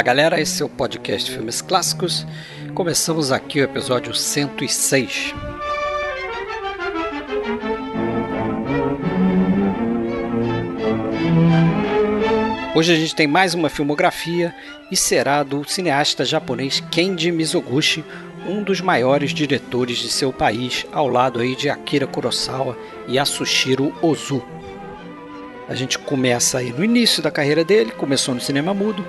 Olá galera, esse é o podcast Filmes Clássicos. Começamos aqui o episódio 106. Hoje a gente tem mais uma filmografia e será do cineasta japonês Kenji Mizoguchi, um dos maiores diretores de seu país, ao lado aí de Akira Kurosawa e Yasushiro Ozu. A gente começa aí no início da carreira dele, começou no cinema mudo,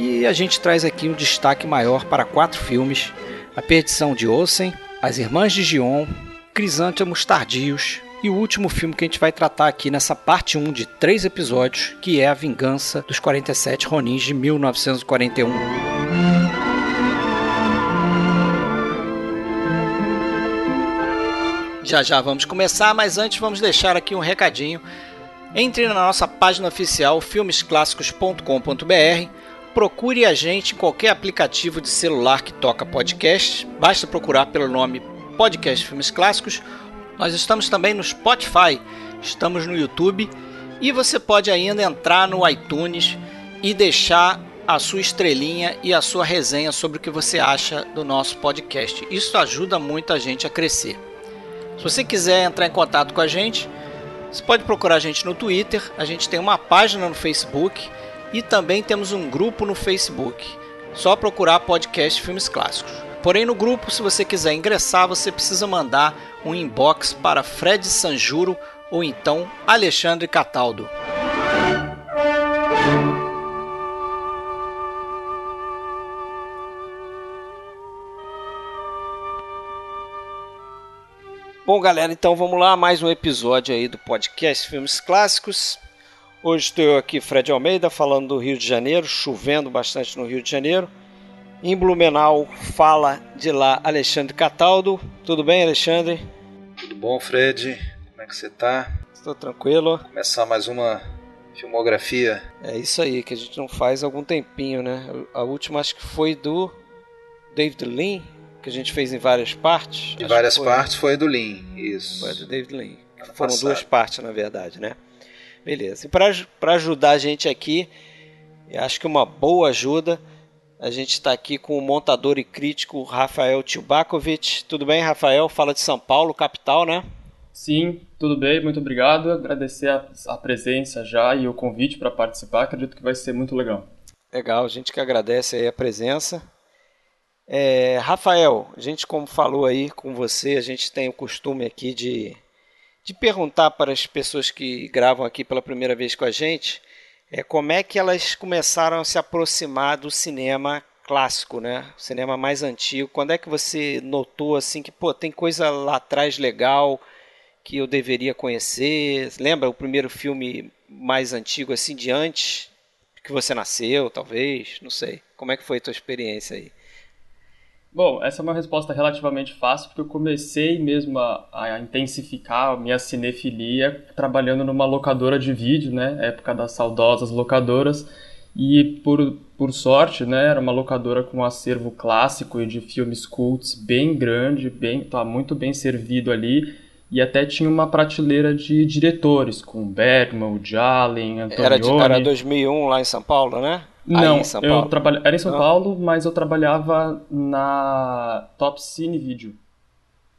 e a gente traz aqui um destaque maior para quatro filmes: A Perdição de Osen, As Irmãs de Gion, Crisântemos Tardios e o último filme que a gente vai tratar aqui nessa parte 1 de três episódios, que é A Vingança dos 47 Ronins de 1941. Já já vamos começar, mas antes vamos deixar aqui um recadinho. Entre na nossa página oficial filmesclassicos.com.br, procure a gente em qualquer aplicativo de celular que toca podcast, basta procurar pelo nome Podcast Filmes Clássicos. Nós estamos também no Spotify, estamos no YouTube e você pode ainda entrar no iTunes e deixar a sua estrelinha e a sua resenha sobre o que você acha do nosso podcast. Isso ajuda muito a gente a crescer. Se você quiser entrar em contato com a gente, você pode procurar a gente no Twitter, a gente tem uma página no Facebook e também temos um grupo no Facebook. Só procurar podcast Filmes Clássicos. Porém, no grupo, se você quiser ingressar, você precisa mandar um inbox para Fred Sanjuro ou então Alexandre Cataldo. Bom, galera, então vamos lá, mais um episódio aí do podcast Filmes Clássicos. Hoje estou eu aqui, Fred Almeida, falando do Rio de Janeiro, chovendo bastante no Rio de Janeiro. Em Blumenau, fala de lá Alexandre Cataldo. Tudo bem, Alexandre? Tudo bom, Fred? Como é que você tá? Estou tranquilo. Começar mais uma filmografia. É isso aí, que a gente não faz há algum tempinho, né? A última acho que foi do David Lean, que a gente fez em várias partes. Em várias foi, partes foi do Lean, isso. Foi do David Lean. Foram passado. duas partes, na verdade, né? Beleza. E para ajudar a gente aqui, acho que uma boa ajuda, a gente está aqui com o montador e crítico Rafael Tilbakovic. Tudo bem, Rafael? Fala de São Paulo, capital, né? Sim, tudo bem, muito obrigado. Agradecer a, a presença já e o convite para participar, acredito que vai ser muito legal. Legal, a gente que agradece aí a presença. É, Rafael, a gente como falou aí com você, a gente tem o costume aqui de, de perguntar para as pessoas que gravam aqui pela primeira vez com a gente, é como é que elas começaram a se aproximar do cinema clássico, né? O cinema mais antigo. Quando é que você notou assim que, pô, tem coisa lá atrás legal que eu deveria conhecer? Lembra o primeiro filme mais antigo assim de antes que você nasceu, talvez? Não sei. Como é que foi a tua experiência aí? Bom, essa é uma resposta relativamente fácil, porque eu comecei mesmo a, a, intensificar a minha cinefilia trabalhando numa locadora de vídeo, né? Época das saudosas locadoras. E por, por sorte, né, era uma locadora com um acervo clássico e de filmes cults bem grande, bem, tá muito bem servido ali. E até tinha uma prateleira de diretores, com Bergman, o Jalen, Antonioni. Era, de, era 2001 lá em São Paulo, né? Não, eu trabalha... era em São Não. Paulo, mas eu trabalhava na Top Cine Video.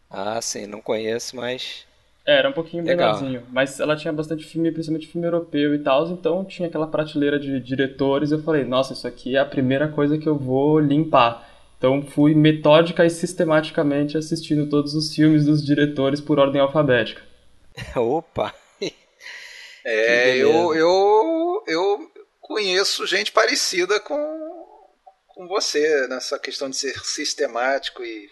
Ah, sim, não conheço, mas. É, era um pouquinho menorzinho, mas ela tinha bastante filme, principalmente filme europeu e tal, então tinha aquela prateleira de diretores. Eu falei, nossa, isso aqui é a primeira coisa que eu vou limpar. Então fui metódica e sistematicamente assistindo todos os filmes dos diretores por ordem alfabética. Opa! É, eu, eu, eu conheço gente parecida com, com você nessa questão de ser sistemático e,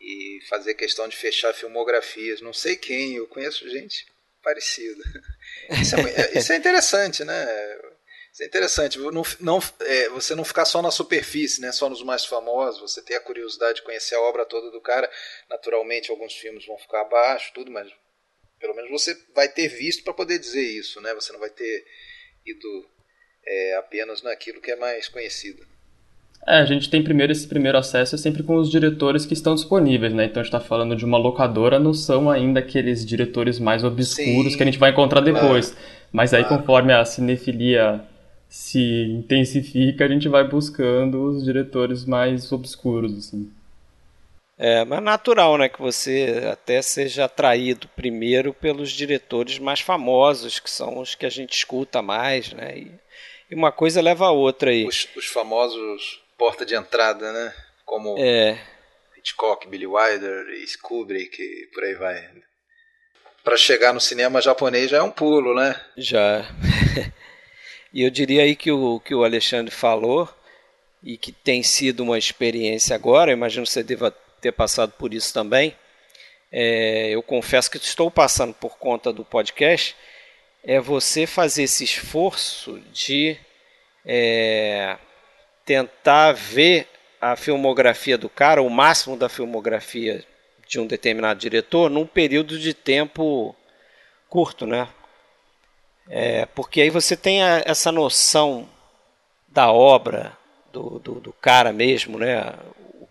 e fazer questão de fechar filmografias. Não sei quem, eu conheço gente parecida. Isso é, isso é interessante, né? Isso é interessante. Não, não, é, você não ficar só na superfície, né? só nos mais famosos, você ter a curiosidade de conhecer a obra toda do cara. Naturalmente, alguns filmes vão ficar abaixo, tudo, mas pelo menos você vai ter visto para poder dizer isso. Né? Você não vai ter ido é, apenas naquilo que é mais conhecido. É, a gente tem primeiro esse primeiro acesso é sempre com os diretores que estão disponíveis, né? Então a gente está falando de uma locadora, não são ainda aqueles diretores mais obscuros Sim, que a gente vai encontrar depois. Claro, Mas aí, claro. conforme a cinefilia se intensifica, a gente vai buscando os diretores mais obscuros, assim. É, mas natural, né, que você até seja atraído primeiro pelos diretores mais famosos, que são os que a gente escuta mais, né? E, e uma coisa leva a outra aí. Os, os, famosos porta de entrada, né? Como é. Hitchcock, Billy Wilder, Kubrick e por aí vai. Para chegar no cinema japonês já é um pulo, né? Já. e eu diria aí que o que o Alexandre falou e que tem sido uma experiência agora, imagino que você deva ter passado por isso também. É, eu confesso que estou passando por conta do podcast. É você fazer esse esforço de é, tentar ver a filmografia do cara, o máximo da filmografia de um determinado diretor, num período de tempo curto, né? É, porque aí você tem a, essa noção da obra do, do, do, cara mesmo, né?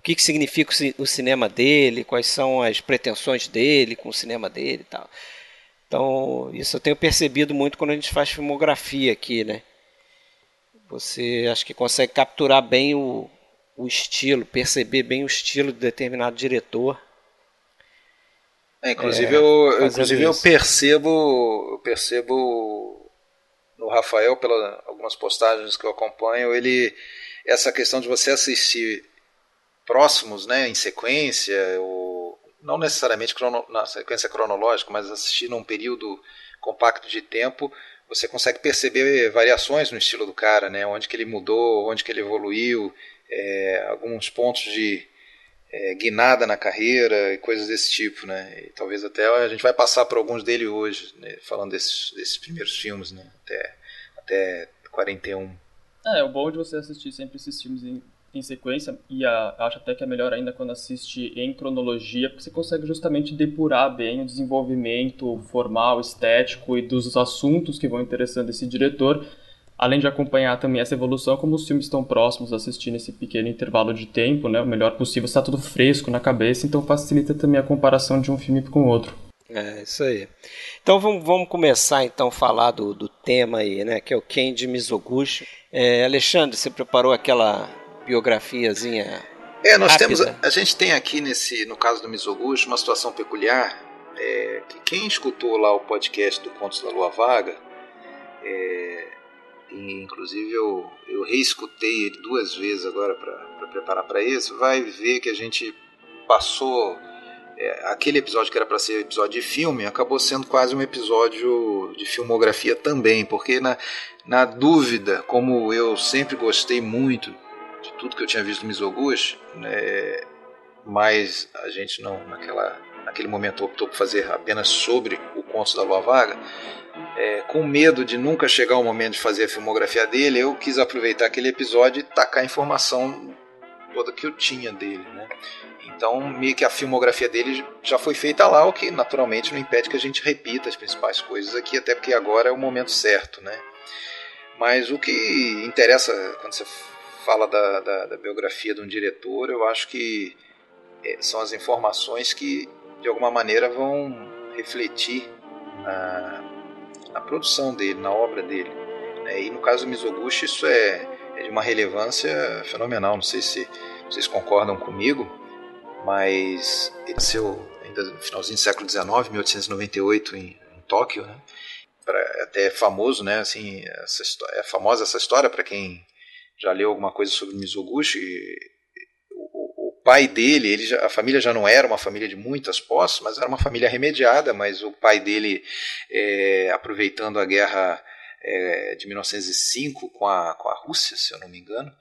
que, que significa o cinema dele, quais são as pretensões dele com o cinema dele e tal. Então, isso eu tenho percebido muito quando a gente faz filmografia aqui, né? Você acho que consegue capturar bem o, o estilo, perceber bem o estilo de determinado diretor. É, inclusive, é, eu, inclusive eu percebo, eu percebo no Rafael, pelas algumas postagens que eu acompanho, ele essa questão de você assistir próximos, né, em sequência, ou não necessariamente crono, na sequência cronológica, mas assistir num período compacto de tempo, você consegue perceber variações no estilo do cara, né, onde que ele mudou, onde que ele evoluiu, é, alguns pontos de é, guinada na carreira e coisas desse tipo, né, e talvez até a gente vai passar por alguns dele hoje, né, falando desses, desses primeiros filmes, né, até, até 41. É, o bom de você assistir sempre esses filmes em sequência, e a, acho até que é melhor ainda quando assiste em cronologia, porque você consegue justamente depurar bem o desenvolvimento formal, estético e dos assuntos que vão interessando esse diretor, além de acompanhar também essa evolução, como os filmes estão próximos assistir nesse pequeno intervalo de tempo, né, o melhor possível, está tudo fresco na cabeça, então facilita também a comparação de um filme com o outro. É, isso aí. Então vamos, vamos começar então a falar do, do tema aí, né, que é o Kenji Mizoguchi. É, Alexandre, você preparou aquela biografiazinha. É, nós rápida. temos. A gente tem aqui nesse, no caso do Mizoguchi, uma situação peculiar. É, que quem escutou lá o podcast do Contos da Lua Vaga, é, inclusive eu, eu reescutei ele duas vezes agora para preparar para isso, vai ver que a gente passou é, aquele episódio que era para ser episódio de filme acabou sendo quase um episódio de filmografia também, porque na, na dúvida, como eu sempre gostei muito tudo que eu tinha visto do Mizoguchi, né, mas a gente não, naquela, naquele momento, optou por fazer apenas sobre o Contos da Lua Vaga. É, com medo de nunca chegar o momento de fazer a filmografia dele, eu quis aproveitar aquele episódio e tacar a informação toda que eu tinha dele. Né? Então, meio que a filmografia dele já foi feita lá, o que naturalmente não impede que a gente repita as principais coisas aqui, até porque agora é o momento certo. Né? Mas o que interessa quando você fala da, da, da, biografia de um diretor, eu acho que é, são as informações que de alguma maneira vão refletir na, na produção dele, na obra dele. Né? E no caso do Mizoguchi, isso é, é, de uma relevância fenomenal. Não sei se vocês concordam comigo, mas ele nasceu ainda no finalzinho do século XIX, 1898, em, em Tóquio, né? Pra, até famoso, né? Assim, essa, é famosa essa história para quem já leu alguma coisa sobre Mizoguchi. O, o, pai dele, ele já, a família já não era uma família de muitas posses, mas era uma família remediada. Mas o pai dele, é, aproveitando a guerra é, de 1905 com a, com a Rússia, se eu não me engano,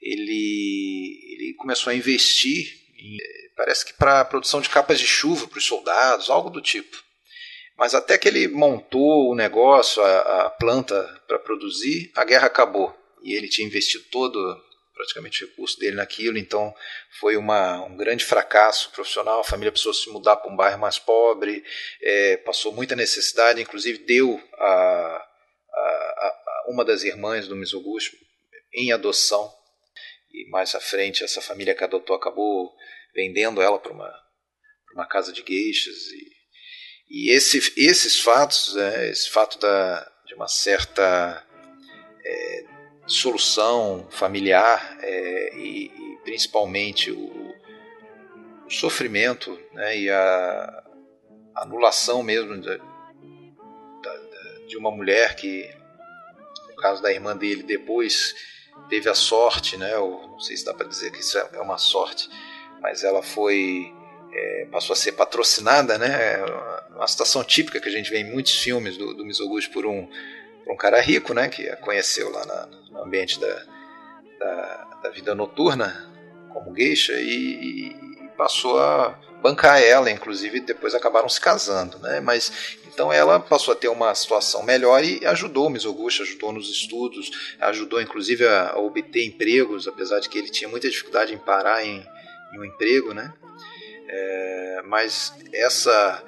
ele, ele começou a investir, em, parece que para a produção de capas de chuva para os soldados, algo do tipo. Mas até que ele montou o negócio, a, a planta para produzir, a guerra acabou e ele tinha investido todo praticamente o recurso dele naquilo, então foi uma, um grande fracasso profissional. A família precisou se mudar para um bairro mais pobre, é, passou muita necessidade, inclusive deu a, a, a uma das irmãs do Mizoguchi em adoção. E mais à frente, essa família que adotou acabou vendendo ela para uma, uma casa de gueixas. E, e esse, esses fatos, é, esse fato da, de uma certa é, solução familiar é, e, e, principalmente o, o sofrimento né, e a anulação mesmo de, de uma mulher que, no caso da irmã dele, depois teve a sorte, né, não sei se dá para dizer que isso é uma sorte, mas ela foi é, passou a ser patrocinada, né, uma situação típica que a gente vê em muitos filmes do, do Mizoguchi por um, por um cara rico, né, que a conheceu lá na, no ambiente da, da, da, vida noturna como geisha e, e, passou a bancar ela, inclusive depois acabaram se casando, né, mas então ela passou a ter uma situação melhor e ajudou o Mizoguchi, ajudou nos estudos, ajudou inclusive a, a obter empregos, apesar de que ele tinha muita dificuldade em parar em, em um emprego, né, é, mas essa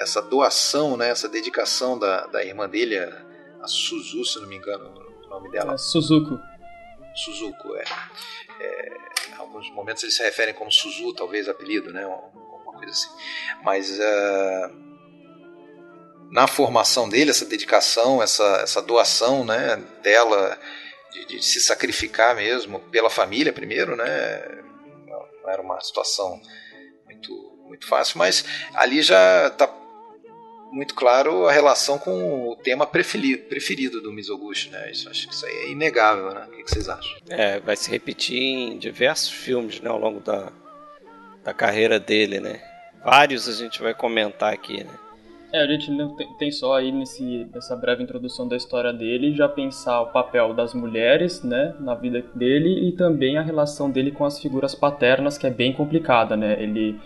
essa doação, né, essa dedicação da, da irmã dele, a, a Suzu, se não me engano o nome dela. É Suzuko. Suzuko, é. é. Em alguns momentos eles se referem como Suzu, talvez apelido, né, alguma coisa assim. Mas uh, na formação dele, essa dedicação, essa, essa doação né, dela de, de se sacrificar mesmo pela família primeiro, né, não era uma situação muito, muito fácil, mas ali já está muito claro a relação com o tema preferido, preferido do Mizoguchi, né? Isso, acho que isso aí é inegável, né? O que, vocês acham? É, vai se repetir em diversos filmes, né? Ao longo da, da carreira dele, né? Vários a gente vai comentar aqui, né? É, a gente não tem só aí nesse, nessa breve introdução da história dele já pensar o papel das mulheres, né, na vida dele e também a relação dele com as figuras paternas, que é bem complicada, né? Ele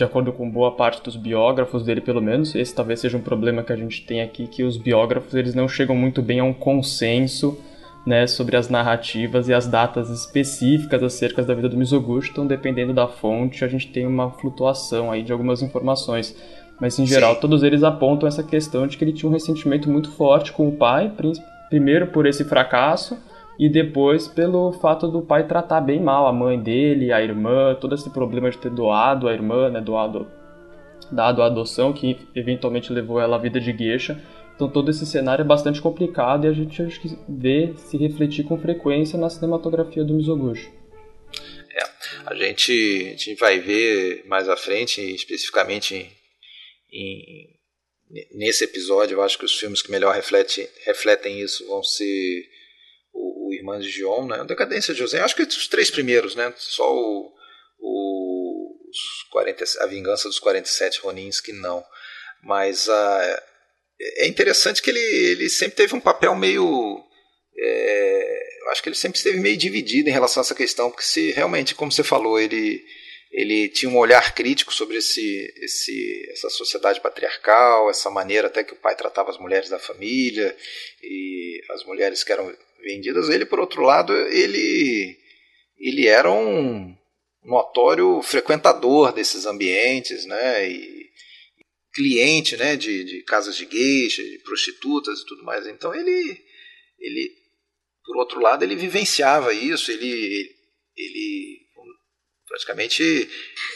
de acordo com boa parte dos biógrafos dele, pelo menos, esse talvez seja um problema que a gente tem aqui, que os biógrafos eles não chegam muito bem a um consenso né, sobre as narrativas e as datas específicas acerca da vida do Mizoguchi, então dependendo da fonte a gente tem uma flutuação aí de algumas informações. Mas em geral Sim. todos eles apontam essa questão de que ele tinha um ressentimento muito forte com o pai, primeiro por esse fracasso e depois pelo fato do pai tratar bem mal a mãe dele, a irmã, todo esse problema de ter doado a irmã, né, doado, dado a adoção, que eventualmente levou ela à vida de gueixa. Então todo esse cenário é bastante complicado e a gente acho que vê se refletir com frequência na cinematografia do Mizoguchi. É, a gente, a gente vai ver mais à frente, especificamente em, nesse episódio, eu acho que os filmes que melhor reflete, refletem isso vão ser o, Irmãs de Gion, né? Decadência de José, acho que os três primeiros, né? Só o, o os 40, a Vingança dos 47 Ronins que não. Mas a, é interessante que ele, ele sempre teve um papel meio. É, eu acho que ele sempre esteve meio dividido em relação a essa questão, porque se realmente, como você falou, ele, ele tinha um olhar crítico sobre esse, esse, essa sociedade patriarcal, essa maneira até que o pai tratava as mulheres da família e as mulheres que eram vendidas. Ele, por outro lado, ele, ele era um notório frequentador desses ambientes, né? E cliente, né? De, de casas de geisha, de prostitutas e tudo mais. Então ele, ele, por outro lado, ele vivenciava isso. Ele, ele praticamente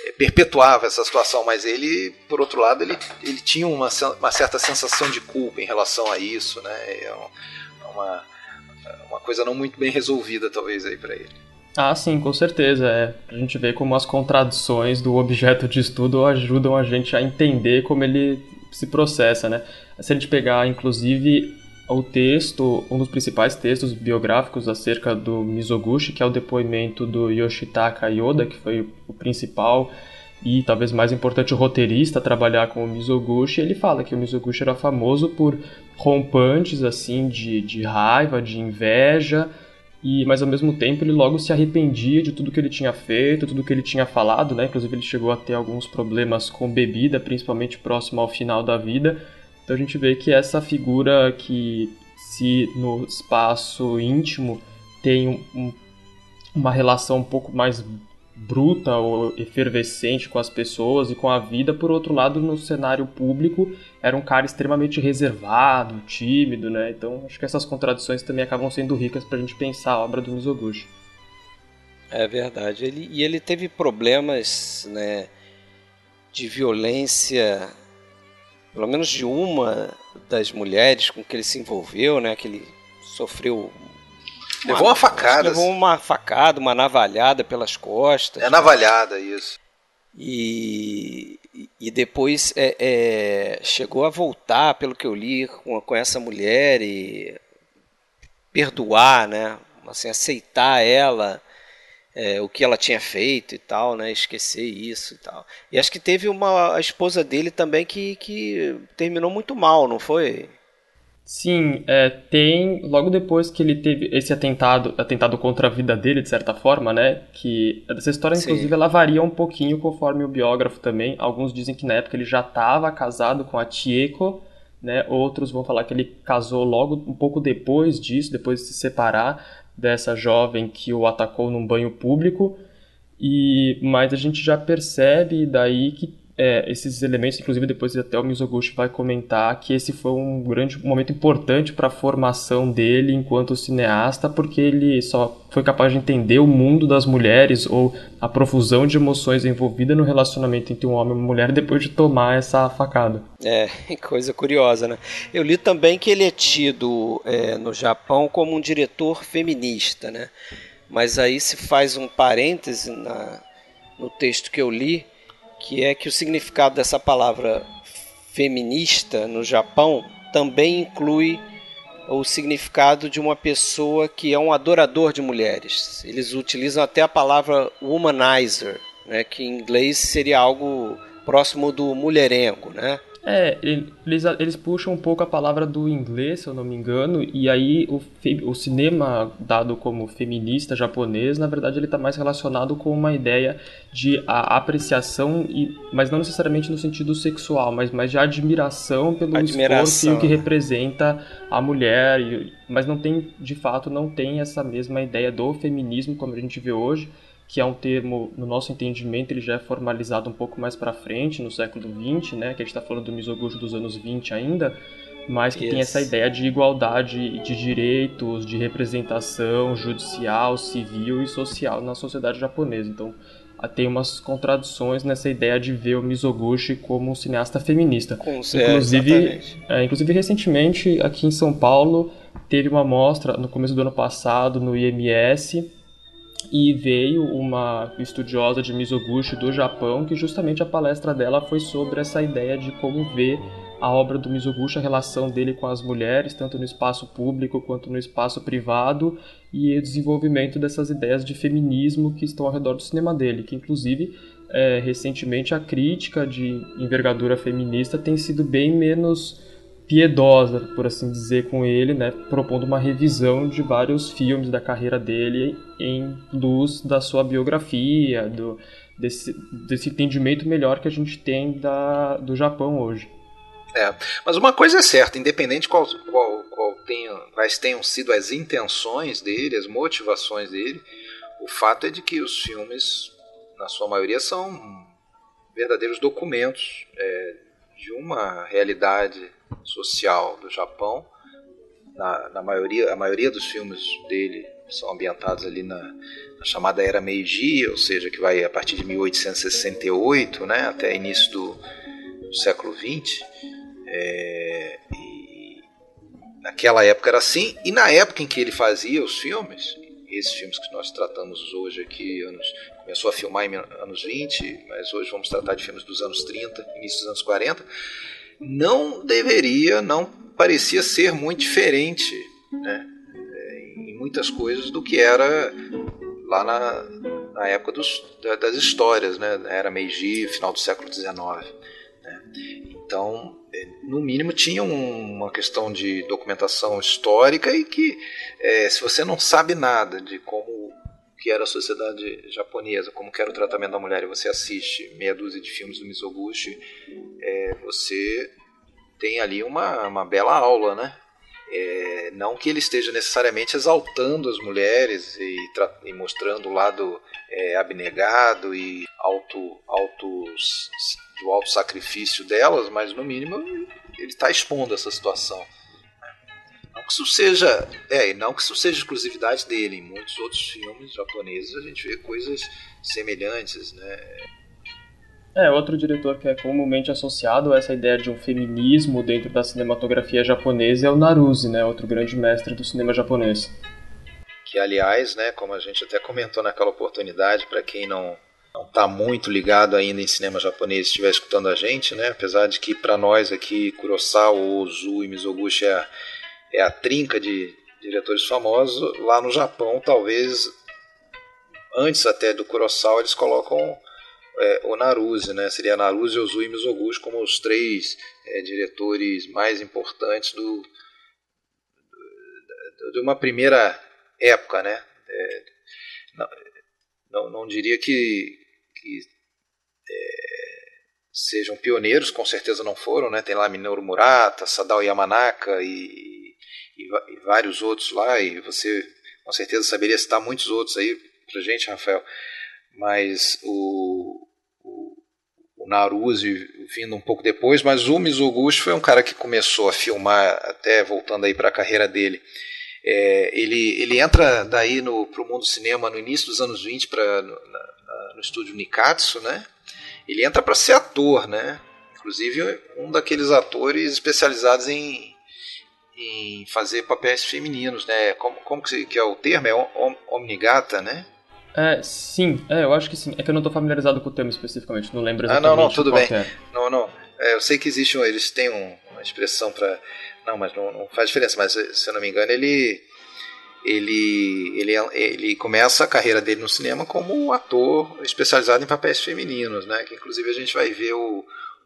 é, perpetuava essa situação, mas ele, por outro lado, ele, ele tinha uma, uma certa sensação de culpa em relação a isso, né? É uma, uma coisa não muito bem resolvida, talvez, aí para ele. Ah, sim, com certeza. É. A gente vê como as contradições do objeto de estudo ajudam a gente a entender como ele se processa, né? Se a gente pegar, inclusive, o texto, um dos principais textos biográficos acerca do Mizoguchi, que é o depoimento do Yoshitaka Yoda, que foi o principal e talvez mais importante o roteirista trabalhar com o Mizoguchi, ele fala que o Mizoguchi era famoso por rompantes assim de, de raiva, de inveja, e mas ao mesmo tempo ele logo se arrependia de tudo que ele tinha feito, tudo que ele tinha falado, né? Inclusive ele chegou a ter alguns problemas com bebida, principalmente próximo ao final da vida. Então a gente vê que essa figura que se no espaço íntimo tem um, uma relação um pouco mais bruta ou efervescente com as pessoas e com a vida, por outro lado, no cenário público, era um cara extremamente reservado, tímido, né? Então, acho que essas contradições também acabam sendo ricas para a gente pensar a obra do Mizoguchi. É verdade. Ele, e ele teve problemas, né, de violência, pelo menos de uma das mulheres com que ele se envolveu, né, que ele sofreu. Levou uma facada. Levou uma facada, uma navalhada pelas costas. É navalhada, isso. E, e depois é, é, chegou a voltar, pelo que eu li, com, com essa mulher e perdoar, né? Assim, aceitar ela, é, o que ela tinha feito e tal, né? Esquecer isso e tal. E acho que teve uma a esposa dele também que, que terminou muito mal, não foi? Sim, é, tem. Logo depois que ele teve esse atentado, atentado contra a vida dele, de certa forma, né? Que essa história, Sim. inclusive, ela varia um pouquinho conforme o biógrafo também. Alguns dizem que na época ele já estava casado com a Chieko, né? Outros vão falar que ele casou logo um pouco depois disso, depois de se separar dessa jovem que o atacou num banho público. E mas a gente já percebe daí que é, esses elementos, inclusive depois até o Mizoguchi vai comentar que esse foi um grande um momento importante para a formação dele enquanto cineasta, porque ele só foi capaz de entender o mundo das mulheres ou a profusão de emoções envolvida no relacionamento entre um homem e uma mulher depois de tomar essa facada. É, coisa curiosa, né? Eu li também que ele é tido é, no Japão como um diretor feminista, né? Mas aí se faz um parêntese na, no texto que eu li, que é que o significado dessa palavra feminista no Japão também inclui o significado de uma pessoa que é um adorador de mulheres. Eles utilizam até a palavra womanizer, né, que em inglês seria algo próximo do mulherengo, né? É, eles, eles puxam um pouco a palavra do inglês, se eu não me engano, e aí o, o cinema dado como feminista japonês, na verdade ele está mais relacionado com uma ideia de a apreciação, e, mas não necessariamente no sentido sexual, mas mais de admiração pelo admiração. esforço e o que representa a mulher, e, mas não tem, de fato, não tem essa mesma ideia do feminismo como a gente vê hoje, que é um termo, no nosso entendimento, ele já é formalizado um pouco mais para frente, no século XX, né, que a gente está falando do misogujo dos anos 20 ainda, mas que tem essa ideia de igualdade de direitos, de representação judicial, civil e social na sociedade japonesa. Então, tem umas contradições nessa ideia de ver o Mizoguchi como um cineasta feminista. Com inclusive, é, inclusive recentemente aqui em São Paulo teve uma mostra no começo do ano passado no IMS e veio uma estudiosa de Mizoguchi do Japão que justamente a palestra dela foi sobre essa ideia de como ver a obra do Mizoguchi, a relação dele com as mulheres, tanto no espaço público quanto no espaço privado, e o desenvolvimento dessas ideias de feminismo que estão ao redor do cinema dele, que inclusive é, recentemente a crítica de envergadura feminista tem sido bem menos piedosa, por assim dizer, com ele, né, propondo uma revisão de vários filmes da carreira dele em luz da sua biografia, do, desse, desse entendimento melhor que a gente tem da, do Japão hoje. É, mas uma coisa é certa, independente qual, qual, qual quais tenham sido as intenções dele, as motivações dele, o fato é de que os filmes, na sua maioria, são verdadeiros documentos é, de uma realidade social do Japão. Na, na, maioria, a maioria dos filmes dele são ambientados ali na, na, chamada Era Meiji, ou seja, que vai a partir de 1868 né, até início do, do século XX. É, naquela época era assim, e na época em que ele fazia os filmes, esses filmes que nós tratamos hoje aqui, anos, começou a filmar em anos 20, mas hoje vamos tratar de filmes dos anos 30, início dos anos 40 não deveria, não parecia ser muito diferente né, em muitas coisas do que era lá na, na época dos, das histórias, né, era Meiji, final do século XIX. Né. Então, é, no mínimo, tinha uma questão de documentação histórica e que, é, se você não sabe nada de como que era a sociedade japonesa, como que era o tratamento da mulher, e você assiste meia dúzia de filmes do Mizoguchi, é, você tem ali uma, uma bela aula, né? É, não que ele esteja necessariamente exaltando as mulheres e, e mostrando o lado é, abnegado e auto, auto, do alto sacrifício delas, mas no mínimo ele está expondo essa situação. Não que isso seja, é, não que isso seja exclusividade dele. Em muitos outros filmes japoneses a gente vê coisas semelhantes, né? É, outro diretor que é comumente associado a essa ideia de um feminismo dentro da cinematografia japonesa é o Naruse, né, outro grande mestre do cinema japonês. Que, aliás, né, como a gente até comentou naquela oportunidade, para quem não não está muito ligado ainda em cinema japonês estiver escutando a gente, né, apesar de que para nós aqui Kurosawa, Ozu e Mizoguchi é é a trinca de diretores famosos, lá no Japão talvez antes até do Kurosawa eles colocam é, o Naruse, né? Seria Naruse, Ozui e Mizoguchi como os três é, diretores mais importantes do, do, de uma primeira época, né? É, não, não, não, diria que, que é, sejam pioneiros, com certeza não foram, né? Tem lá Minoru Murata, Sadao Yamanaka e, e, e vários outros lá, e você com certeza saberia citar muitos outros aí pra gente, Rafael mas o, o, o Naruse vindo um pouco depois, mas o Mizoguchi foi um cara que começou a filmar, até voltando aí para a carreira dele, é, ele, ele entra daí no, pro mundo do cinema no início dos anos 20 pra, no, na, no estúdio Nikatsu, né? Ele entra para ser ator, né? Inclusive um daqueles atores especializados em, em fazer papéis femininos, né? Como, como que, é o termo? É omnigata, né? É, sim, é, eu acho que sim. É que eu não tô familiarizado com o termo especificamente, não lembro exatamente. Ah, não, não, tudo bem. É. Não, não. É, eu sei que existe um, eles têm um, uma expressão para Não, mas não, não, faz diferença, mas se eu não me engano, ele. Ele, ele, ele começa a carreira dele no cinema como ator especializado em papéis femininos, né? Que inclusive a gente vai ver o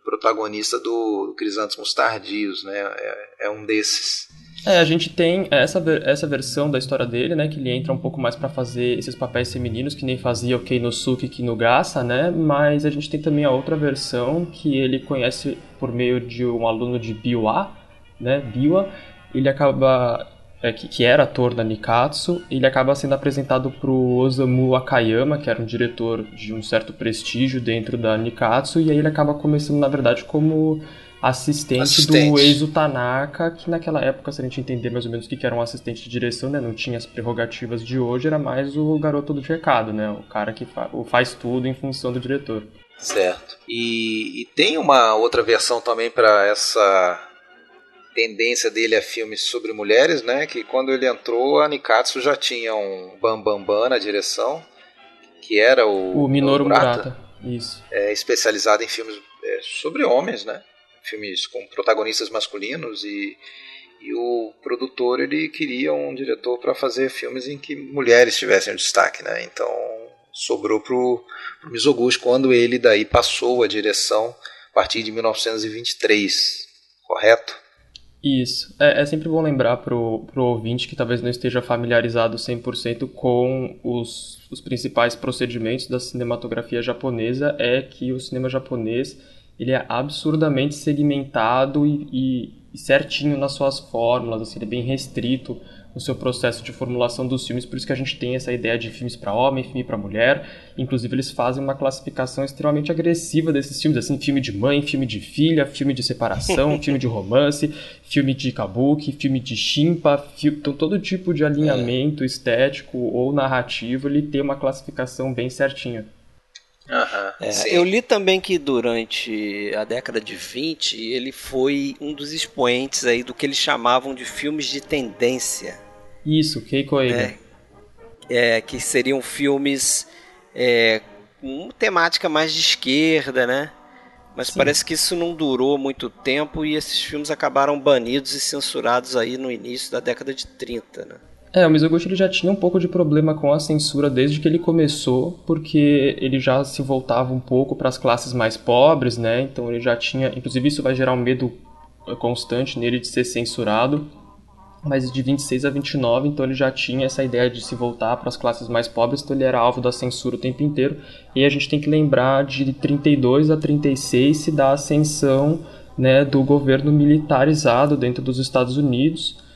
protagonista do Crisântemos Tardios, né? É, é um desses. É, a gente tem essa, essa versão da história dele, né, que ele entra um pouco mais para fazer esses papéis femininos, que nem fazia o Keinosuke e Kinugasa, né, mas a gente tem também a outra versão que ele conhece por meio de um aluno de Biwa, né, Biwa, ele acaba, é, que, que, era ator da Nikatsu, ele acaba sendo apresentado pro Osamu Akayama, que era um diretor de um certo prestígio dentro da Nikatsu, e aí ele acaba começando, na verdade, como assistente, assistente. do Eizo Tanaka, que naquela época, se a gente entender mais ou menos o que era um assistente de direção, né, não tinha as prerrogativas de hoje, era mais o garoto do recado, né, o cara que fa faz tudo em função do diretor. Certo. E, e tem uma outra versão também para essa tendência dele a filmes sobre mulheres, né, que quando ele entrou, a Nikatsu já tinha um Bambambam Bam Bam na direção, que era o... O Minoru Murata. Isso. É, especializado em filmes é, sobre homens, né? filmes com protagonistas masculinos e, e o produtor ele queria um diretor para fazer filmes em que mulheres tivessem o destaque, né? Então sobrou pro, pro Mizoguchi quando ele daí passou a direção a partir de 1923, correto? Isso. É, é sempre bom lembrar pro, pro ouvinte que talvez não esteja familiarizado 100% com os, os principais procedimentos da cinematografia japonesa, é que o cinema japonês ele é absurdamente segmentado e, e, certinho nas suas fórmulas, assim, ele é bem restrito no seu processo de formulação dos filmes, por isso que a gente tem essa ideia de filmes para homem, filme para mulher. Inclusive eles fazem uma classificação extremamente agressiva desses filmes, assim, filme de mãe, filme de filha, filme de separação, filme de romance, filme de kabuki, filme de shimpa, então todo tipo de alinhamento estético ou narrativo, ele tem uma classificação bem certinha. Uhum, é, eu li também que durante a década de 20 ele foi um dos expoentes aí do que eles chamavam de filmes de tendência. Isso, Keiko é, é, que seriam filmes é, com temática mais de esquerda, né? Mas Sim. parece que isso não durou muito tempo e esses filmes acabaram banidos e censurados aí no início da década de 30, né? É, o Mizoguchi ele já tinha um pouco de problema com a censura desde que ele começou, porque ele já se voltava um pouco para as classes mais pobres, né? Então ele já tinha, inclusive isso vai gerar um medo constante nele de ser censurado. Mas de 26 a 29, então ele já tinha essa ideia de se voltar para as classes mais pobres, então ele era alvo da censura o tempo inteiro. E a gente tem que lembrar de 32 a 36 se dá a ascensão, né, do governo militarizado dentro dos Estados Unidos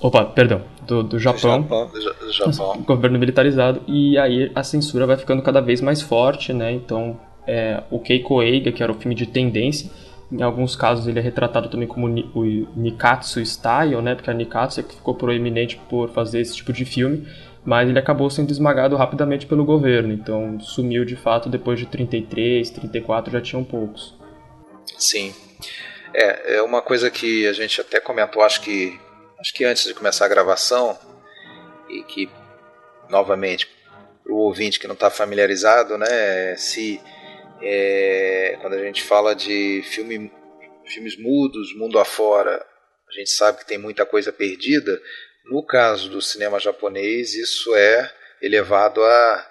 Opa, perdão, do, do Japão. Japão, do Japão. Governo militarizado. E aí a censura vai ficando cada vez mais forte, né? Então, é, o Keiko Eiga, que era o filme de tendência, em alguns casos ele é retratado também como o Nikatsu Style, né? Porque a Nikatsu é que ficou proeminente por fazer esse tipo de filme. mas ele acabou sendo esmagado rapidamente pelo governo, então sumiu de fato depois de 33, 34 já tinham poucos. Sim. É, é uma coisa que a gente até comentou, acho que acho que antes de começar a gravação e que novamente para o ouvinte que não está familiarizado, né, se é, quando a gente fala de filme, filmes mudos, mundo afora, a gente sabe que tem muita coisa perdida. No caso do cinema japonês, isso é elevado a,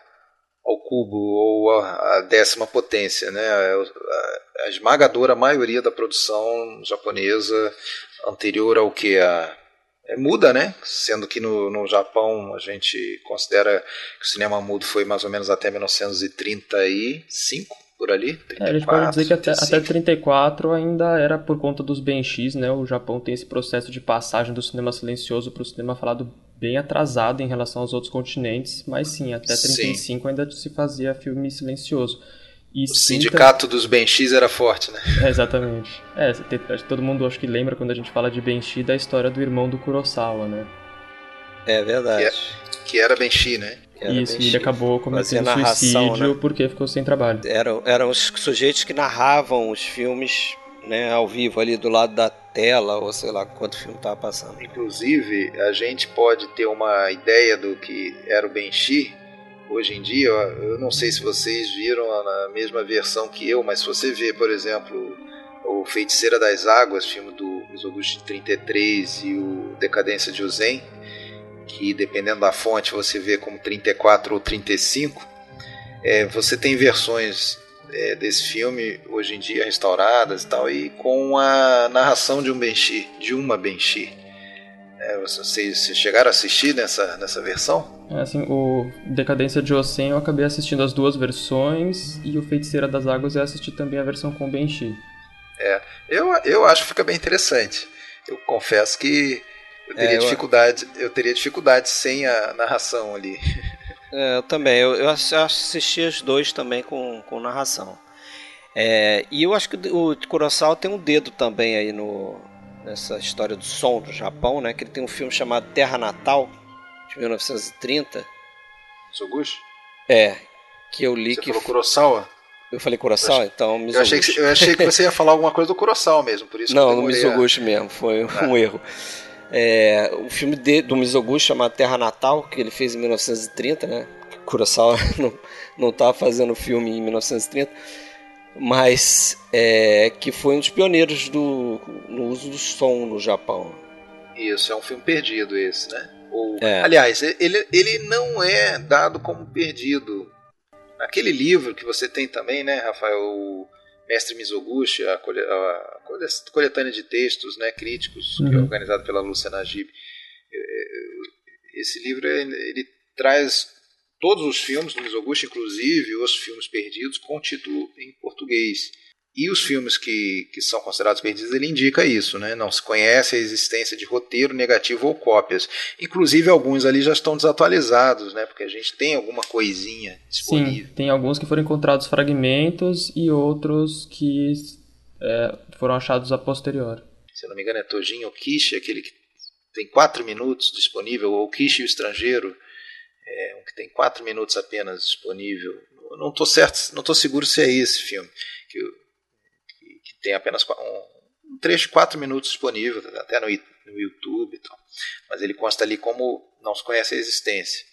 ao cubo ou a décima potência. Né? A, a, esmagadora maioria da produção japonesa anterior ao que a é, muda, né? Sendo que no, no Japão a gente considera que o cinema mudo foi mais ou menos até 1935 por ali. 34, é, a gente pode dizer que até, até 34 ainda era por conta dos benchis, né? O Japão tem esse processo de passagem do cinema silencioso para o cinema falado bem atrasado em relação aos outros continentes, mas sim, até 35 sim. ainda se fazia filme silencioso. E o sindicato dos benchis era forte, né? É, exatamente. É, todo mundo acho que lembra quando a gente fala de benchi da história do irmão do Kurosawa, né? É verdade. Que, é, que era benchi, né? Isso, e ele acabou cometendo narração, suicídio né? porque ficou sem trabalho. Eram, eram os sujeitos que narravam os filmes né, ao vivo ali do lado da tela, ou sei lá quanto filme estava passando. Inclusive, a gente pode ter uma ideia do que era o Benchi. Hoje em dia, eu não sei se vocês viram a mesma versão que eu, mas se você vê, por exemplo, o Feiticeira das Águas, filme do Mizoguchi de 33 e o Decadência de Uzen, que dependendo da fonte você vê como 34 ou 35, é, você tem versões é, desse filme hoje em dia restauradas e tal, e com a narração de um Benchi, de uma Benchi. É, vocês, vocês chegaram a assistir nessa, nessa versão? É, assim, o Decadência de Osen eu acabei assistindo as duas versões e o Feiticeira das Águas eu assisti também a versão com Benchi. É, eu, eu acho que fica bem interessante. Eu confesso que eu teria, é, dificuldade, eu... eu teria dificuldade sem a narração ali. É, eu também. Eu, eu assisti os dois também com, com narração. É, e eu acho que o Kurosawa tem um dedo também aí no, nessa história do som do Japão, né? Que ele tem um filme chamado Terra Natal, de 1930. Soguchi? É, que eu li Você que... falou Kurosawa? Eu falei Kurosawa, eu então eu achei, que, eu achei que você ia falar alguma coisa do Kurosawa mesmo, por isso Não, no Mizoguchi a... mesmo, foi ah. um erro. É, o filme de, do Mizoguchi chamado Terra Natal, que ele fez em 1930, né? Kurosawa não, não tá fazendo filme em 1930, mas é, que foi um dos pioneiros do, no uso do som no Japão. Isso, é um filme perdido esse, né? Ou, é. Aliás, ele, ele não é dado como perdido. Naquele livro que você tem também, né, Rafael? Mestre Mizoguchi, a, a, coletânea de textos né, críticos, uhum. que é uhum. organizado pela Lúcia Najib. É, é, esse livro ele traz todos os filmes do Mizoguchi, inclusive os filmes perdidos, com título em português. E os filmes que, que são considerados perdidos, ele indica isso, né? Não se conhece a existência de roteiro negativo ou cópias. Inclusive, alguns ali já estão desatualizados, né? Porque a gente tem alguma coisinha disponível. Sim, tem alguns que foram encontrados fragmentos e outros que é, foram achados a posterior. Se eu não me engano, é Tojinho Kishi, aquele que tem quatro minutos disponível, ou Kishi o Estrangeiro, é, um que tem quatro minutos apenas disponível. não estou certo, não estou seguro se é esse filme. Que tem apenas um, um trecho de 4 minutos disponível, até no, no YouTube. Mas ele consta ali como não se conhece a existência.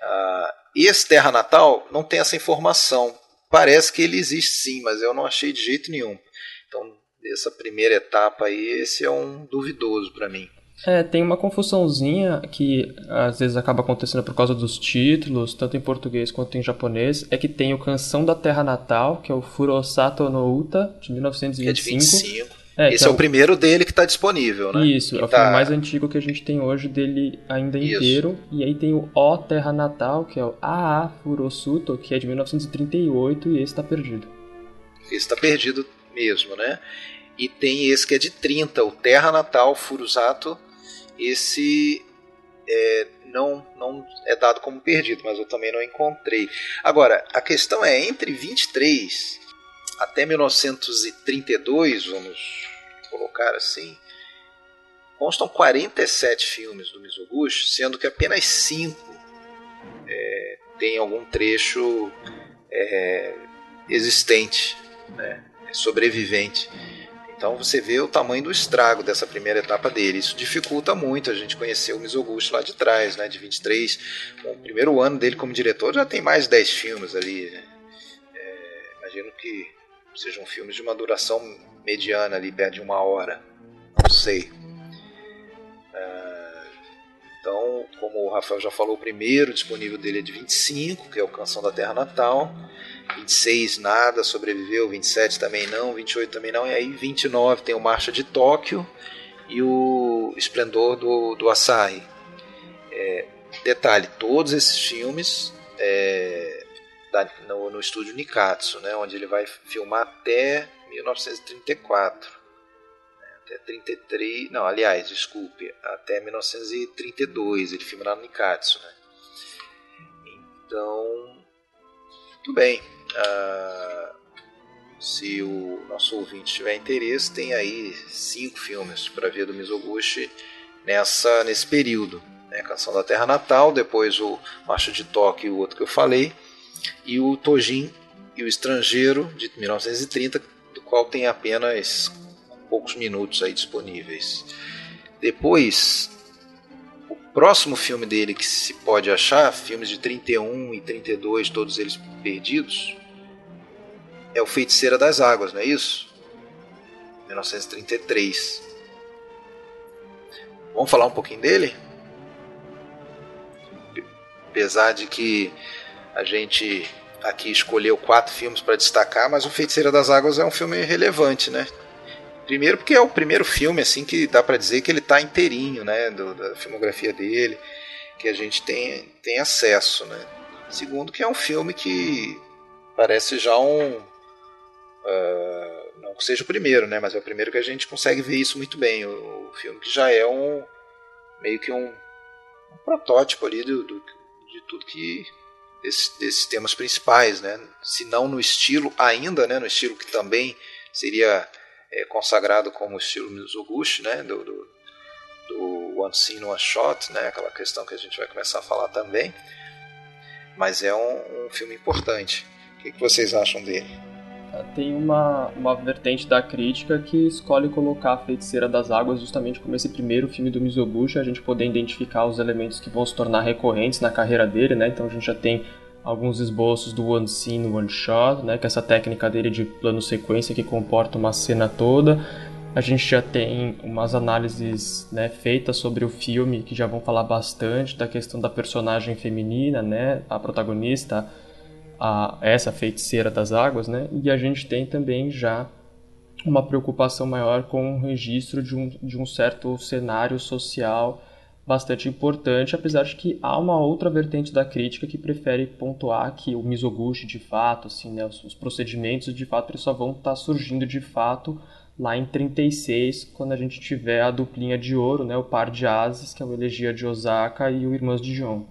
Uh, esse Terra Natal não tem essa informação. Parece que ele existe sim, mas eu não achei de jeito nenhum. Então, essa primeira etapa aí, esse é um duvidoso para mim. É, tem uma confusãozinha que às vezes acaba acontecendo por causa dos títulos, tanto em português quanto em japonês, é que tem o Canção da Terra Natal, que é o Furosato no Uta, de 1925. Que é de 25. É, Esse é, é, o primeiro dele que está disponível, né? Isso, é o tá... filme mais antigo que a gente tem hoje dele ainda Isso. inteiro. E aí tem o O Terra Natal, que é o Aa Furosuto, que é de 1938 e esse está perdido. Esse está perdido mesmo, né? E tem esse que é de 30, o Terra Natal Furusato esse é, não, não é dado como perdido, mas eu também não encontrei. Agora, a questão é, entre 23 até 1932, vamos colocar assim, constam 47 filmes do Mizoguchi, sendo que apenas 5 é, tem algum trecho é, existente, né, sobrevivente. Então você vê o tamanho do estrago dessa primeira etapa dele. Isso dificulta muito a gente conhecer o Mizoguchi lá de trás, né, de 23. Bom, o primeiro ano dele como diretor já tem mais de 10 filmes ali. Né? É, imagino que sejam filmes de uma duração mediana ali, perto de uma hora. Não sei. Uh, então, como o Rafael já falou, o primeiro disponível dele é de 25, que é o Canção da Terra Natal. 26 nada, sobreviveu, 27 também não, 28 também não, e aí 29 tem o Marcha de Tóquio e o Esplendor do, do Asahi. É, detalhe, todos esses filmes é, da, no, no estúdio Nikatsu, né, onde ele vai filmar até 1934. Né, até 33, não, aliás, desculpe, até 1932 ele filma lá no Nikatsu, né? Então, tudo bem. Uh, se o nosso ouvinte tiver interesse, tem aí cinco filmes para ver do Mizoguchi nessa, nesse período. Né? Canção da Terra Natal, depois o Marcha de Tóquio o outro que eu falei, e o Tojin e o Estrangeiro, de 1930, do qual tem apenas poucos minutos aí disponíveis. Depois, o próximo filme dele que se pode achar, filmes de 31 e 32, todos eles perdidos, é o Feiticeira das Águas, não é isso? 1933. Vamos falar um pouquinho dele? Apesar de que a gente aqui escolheu quatro filmes para destacar, mas o Feiticeira das Águas é um filme relevante, né? Primeiro porque é o primeiro filme assim que dá para dizer que ele está inteirinho, né, do, da filmografia dele, que a gente tem, tem acesso, né? Segundo que é um filme que parece já um uh, não que seja o primeiro, né, mas é o primeiro que a gente consegue ver isso muito bem. O, o filme que já é um meio que um, um protótipo ali do, do, de tudo que desse, desses temas principais, né? Se não no estilo ainda, né, no estilo que também seria é, consagrado como o estilo Mizoguchi, né, do, do, do One Scene One Shot, né, aquela questão que a gente vai começar a falar também. Mas é um, um filme importante. O que, que vocês acham dele? Tem uma, uma vertente da crítica que escolhe colocar a Feiticeira das Águas justamente como esse primeiro filme do Mizoguchi, a gente poder identificar os elementos que vão se tornar recorrentes na carreira dele, né? Então a gente já tem alguns esboços do One Scene, One Shot, né, que é essa técnica dele de plano sequência que comporta uma cena toda. A gente já tem umas análises né, feitas sobre o filme que já vão falar bastante da questão da personagem feminina, né, a protagonista, a, essa feiticeira das águas, né, e a gente tem também já uma preocupação maior com o registro de um, de um certo cenário social bastante importante, apesar de que há uma outra vertente da crítica que prefere pontuar que o Mizoguchi, de fato, assim, né, os, procedimentos, de fato, eles só vão estar tá surgindo de fato lá em 36, quando a gente tiver a duplinha de ouro, né, o par de ases, que é o Elegia de Osaka e o Irmãos de John.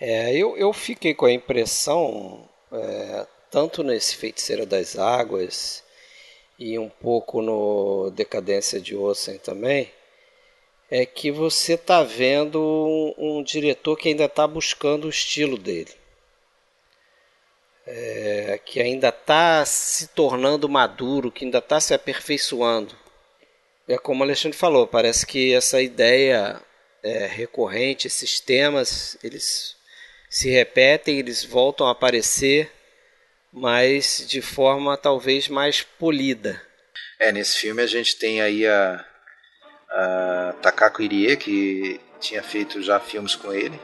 É, eu, eu fiquei com a impressão, é, tanto nesse Feiticeira das Águas e um pouco no Decadência de Ossen também, é que você está vendo um, um, diretor que ainda está buscando o estilo dele. É, que ainda está se tornando maduro, que ainda está se aperfeiçoando. É como o Alexandre falou, parece que essa ideia é, recorrente, esses temas, eles se repetem, eles voltam a aparecer, mas de forma talvez mais polida. É, nesse filme a gente tem aí a, uh, Takako Irie, que tinha feito já filmes com ele.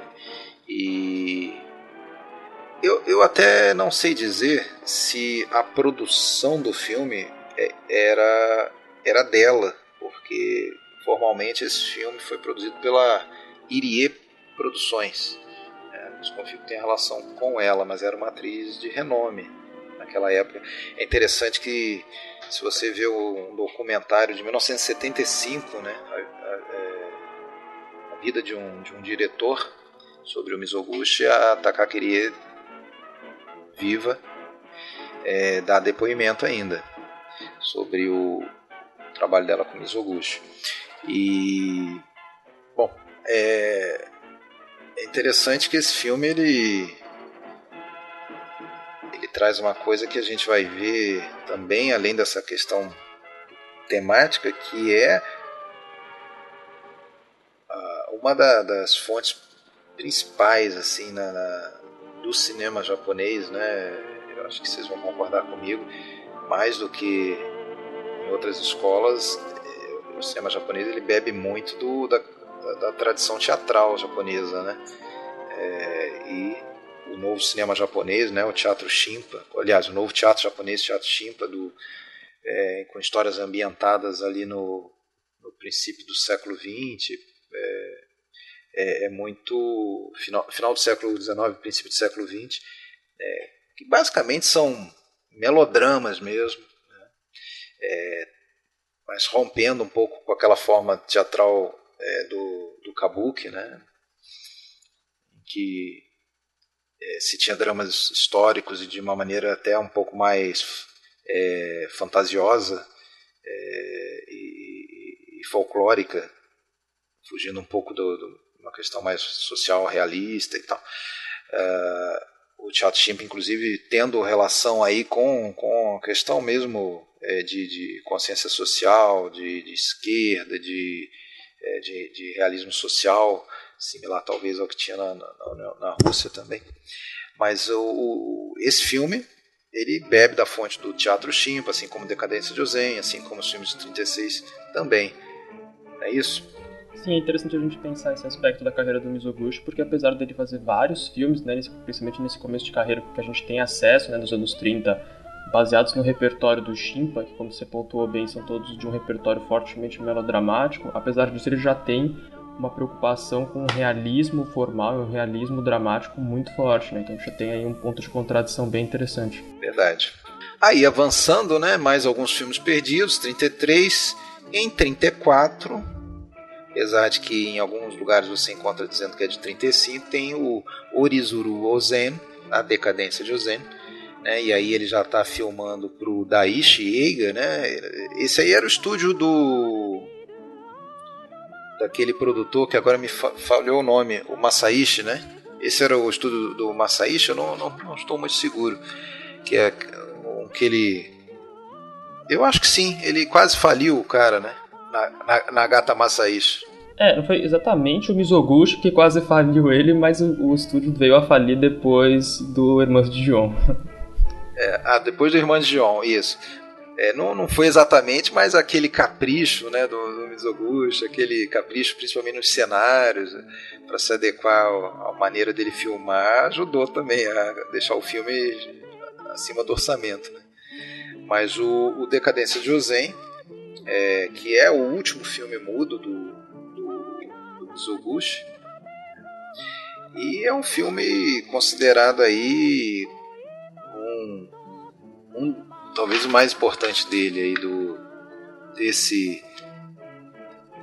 E eu, eu até não sei dizer se a produção do filme é, era, era dela, porque formalmente esse filme foi produzido pela Irie Produções. Desconfio que tem relação com ela, mas era uma atriz de renome naquela época. É interessante que se você vê um documentário de 1975, né, a, a, é, a, vida de um, de um diretor sobre o Mizoguchi, a Takakiri viva é, dá depoimento ainda sobre o trabalho dela com Mizoguchi. E bom, é, é interessante que esse filme ele ele traz uma coisa que a gente vai ver também, além dessa questão temática, que é uma da, das fontes principais assim na, na, do cinema japonês, né? Eu acho que vocês vão concordar comigo, mais do que em outras escolas, eh, o cinema japonês ele bebe muito do, da, da, da tradição teatral japonesa, né? É, e o novo cinema japonês, né, o teatro Shimpa, aliás, o novo teatro japonês, teatro Shimpa, do, é, com histórias ambientadas ali no, no princípio do século XX, é, é, é, muito final, final do século XIX, princípio do século XX, é, que basicamente são melodramas mesmo, né? é, mas rompendo um pouco com aquela forma teatral é, do, do kabuki, né? que é, se tinha dramas históricos e de uma maneira até um pouco mais é, fantasiosa e, e, folclórica, fugindo um pouco do uma questão mais social, realista e tal. Uh, o teatro chimp, inclusive, tendo relação aí com, com a questão mesmo é, de, de, consciência social, de, de esquerda, de, é, de, de, realismo social, similar talvez ao que tinha na, na, na Rússia também. Mas o, o, esse filme ele bebe da fonte do teatro chimp, assim como Decadência de Ozen, assim como os filmes de 36 também. É isso? Sim, é interessante a gente pensar esse aspecto da carreira do Mizoguchi, porque apesar dele fazer vários filmes, né, principalmente nesse começo de carreira que a gente tem acesso, né, nos anos 30, baseados no repertório do Shimpa, que como você pontuou bem, são todos de um repertório fortemente melodramático, apesar disso ele já tem uma preocupação com o realismo formal e o realismo dramático muito forte, né? Então já tem aí um ponto de contradição bem interessante. Verdade. Aí avançando, né, mais alguns filmes perdidos, 33, em 34, apesar de que em alguns lugares você encontra dizendo que é de 35, tem o Orizuru Ozen, a decadência de Ozen, né? E aí ele já está filmando para o Daishi Eiga, né? Esse aí era o estúdio do daquele produtor que agora me falhou o nome, o Masaishi, né? Esse era o estúdio do Masaishi, eu não, não, não estou muito seguro, que é que ele eu acho que sim, ele quase faliu o cara, né? na, na, na Gata Masaishi. É, foi exatamente o Mizoguchi que quase faliu ele, mas o, o estúdio veio a falir depois do Irmãos de Dion. É, ah, depois do Irmãos de Dion, isso. É, não, não foi exatamente, mas aquele capricho né, do, do Mizoguchi, aquele capricho principalmente nos cenários, para se adequar à maneira dele filmar, ajudou também a deixar o filme acima do orçamento. Né? Mas o, o Decadência de Ozen é, que é o último filme mudo do, do, do Mizoguchi. E é um filme considerado aí um, talvez o mais importante dele aí do desse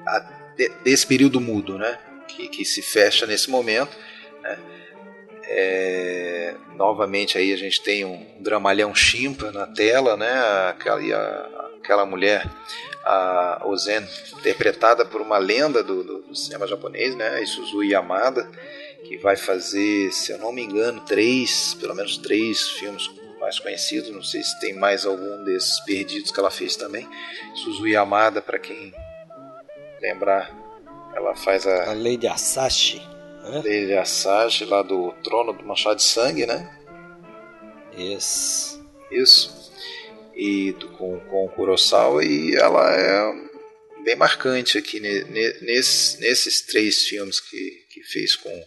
a, de, desse período mudo, né? Que, que se fecha nesse momento. Né? É, novamente aí a gente tem um dramalhão chimpa na tela, né? Aquela, a, aquela mulher a Ozen, interpretada por uma lenda do, do, do cinema japonês, né, Isuzu Yamada, que vai fazer, se eu não me engano, três, pelo menos três filmes mais conhecidos. Não sei se tem mais algum desses perdidos que ela fez também. Suzu Yamada, para quem lembrar, ela faz a. A Lady Asashi. Né? Lady Asashi, lá do Trono do Machado de Sangue, né? Isso. Isso e do, com, com o Kurosawa e ela é bem marcante aqui ne, ne, nesses, nesses três filmes que, que fez com,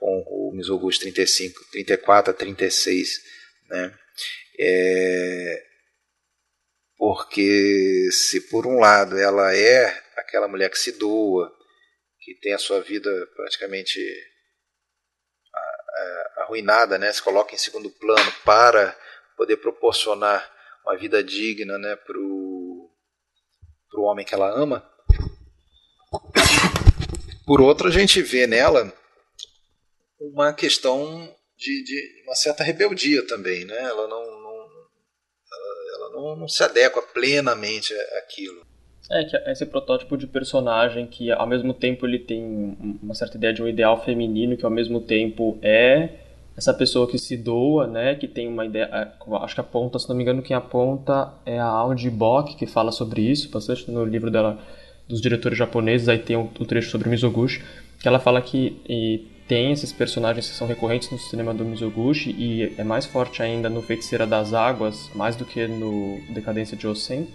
com o Mizoguchi 35, 34 a 36, né? É, porque se por um lado ela é aquela mulher que se doa, que tem a sua vida praticamente arruinada, né? se coloca em segundo plano para poder proporcionar uma vida digna né, para o homem que ela ama. Por outro, a gente vê nela uma questão de, de uma certa rebeldia também. Né? Ela não, não ela, ela não, não se adequa plenamente àquilo. É, que esse protótipo de personagem que ao mesmo tempo ele tem uma certa ideia de um ideal feminino que ao mesmo tempo é essa pessoa que se doa, né, que tem uma ideia, é, acho que aponta, se não me engano, quem aponta é a Audi Bock, que fala sobre isso bastante no livro dela, dos diretores japoneses, aí tem um, um trecho sobre Mizoguchi, que ela fala que e, tem esses personagens que são recorrentes no cinema do Mizoguchi e é mais forte ainda no Feiticeira das Águas, mais do que no Decadência de Osen,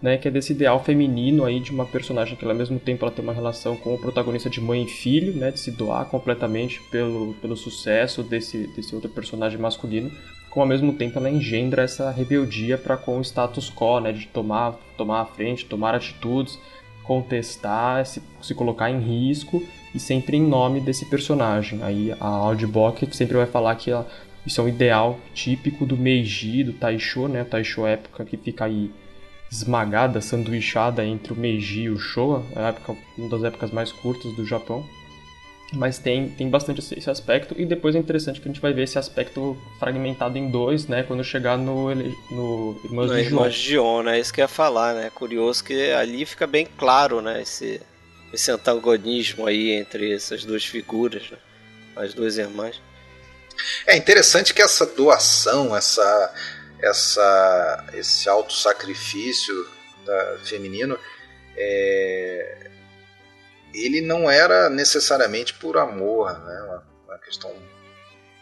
né, que é desse ideal feminino aí de uma personagem que ao mesmo tempo ela tem uma relação com o protagonista de mãe e filho, né, de se doar completamente pelo, pelo sucesso desse, desse outro personagem masculino, como ao mesmo tempo ela engendra essa rebeldia para com o status quo, né, de tomar, tomar a frente, tomar atitudes, contestar, se, se colocar em risco e sempre em nome desse personagem. Aí a Audibok sempre vai falar que ela, isso é um ideal típico do Meiji, do Taisho, né, Taisho é época que fica aí esmagada, sanduichada entre o Meiji e o Showa, a época, uma das épocas mais curtas do Japão. Mas tem, tem bastante esse aspecto, e depois é interessante que a gente vai ver esse aspecto fragmentado em dois, né, quando chegar no, no Irmãos no de João. Irmãos de João, né, isso que eu ia falar, né, curioso que ali fica bem claro, né, esse, esse antagonismo aí entre essas duas figuras, né, as duas irmãs. É interessante que essa doação, essa essa, esse auto-sacrifício feminino, é, ele não era necessariamente por amor, né? uma, uma questão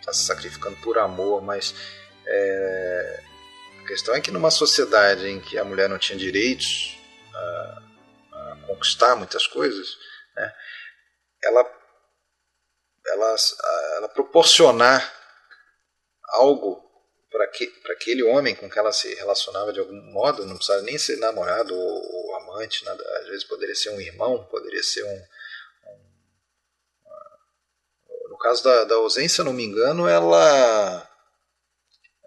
está se sacrificando por amor, mas é, a questão é que numa sociedade em que a mulher não tinha direitos a, a conquistar muitas coisas, né? ela, ela, ela proporcionar algo para aquele homem com que ela se relacionava de algum modo, não precisava nem ser namorado ou, ou amante, nada, às vezes poderia ser um irmão, poderia ser um. um no caso da, da ausência, não me engano, ela.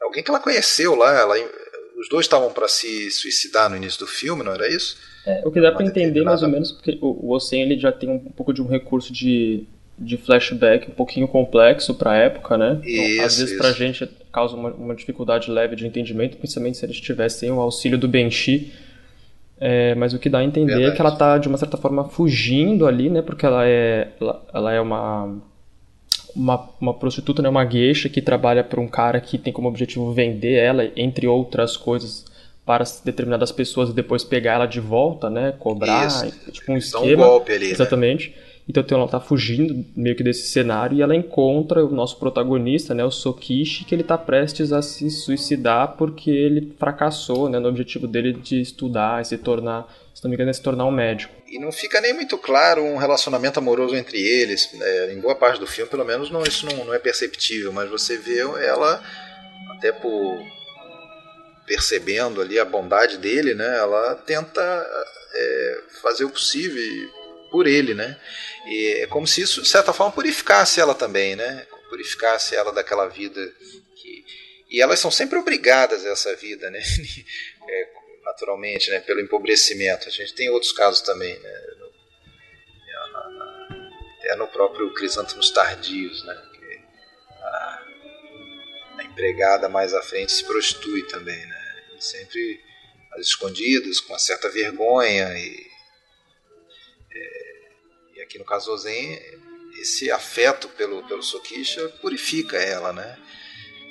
Alguém que ela conheceu lá, ela, os dois estavam para se suicidar no início do filme, não era isso? É, o que dá para entender mais ou menos, porque o, o ele já tem um pouco de um recurso de de flashback um pouquinho complexo para a época, né? Isso, então, às vezes para a gente causa uma, uma, dificuldade leve de entendimento, principalmente se eles tivessem o auxílio do Benchi. É, mas o que dá a entender Verdade. é que ela está de uma certa forma fugindo ali, né? Porque ela é, ela, ela é uma, uma, uma prostituta, né? Uma gueixa que trabalha para um cara que tem como objetivo vender ela, entre outras coisas, para determinadas pessoas e depois pegar ela de volta, né? Cobrar, Isso. tipo um esquema. Um golpe ali, né? Exatamente. Né? Então ela tá fugindo meio que desse cenário e ela encontra o nosso protagonista, né, o Sokishi, que ele tá prestes a se suicidar porque ele fracassou, né, no objetivo dele de estudar e se tornar, se não me engano, é se tornar um médico. E não fica nem muito claro um relacionamento amoroso entre eles. Né? Em boa parte do filme, pelo menos, não, isso não, não é perceptível, mas você vê ela até por percebendo ali a bondade dele, né? Ela tenta é, fazer o possível por ele, né? E é como se isso, de certa forma, purificasse ela também, né? Purificasse ela daquela vida que... E elas são sempre obrigadas a essa vida, né? é, naturalmente, né? Pelo empobrecimento. A gente tem outros casos também, né? Até no próprio Crisântemos Tardios, né? A, a empregada mais à frente se prostitui também, né? Sempre às escondidas, com uma certa vergonha e aqui no caso Zen, esse afeto pelo, pelo Sokisha purifica ela, né?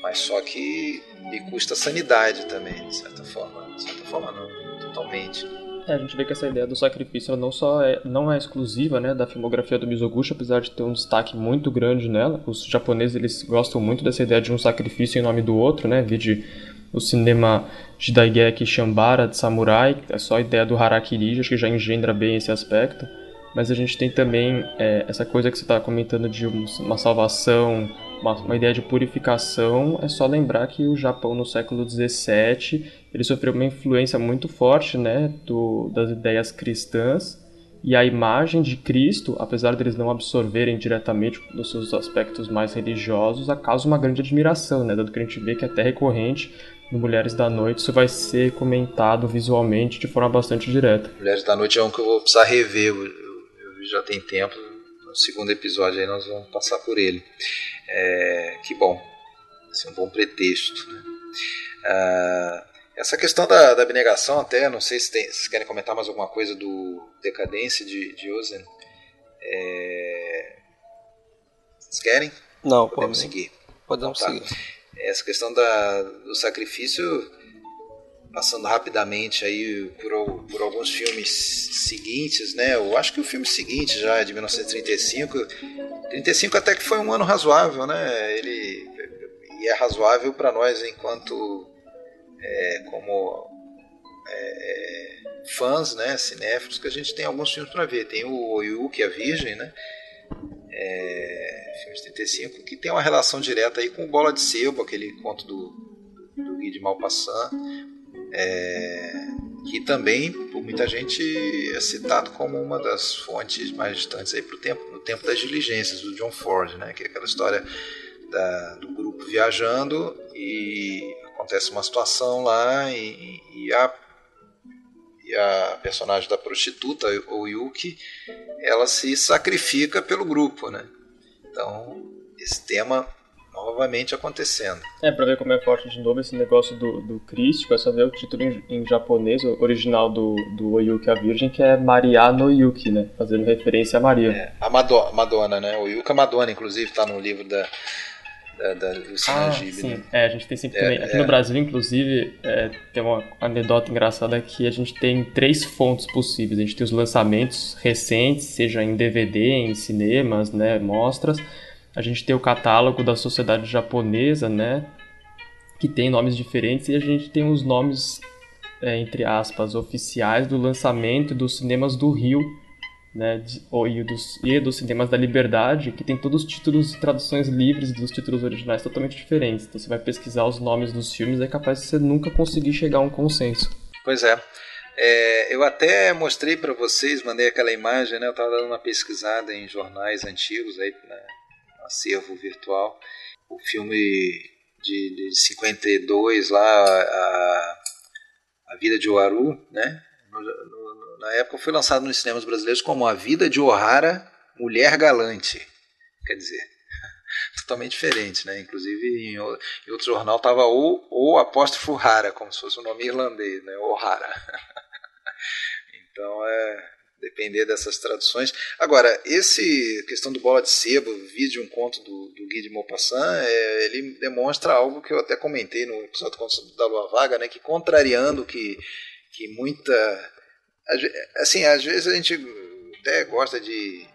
Mas só que lhe custa sanidade também, de certa forma. De certa forma não, totalmente. É, a gente vê que essa ideia do sacrifício não só é, não é exclusiva né, da filmografia do Mizoguchi, apesar de ter um destaque muito grande nela. Os japoneses eles gostam muito dessa ideia de um sacrifício em nome do outro, né? Vide o cinema de Daigeki Shambara, de Samurai, é só a ideia do Harakiri, acho que já engendra bem esse aspecto mas a gente tem também é, essa coisa que você está comentando de uma salvação, uma, uma, ideia de purificação. É só lembrar que o Japão no século XVII ele sofreu uma influência muito forte, né, do, das ideias cristãs e a imagem de Cristo, apesar deles não absorverem diretamente nos seus aspectos mais religiosos, causa uma grande admiração, né, dado que a gente vê que até recorrente no Mulheres da Noite, isso vai ser comentado visualmente de forma bastante direta. Mulheres da Noite é um que eu vou precisar rever já tem tempo. No segundo episódio aí nós vamos passar por ele. É, que bom. É um bom pretexto. Né? Ah, essa questão da, da, abnegação, até, não sei se tem, vocês querem comentar mais alguma coisa do Decadência de, de É, vocês querem? Não, podemos seguir. podemos então, tá. seguir. Essa questão da, do sacrifício, passando rapidamente aí por, por alguns filmes seguintes, né? Eu acho que o filme seguinte já é de 1935. 35 até que foi um ano razoável, né? Ele e é razoável para nós enquanto é, como é, fãs, né, cinéfilos, que a gente tem alguns filmes para ver. Tem o Oyuki, a Virgem, né? É, filme de 35, que tem uma relação direta aí com Bola de Sebo, aquele conto do, do Guy de Maupassant, é, que também por muita gente é citado como uma das fontes mais distantes aí pro tempo, no tempo das diligências do John Ford, né, que é aquela história da, do grupo viajando e acontece uma situação lá e, e a e a personagem da prostituta, o Yuki, ela se sacrifica pelo grupo, né? Então, esse tema novamente acontecendo. É, pra ver como é forte de novo esse negócio do, do crístico, é só ver o título em, em japonês, o original do, do Oyuki a Virgem, que é Maria no Yuki, né? Fazendo referência a Maria. É, a Madonna, né? O Yuka Madonna, inclusive, tá no livro da, da, da Luciana ah, Gibe. Sim, né? é, a gente tem sempre é, também. Aqui é. no Brasil, inclusive, é, tem uma anedota engraçada que a gente tem três fontes possíveis. A gente tem os lançamentos recentes, seja em DVD, em cinemas, né, mostras. A gente tem o catálogo da Sociedade Japonesa, né, que tem nomes diferentes, e a gente tem os nomes, é, entre aspas, oficiais do lançamento dos cinemas do Rio, né, de, e, dos, e dos cinemas da liberdade, que tem todos os títulos e traduções livres dos títulos originais totalmente diferentes. Então você vai pesquisar os nomes dos filmes é capaz de você nunca conseguir chegar a um consenso. Pois é. é eu até mostrei para vocês, mandei aquela imagem, né, eu estava dando uma pesquisada em jornais antigos, aí, né, acervo virtual, o filme de, de 52 lá, a, a Vida de Oaru, né, no, no na época foi lançado nos cinemas brasileiros como A Vida de O'Hara, Mulher Galante. Quer dizer, totalmente diferente, né? Inclusive em, outro jornal estava o, o apóstrofo como se fosse um nome irlandês, né? O'Hara. então é depender dessas traduções. Agora, esse questão do bola de sebo, vídeo um conto do, do Guy de Maupassant, é, ele demonstra algo que eu até comentei no episódio da Lua Vaga, né? Que contrariando que que muita assim, às vezes a gente até gosta de,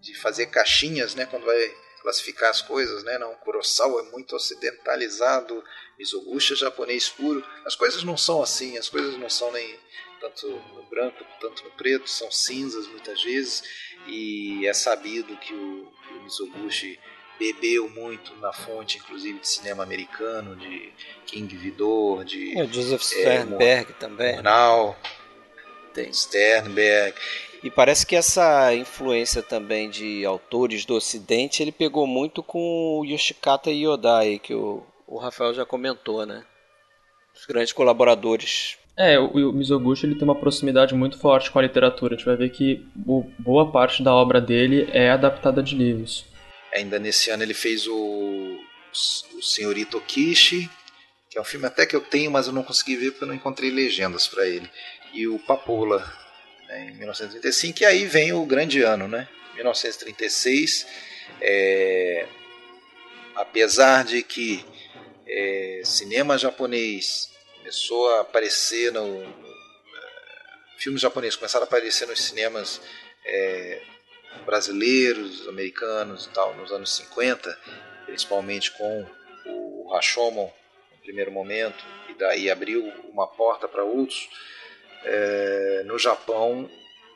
de fazer caixinhas, né, quando vai classificar as coisas, né? Não, Kurosawa é muito ocidentalizado, Mizoguchi é japonês puro. As coisas não são assim, as coisas não são nem tanto no branco, tanto no preto, são cinzas muitas vezes. E é sabido que o, que o Mizoguchi bebeu muito na fonte, inclusive de cinema americano, de King Vidor, de é, Joseph Sternberg é, também. Murnau, tem Sternberg. E parece que essa influência também de autores do Ocidente ele pegou muito com o Yoshikata Yodai, que o, o Rafael já comentou, né? Os grandes colaboradores. É, o, o Mizoguchi ele tem uma proximidade muito forte com a literatura. A gente vai ver que boa parte da obra dele é adaptada de livros. Ainda nesse ano ele fez o, o Senhorito Kishi, que é um filme até que eu tenho, mas eu não consegui ver porque eu não encontrei legendas para ele e o Papoula, né, em 1935, e aí vem o grande ano, né? 1936, é, apesar de que é, cinema japonês começou a aparecer no, no filmes japoneses começaram a aparecer nos cinemas é, brasileiros, americanos e tal, nos anos 50, principalmente com o Rashomon no primeiro momento, e daí abriu uma porta para outros é, no Japão,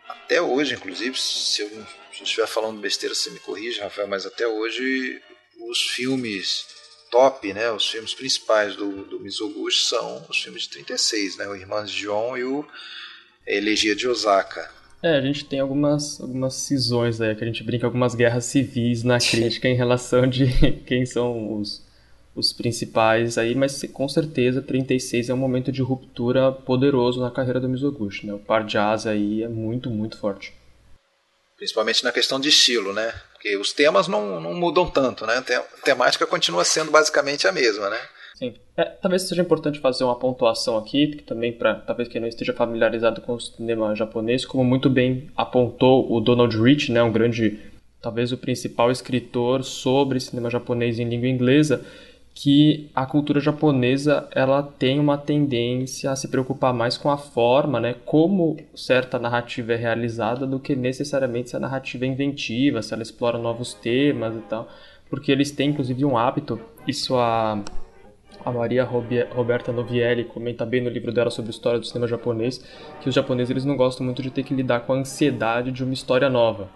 até hoje, inclusive, se eu, se eu estiver falando besteira, você me corrige, Rafael, mas até hoje os filmes top, né, os filmes principais do, do Mizoguchi são os filmes de 36, né, o Irmãs de John e o Elegia de Osaka. É, a gente tem algumas, algumas cisões aí, que a gente brinca algumas guerras civis na crítica em relação de quem são os, os principais aí, mas com certeza 36 é um momento de ruptura poderoso na carreira do Mizoguchi, né? O par jazz aí é muito, muito forte. Principalmente na questão de estilo, né? Porque os temas não, não mudam tanto, né? A temática continua sendo basicamente a mesma, né? Sim. É, talvez seja importante fazer uma pontuação aqui, também para talvez quem não esteja familiarizado com o cinema japonês, como muito bem apontou o Donald Rich, né, um grande talvez o principal escritor sobre cinema japonês em língua inglesa, que a cultura japonesa ela tem uma tendência a se preocupar mais com a forma, né, como certa narrativa é realizada, do que necessariamente se a narrativa é inventiva, se ela explora novos temas e tal, porque eles têm inclusive um hábito, isso a a Maria Roberta Novielli comenta bem no livro dela sobre a história do cinema japonês, que os japoneses eles não gostam muito de ter que lidar com a ansiedade de uma história nova.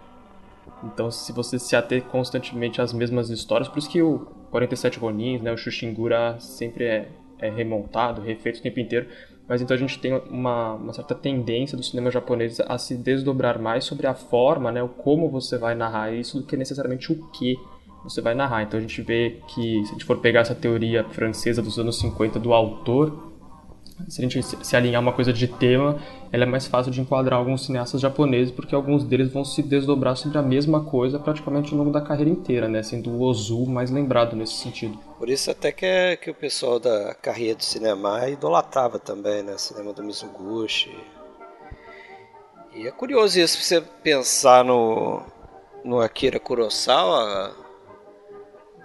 Então, se você se ater constantemente às mesmas histórias, por isso que o 47 Ronins, né, o Shushingura sempre é, é remontado, refeito o tempo inteiro, mas então a gente tem uma, uma, certa tendência do cinema japonês a se desdobrar mais sobre a forma, né, o como você vai narrar isso, do que necessariamente o que você vai narrar. Então a gente vê que, se a gente for pegar essa teoria francesa dos anos 50 do autor, se a gente se alinhar uma coisa de tema, ela é mais fácil de enquadrar alguns cineastas japoneses, porque alguns deles vão se desdobrar sobre a mesma coisa praticamente ao longo da carreira inteira, né? Sendo o Ozu mais lembrado nesse sentido. Por isso até que, é, que o pessoal da carreira do cinema idolatrava também, né? Cinema do Mizoguchi. E é curioso isso, você pensar no, no Akira Kurosawa,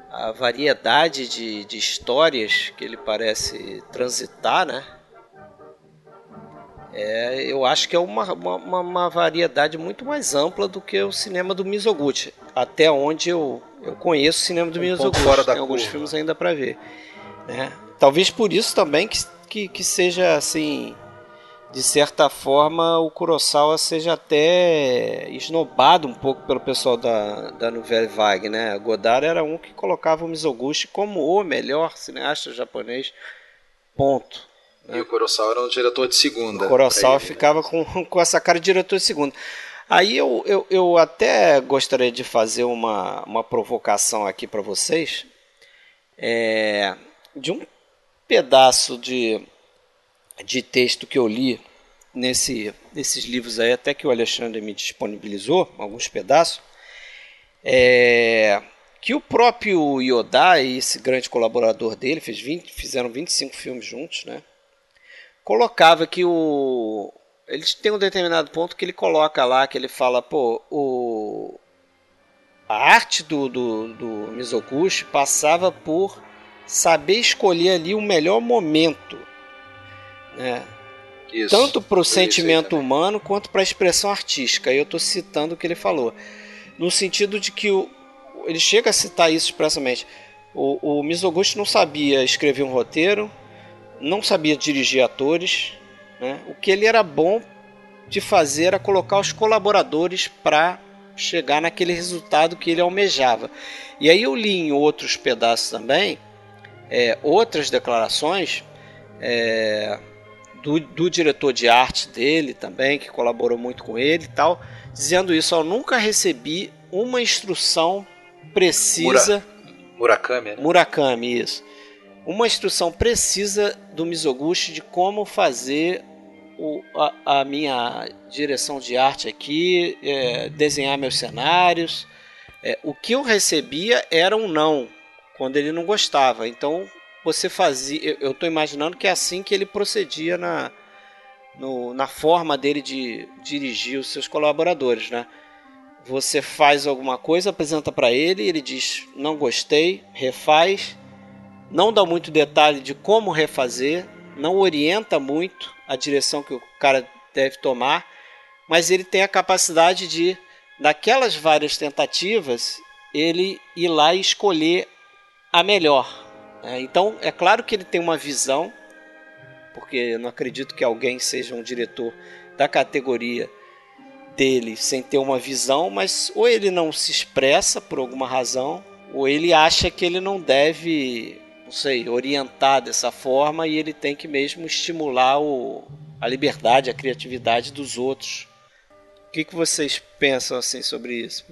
a variedade de, de histórias que ele parece transitar, né? É, eu acho que é uma, uma, uma, variedade muito mais ampla do que o cinema do Mizoguchi. Até onde eu, eu conheço o cinema do um Mizoguchi. Fora da Tem alguns filmes ainda para ver. Né? Talvez por isso também que, que, que seja assim de certa forma, o Kurosawa seja até esnobado um pouco pelo pessoal da, da Nouvelle Vague, né? Godard era um que colocava o Mizoguchi como o melhor cineasta japonês, ponto. E o Kurosawa era um diretor de segunda. O Kurosawa ele, ficava né? com, com essa cara de diretor de segunda. Aí eu, eu, eu até gostaria de fazer uma, uma provocação aqui para vocês, é, de um pedaço de de texto que eu li nesse, nesses livros aí, até que o Alexandre me disponibilizou, alguns pedaços, é, que o próprio Yoda, esse grande colaborador dele, fez 20, fizeram 25 filmes juntos, né? Colocava que o. Ele tem um determinado ponto que ele coloca lá, que ele fala, pô, o, a arte do, do, do Mizoguchi passava por saber escolher ali o melhor momento né? Isso, Tanto para o sentimento humano quanto para a expressão artística. Aí eu estou citando o que ele falou. No sentido de que o, ele chega a citar isso expressamente. O, o Mizoguchi não sabia escrever um roteiro, não sabia dirigir atores. Né? O que ele era bom de fazer era colocar os colaboradores para chegar naquele resultado que ele almejava. E aí eu li em outros pedaços também é, outras declarações. É, do, do, diretor de arte dele também, que colaborou muito com ele e tal, dizendo isso: Eu nunca recebi uma instrução precisa. Mura, Murakami, né? Murakami, isso. Uma instrução precisa do Mizoguchi de como fazer o, a, a, minha direção de arte aqui, é, desenhar meus cenários. É, o que eu recebia era um não, quando ele não gostava. Então você fazia. Eu estou imaginando que é assim que ele procedia na, no, na forma dele de dirigir os seus colaboradores, né? Você faz alguma coisa, apresenta para ele, ele diz não gostei, refaz, não dá muito detalhe de como refazer, não orienta muito a direção que o cara deve tomar, mas ele tem a capacidade de, daquelas várias tentativas, ele ir lá e escolher a melhor. É, então, é claro que ele tem uma visão, porque eu não acredito que alguém seja um diretor da categoria dele sem ter uma visão, mas ou ele não se expressa por alguma razão, ou ele acha que ele não deve, sei, orientar dessa forma e ele tem que mesmo estimular o, a liberdade, a criatividade dos outros. O que, que vocês pensam assim sobre isso?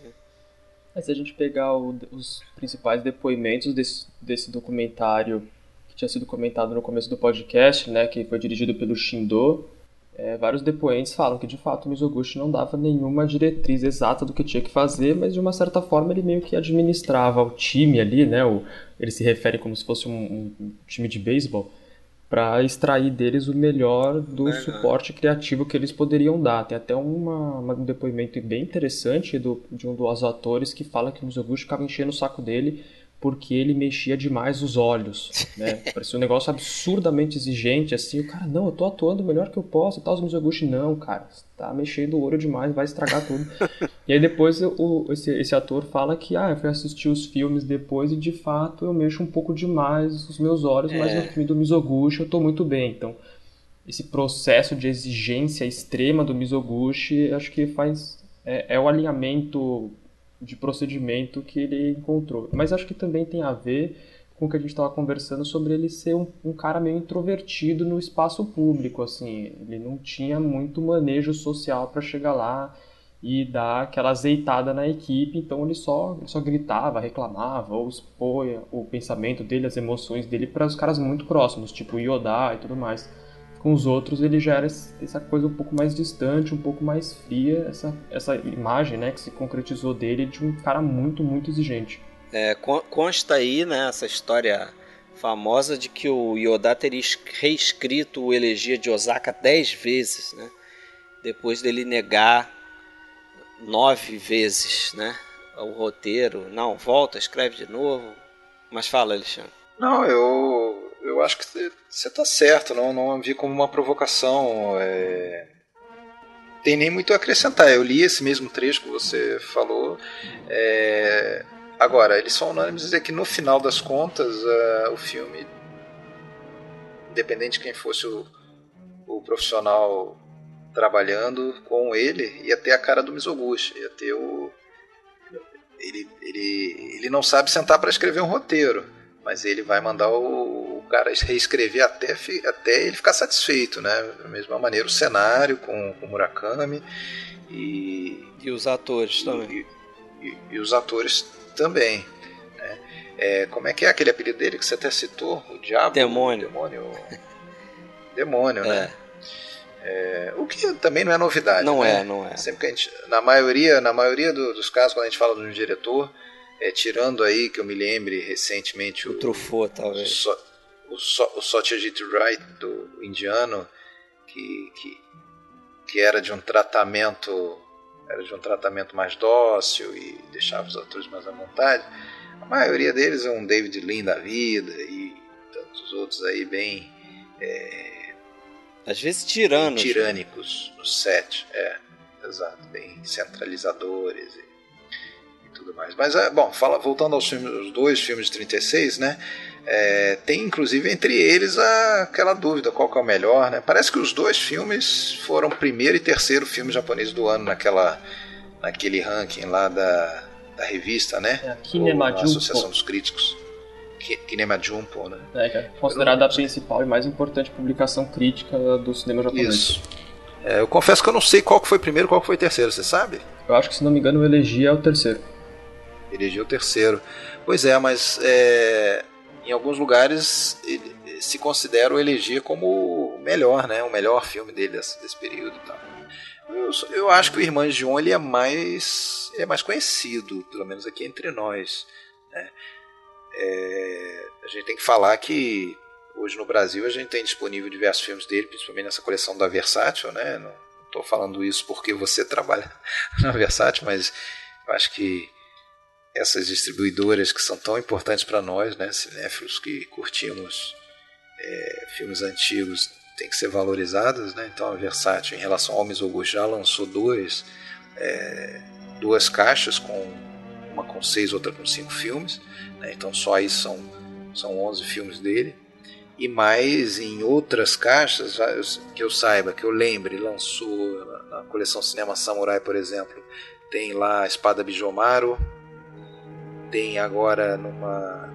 É, se a gente pegar o, os principais depoimentos desse, desse documentário que tinha sido comentado no começo do podcast, né, que foi dirigido pelo Shindo, é, vários depoentes falam que de fato o Mizoguchi não dava nenhuma diretriz exata do que tinha que fazer, mas de uma certa forma ele meio que administrava o time ali, né? O, ele se refere como se fosse um, um time de beisebol. para extrair deles o melhor do é, suporte criativo que eles poderiam dar. Tem até uma, um depoimento bem interessante do, de um dos atores que fala que o Mizoguchi ficava enchendo o saco dele porque ele mexia demais os olhos, né? Parecia um negócio absurdamente exigente, assim, o cara, não, eu tô atuando o melhor que eu posso e tal, os Mizoguchi, não, cara, tá mexendo o olho demais, vai estragar tudo. e aí depois o, esse, esse ator fala que, ah, eu fui assistir os filmes depois e de fato eu mexo um pouco demais os meus olhos, é. mas no filme do Mizoguchi eu tô muito bem, então esse processo de exigência extrema do Mizoguchi, acho que faz é, é o alinhamento de procedimento que ele encontrou. Mas acho que também tem a ver com o que a gente estava conversando sobre ele ser um, um, cara meio introvertido no espaço público, assim, ele não tinha muito manejo social para chegar lá e dar aquela azeitada na equipe, então ele só, ele só gritava, reclamava ou expunha o pensamento dele, as emoções dele para os caras muito próximos, tipo Yoda e tudo mais com os outros ele já era essa coisa um pouco mais distante, um pouco mais fria, essa, essa imagem né, que se concretizou dele de um cara muito, muito exigente. É, consta aí né, essa história famosa de que o Yoda teria reescrito o Elegia de Osaka dez vezes, né, depois dele negar nove vezes né, o roteiro. Não, volta, escreve de novo. Mas fala, Alexandre. Não, eu eu acho que você está certo, não, não vi como uma provocação. É... Tem nem muito a acrescentar. Eu li esse mesmo trecho que você falou. É... Agora, eles são unânimes dizer que no final das contas, uh, o filme, independente de quem fosse o, o profissional trabalhando com ele, ia ter a cara do Mizoguchi, ia ter o. Ele, ele, ele não sabe sentar para escrever um roteiro, mas ele vai mandar o, cara reescrever até, até ele ficar satisfeito, né? Da mesma maneira o cenário com, o Murakami e... E os atores também. E, e, e os atores também. Né? É, como é que é aquele apelido dele que você até citou? O Diabo? Demônio. Demônio, demônio né? É, o que também não é novidade. Não né? é, não é. Sempre que a gente, na maioria, na maioria do, dos casos, quando a gente fala de um diretor, é, tirando aí que eu me lembre recentemente o, o Truffaut, talvez. O, o, so, o Satyajit Ray do indiano que, que, que era de um tratamento era de um tratamento mais dócil e deixava os atores mais à vontade. A maioria deles é um David Lean da vida e tantos outros aí bem é, às vezes tiranos, bem tirânicos no set, é, exato, bem centralizadores e tudo mais. Mas é, bom, fala, voltando aos filmes, os dois filmes de 36, né? É, tem inclusive entre eles a, aquela dúvida qual que é o melhor, né? Parece que os dois filmes foram primeiro e terceiro filme japonês do ano naquela, naquele ranking lá da, da revista, né? É, Kinema a Associação dos Críticos. Kinema Jumpo, né? É, é considerada a principal e mais importante publicação crítica do cinema japonês. Isso. É, eu confesso que eu não sei qual que foi primeiro e qual que foi terceiro, você sabe? Eu acho que, se não me engano, o Elegia é o terceiro. Elegia é o terceiro. Pois é, mas é, em alguns lugares ele se considera o Elegia como o melhor, né? O melhor filme dele desse, desse período e tal. Eu, eu, acho que o Irmãos de ele é mais ele é mais conhecido, pelo menos aqui entre nós. Né? É, a gente tem que falar que hoje no Brasil a gente tem disponível diversos filmes dele, principalmente nessa coleção da Versátil, né? Não estou falando isso porque você trabalha na Versátil, mas eu acho que essas distribuidoras que são tão importantes para nós, né, cinéfilos que curtimos é, filmes antigos, tem que ser valorizadas, né? Então a Versátil, em relação ao Misogu, já lançou dois, é, duas caixas com uma com seis, outra com cinco filmes, né? Então só aí são são 11 filmes dele. E mais em outras caixas, que eu saiba, que eu lembre, lançou na coleção Cinema Samurai, por exemplo, tem lá a Espada Bijomaru, tem agora numa.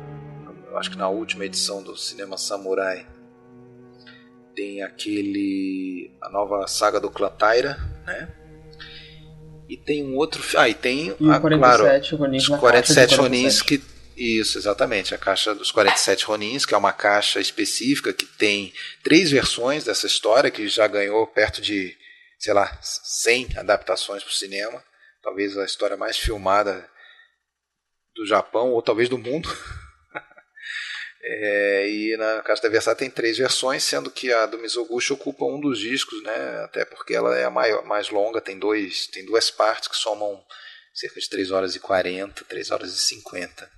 Acho que na última edição do Cinema Samurai tem aquele. a nova saga do Clã Taira, né? E tem um outro. Ah, e tem. E a, 47 claro, os 47 Ronins que. Isso, exatamente. A caixa dos 47 Ronins, que é uma caixa específica que tem três versões dessa história, que já ganhou perto de, sei lá, 100 adaptações para o cinema. Talvez a história mais filmada do Japão ou talvez do mundo. É, e na Casa da Versailles tem três versões, sendo que a do Mizoguchi ocupa um dos discos, né? Até porque ela é a maior, mais longa, tem, dois, tem duas partes que somam cerca de 3 horas e 40, 3 horas e 50.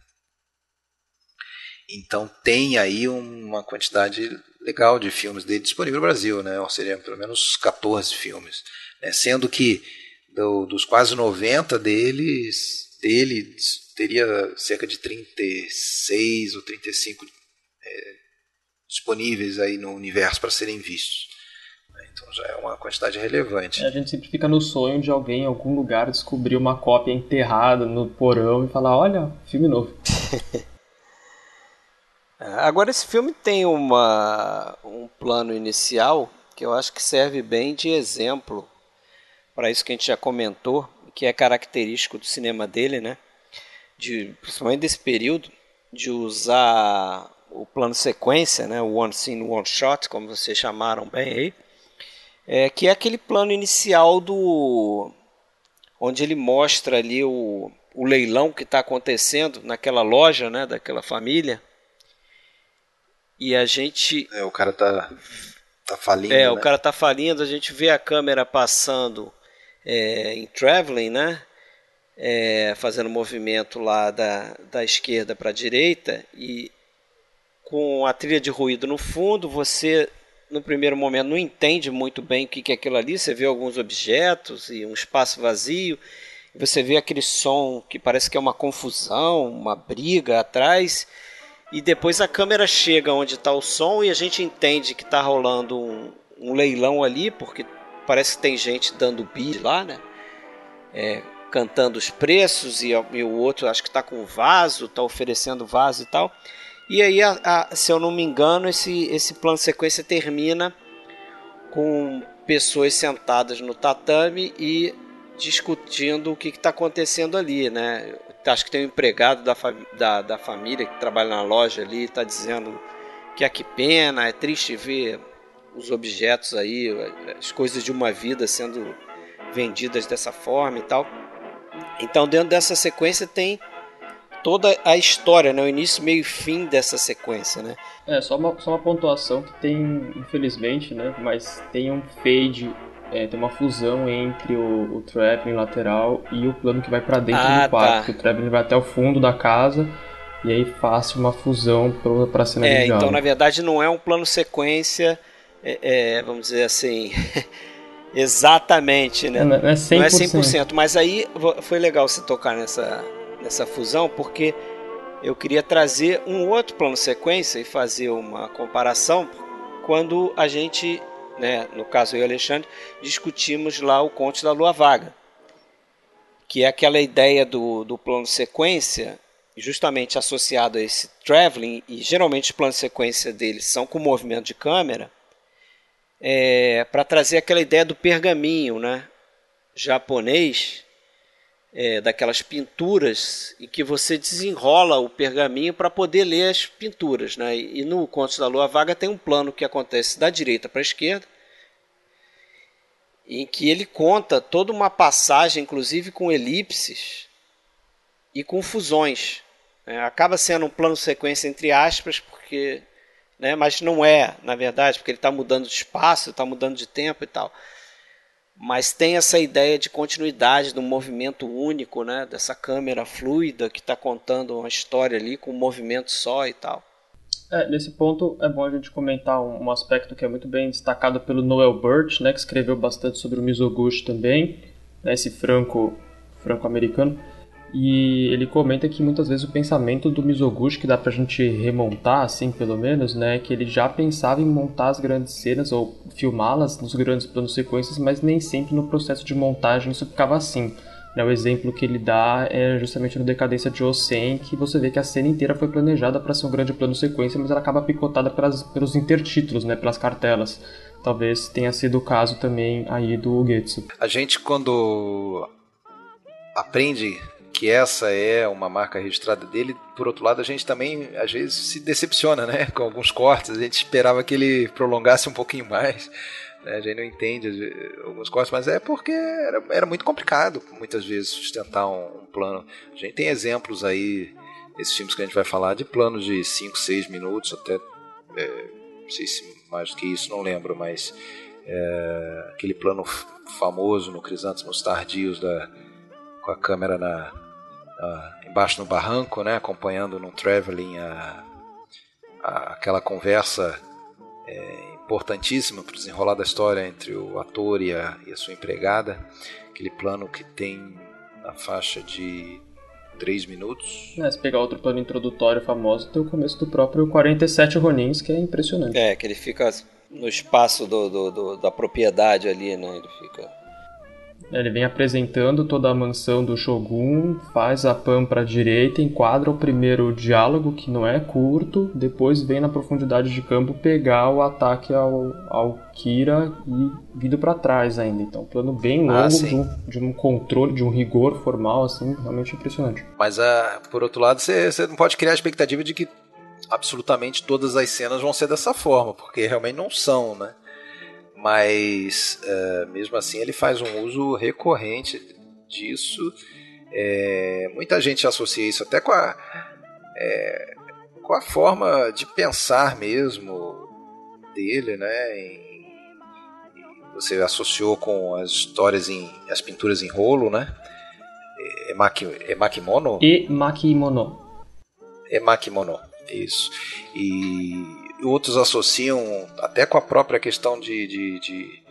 Então tem aí uma quantidade legal de filmes dele disponível no Brasil, né? Ou seja, pelo menos 14 filmes. Né? Sendo que do, dos quase 90 deles, dele teria cerca de 36 ou 35 é, disponíveis aí no universo para serem vistos. Então já é uma quantidade relevante. A gente sempre fica no sonho de alguém em algum lugar descobrir uma cópia enterrada no porão e falar: olha, filme novo. Agora, esse filme tem uma, um plano inicial que eu acho que serve bem de exemplo para isso que a gente já comentou, que é característico do cinema dele, né? De, principalmente desse período, de usar o plano sequência, né? o one scene, one shot, como vocês chamaram bem aí, é, que é aquele plano inicial do onde ele mostra ali o, o leilão que está acontecendo naquela loja, né, daquela família. E a gente. É, o cara tá, tá falindo. É, né? o cara tá falindo, a gente vê a câmera passando é, em traveling, né? É, fazendo movimento lá da, da esquerda para a direita e com a trilha de ruído no fundo, você no primeiro momento não entende muito bem o que é aquilo ali, você vê alguns objetos e um espaço vazio, você vê aquele som que parece que é uma confusão, uma briga atrás, e depois a câmera chega onde está o som e a gente entende que está rolando um, um, leilão ali, porque parece que tem gente dando bid lá, né? É, cantando os preços e, e, o outro acho que está com vaso, está oferecendo vaso e tal. E aí, a, a, se eu não me engano, esse, esse plano sequência termina com pessoas sentadas no tatame e discutindo o que está acontecendo ali, né? acho que tem um empregado da, da, da família que trabalha na loja ali, está dizendo que é que pena, é triste ver os objetos aí, as coisas de uma vida sendo vendidas dessa forma e tal. Então, dentro dessa sequência tem toda a história, né? o início, meio e fim dessa sequência. Né? É, só uma, só uma pontuação que tem, infelizmente, né? mas tem um fade é, tem uma fusão entre o, o traveling lateral e o plano que vai para dentro ah, do quarto. Tá. O traveling vai até o fundo da casa e aí faz uma fusão para a cena é, de Então, na verdade, não é um plano sequência, é, é, vamos dizer assim, exatamente, né? Não, é 100%. Não é 100%. Mas aí foi legal você tocar nessa, nessa fusão, porque eu queria trazer um outro plano sequência e fazer uma comparação quando a gente né, no caso eu e Alexandre, discutimos lá o Conte da Lua Vaga, que é aquela ideia do, do plano sequência, justamente associado a esse traveling, e geralmente os planos sequência deles são com movimento de câmera, é, para trazer aquela ideia do pergaminho né, japonês, é, daquelas pinturas e que você desenrola o pergaminho para poder ler as pinturas. Né? E no Contos da Lua Vaga tem um plano que acontece da direita para a esquerda, em que ele conta toda uma passagem, inclusive com elipses e com fusões. É, acaba sendo um plano sequência entre aspas, porque, né, mas não é, na verdade, porque ele está mudando de espaço, está mudando de tempo e tal mas tem essa ideia de continuidade de um movimento único, né? Dessa câmera fluida que está contando uma história ali com um movimento só e tal. É, nesse ponto é bom a gente comentar um, um, aspecto que é muito bem destacado pelo Noel Burt, né? Que escreveu bastante sobre o Mizoguchi também, né, esse franco franco-americano. E ele comenta que muitas vezes o pensamento do Mizoguchi, que dá pra gente remontar, assim, pelo menos, né, que ele já pensava em montar as grandes cenas ou filmá-las nos grandes planos sequências, mas nem sempre no processo de montagem isso ficava assim. Né, o exemplo que ele dá é justamente no Decadência de Osen, que você vê que a cena inteira foi planejada para ser um grande plano sequência, mas ela acaba picotada pelas, pelos intertítulos, né, pelas cartelas. Talvez tenha sido o caso também aí do Getsu. A gente quando aprende que essa é uma marca registrada dele. Por outro lado, a gente também às vezes se decepciona, né, com alguns cortes. A gente esperava que ele prolongasse um pouquinho mais. Né? A gente não entende alguns cortes, mas é porque era, era muito complicado muitas vezes sustentar um, um, plano. A gente tem exemplos aí esses filmes que a gente vai falar de planos de 5, 6 minutos, até é, não sei se mais do que isso, não lembro, mas é, aquele plano famoso no Crisântemos Tardios da, com a câmera na, na, embaixo no barranco, né, acompanhando no traveling a, a, aquela conversa é, importantíssima para o desenrolar da história entre o ator e a, e a sua empregada, aquele plano que tem na faixa de 3 minutos. É, se pegar outro plano introdutório famoso, tem o começo do próprio 47 Ronins, que é impressionante. É, que ele fica no espaço do, do, do da propriedade ali, né? Ele fica ele vem apresentando toda a mansão do Shogun, faz a pan para a direita, enquadra o primeiro diálogo, que não é curto, depois vem na profundidade de campo pegar o ataque ao, ao Kira e vindo para trás ainda. Então, um plano bem longo ah, de, um, de, um, controle, de um rigor formal, assim, realmente impressionante. Mas, uh, por outro lado, você não pode criar a expectativa de que absolutamente todas as cenas vão ser dessa forma, porque realmente não são, né? Mas uh, mesmo assim ele faz um uso recorrente disso. É, muita gente associa isso até com a, é, com a forma de pensar mesmo dele, né? Em, você associou com as histórias em as pinturas em rolo, né? É, maki, é makimono? E makimono. É makimono, isso. E outros associam até com a própria questão de, de, de,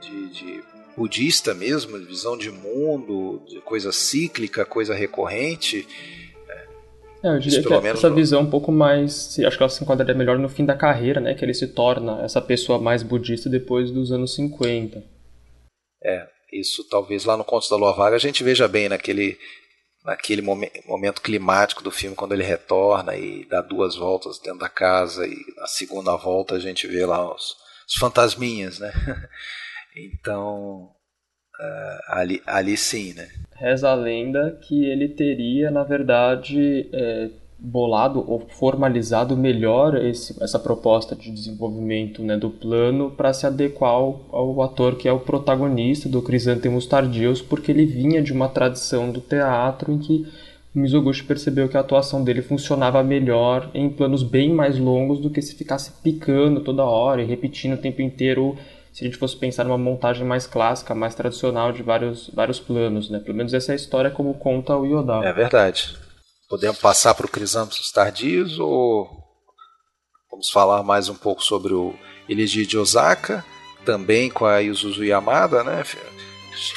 de, de budista mesmo, visão de mundo, de coisa cíclica, coisa recorrente. É, eu diria Isso, que essa visão um pouco mais. Acho que ela se enquadraria melhor no fim da carreira, né? Que ele se torna essa pessoa mais budista depois dos anos 50. É, isso talvez lá no Contos da Lua Vaga a gente veja bem naquele naquele momento climático do filme, quando ele retorna e dá duas voltas dentro da casa, e na segunda volta a gente vê lá os, os fantasminhas, né? Então, uh, ali, ali sim, né? Reza a lenda que ele teria, na verdade, é, bolado ou formalizado melhor esse, essa proposta de desenvolvimento né, do plano para se adequar ao, ao, ator que é o protagonista do Crisântemos Tardios, porque ele vinha de uma tradição do teatro em que o Mizoguchi percebeu que a atuação dele funcionava melhor em planos bem mais longos do que se ficasse picando toda hora e repetindo o tempo inteiro se a gente fosse pensar numa montagem mais clássica, mais tradicional de vários, vários planos, né? Pelo menos essa é a história como conta o Yodá. É verdade. Podemos passar para o Crisâmetros Tardios ou vamos falar mais um pouco sobre o Eligi de Osaka, também com a Yuzuzu Yamada, né?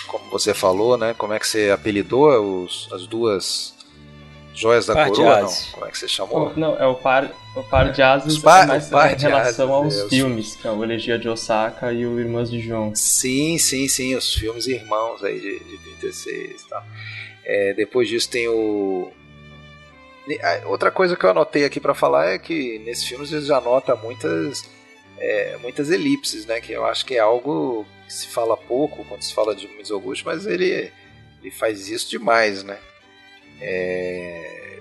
Como você falou, né? Como é que você apelidou os, as duas joias da par coroa? Não, como é que você chamou? não, é o par, o par de asas par, mais par em relação aos é, filmes, que é o Elegia de Osaka e o Irmãs de João. Sim, sim, sim, os filmes irmãos aí de, de 36 e tal. É, depois disso tem o Outra coisa que eu anotei aqui para falar é que nesse filme você já nota muitas, é, muitas elipses, né? Que eu acho que é algo que se fala pouco quando se fala de Mizoguchi, mas ele, ele faz isso demais, né? É,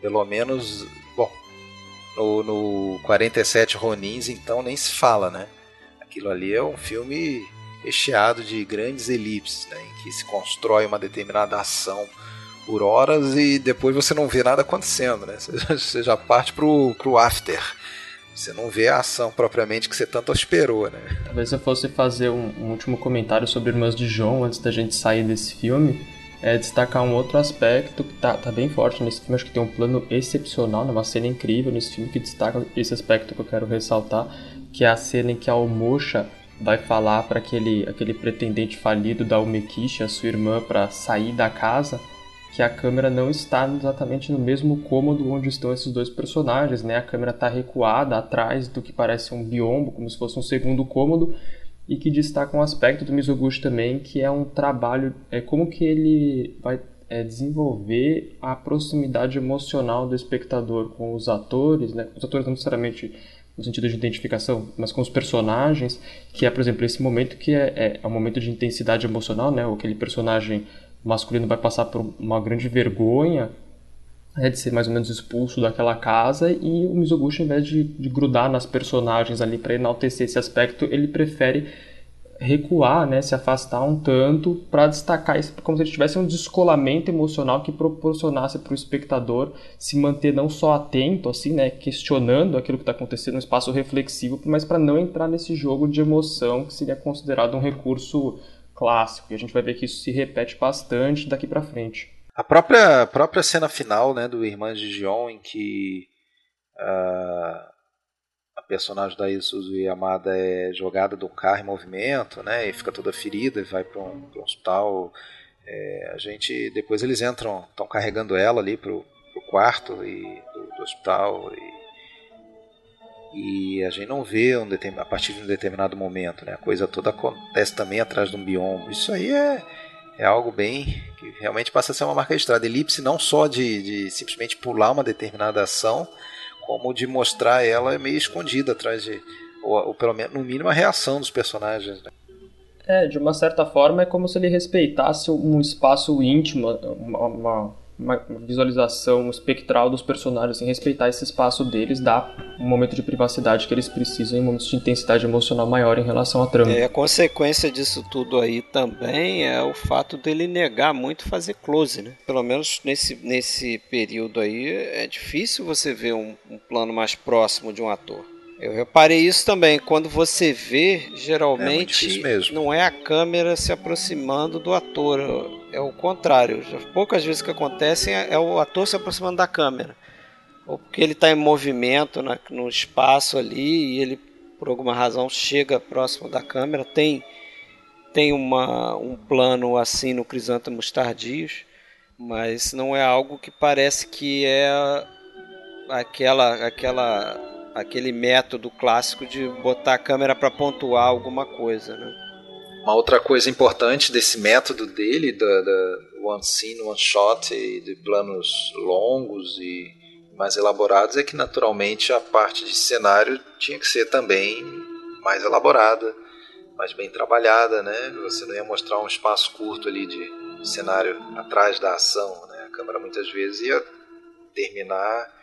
pelo menos, bom, no, no 47 Ronins, então nem se fala, né? Aquilo ali é um filme recheado de grandes elipses, né? Em que se constrói uma determinada ação por horas e depois você não vê nada acontecendo, né? Você já parte pro, pro after. Você não vê a ação propriamente que você tanto esperou, né? Talvez eu fosse fazer um, um último comentário sobre Irmãs de João antes da gente sair desse filme. É destacar um outro aspecto que tá, tá bem forte nesse filme. Acho que tem um plano excepcional, né? uma cena incrível nesse filme que destaca esse aspecto que eu quero ressaltar, que é a cena em que a Omocha vai falar para aquele, aquele pretendente falido da Umekishi, a sua irmã, para sair da casa que a câmera não está exatamente no mesmo cômodo onde estão esses dois personagens, né? A câmera está recuada atrás do que parece um biombo, como se fosse um segundo cômodo, e que destaca um aspecto do Mizoguchi também, que é um trabalho, é como que ele vai é, desenvolver a proximidade emocional do espectador com os atores, né? Os atores não necessariamente no sentido de identificação, mas com os personagens, que é, por exemplo, esse momento que é, é, é um momento de intensidade emocional, né? Aquele personagem masculino vai passar por uma grande vergonha né, de ser mais ou menos expulso daquela casa e o Mizoguchi, ao invés de, de grudar nas personagens ali para enaltecer esse aspecto, ele prefere recuar, né, se afastar um tanto para destacar isso como se ele tivesse um descolamento emocional que proporcionasse para o espectador se manter não só atento, assim, né, questionando aquilo que está acontecendo no espaço reflexivo, mas para não entrar nesse jogo de emoção que seria considerado um recurso clássico. E a gente vai ver que isso se repete bastante daqui para frente. A própria, a própria cena final, né, do Irmãs de Gion, em que uh personagem da Isuzu Yamada é jogada do carro em movimento, né? E fica toda ferida e vai para um, um, hospital. É, a gente depois eles entram, estão carregando ela ali pro, pro quarto e, do, do hospital e, e, a gente não vê um a partir de um determinado momento, né? A coisa toda acontece também atrás de um biombo. Isso aí é é algo bem que realmente passa a ser uma marca de estrada. Elipse não só de, de simplesmente pular uma determinada ação, como de mostrar ela meio escondida atrás de. Ou, ou pelo menos, no mínimo, a reação dos personagens. Né? É, de uma certa forma é como se ele respeitasse um espaço íntimo, uma, uma uma visualização espectral dos personagens, assim, respeitar esse espaço deles, dar um momento de privacidade que eles precisam em momentos de intensidade emocional maior em relação à trama. É, a consequência disso tudo aí também é o fato dele negar muito fazer close, né? Pelo menos nesse, nesse período aí é difícil você ver um, um plano mais próximo de um ator. Eu reparei isso também. Quando você vê, geralmente é não é a câmera se aproximando do ator. É o contrário. Poucas vezes que acontecem é, é o ator se aproximando da câmera. Ou porque ele está em movimento na, no espaço ali e ele, por alguma razão, chega próximo da câmera. Tem, tem uma, um plano assim no Crisântemos Tardios, mas não é algo que parece que é aquela aquela aquele método clássico de botar a câmera para pontuar alguma coisa, né? Uma outra coisa importante desse método dele, da, da one scene, one shot, e de planos longos e mais elaborados, é que naturalmente a parte de cenário tinha que ser também mais elaborada, mais bem trabalhada, né? Você não ia mostrar um espaço curto ali de cenário atrás da ação, né? A câmera muitas vezes ia terminar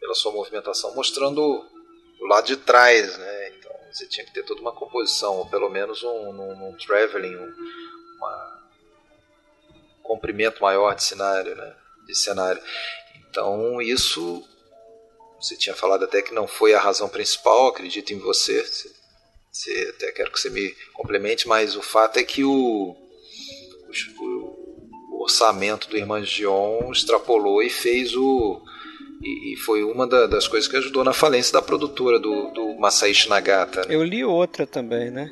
pela sua movimentação, mostrando o lado de trás, né? Você tinha que ter toda uma composição, ou pelo menos um, um, um traveling, um uma, comprimento maior de cenário, né? De cenário. Então isso você tinha falado até que não foi a razão principal, acredito em você. você até quero que você me complemente, mas o fato é que o, o, o orçamento do Irmãs Dion extrapolou e fez o e, e foi uma da, das coisas que ajudou na falência da produtora do, do Masaichi Nagata. Né? Eu li outra também, né?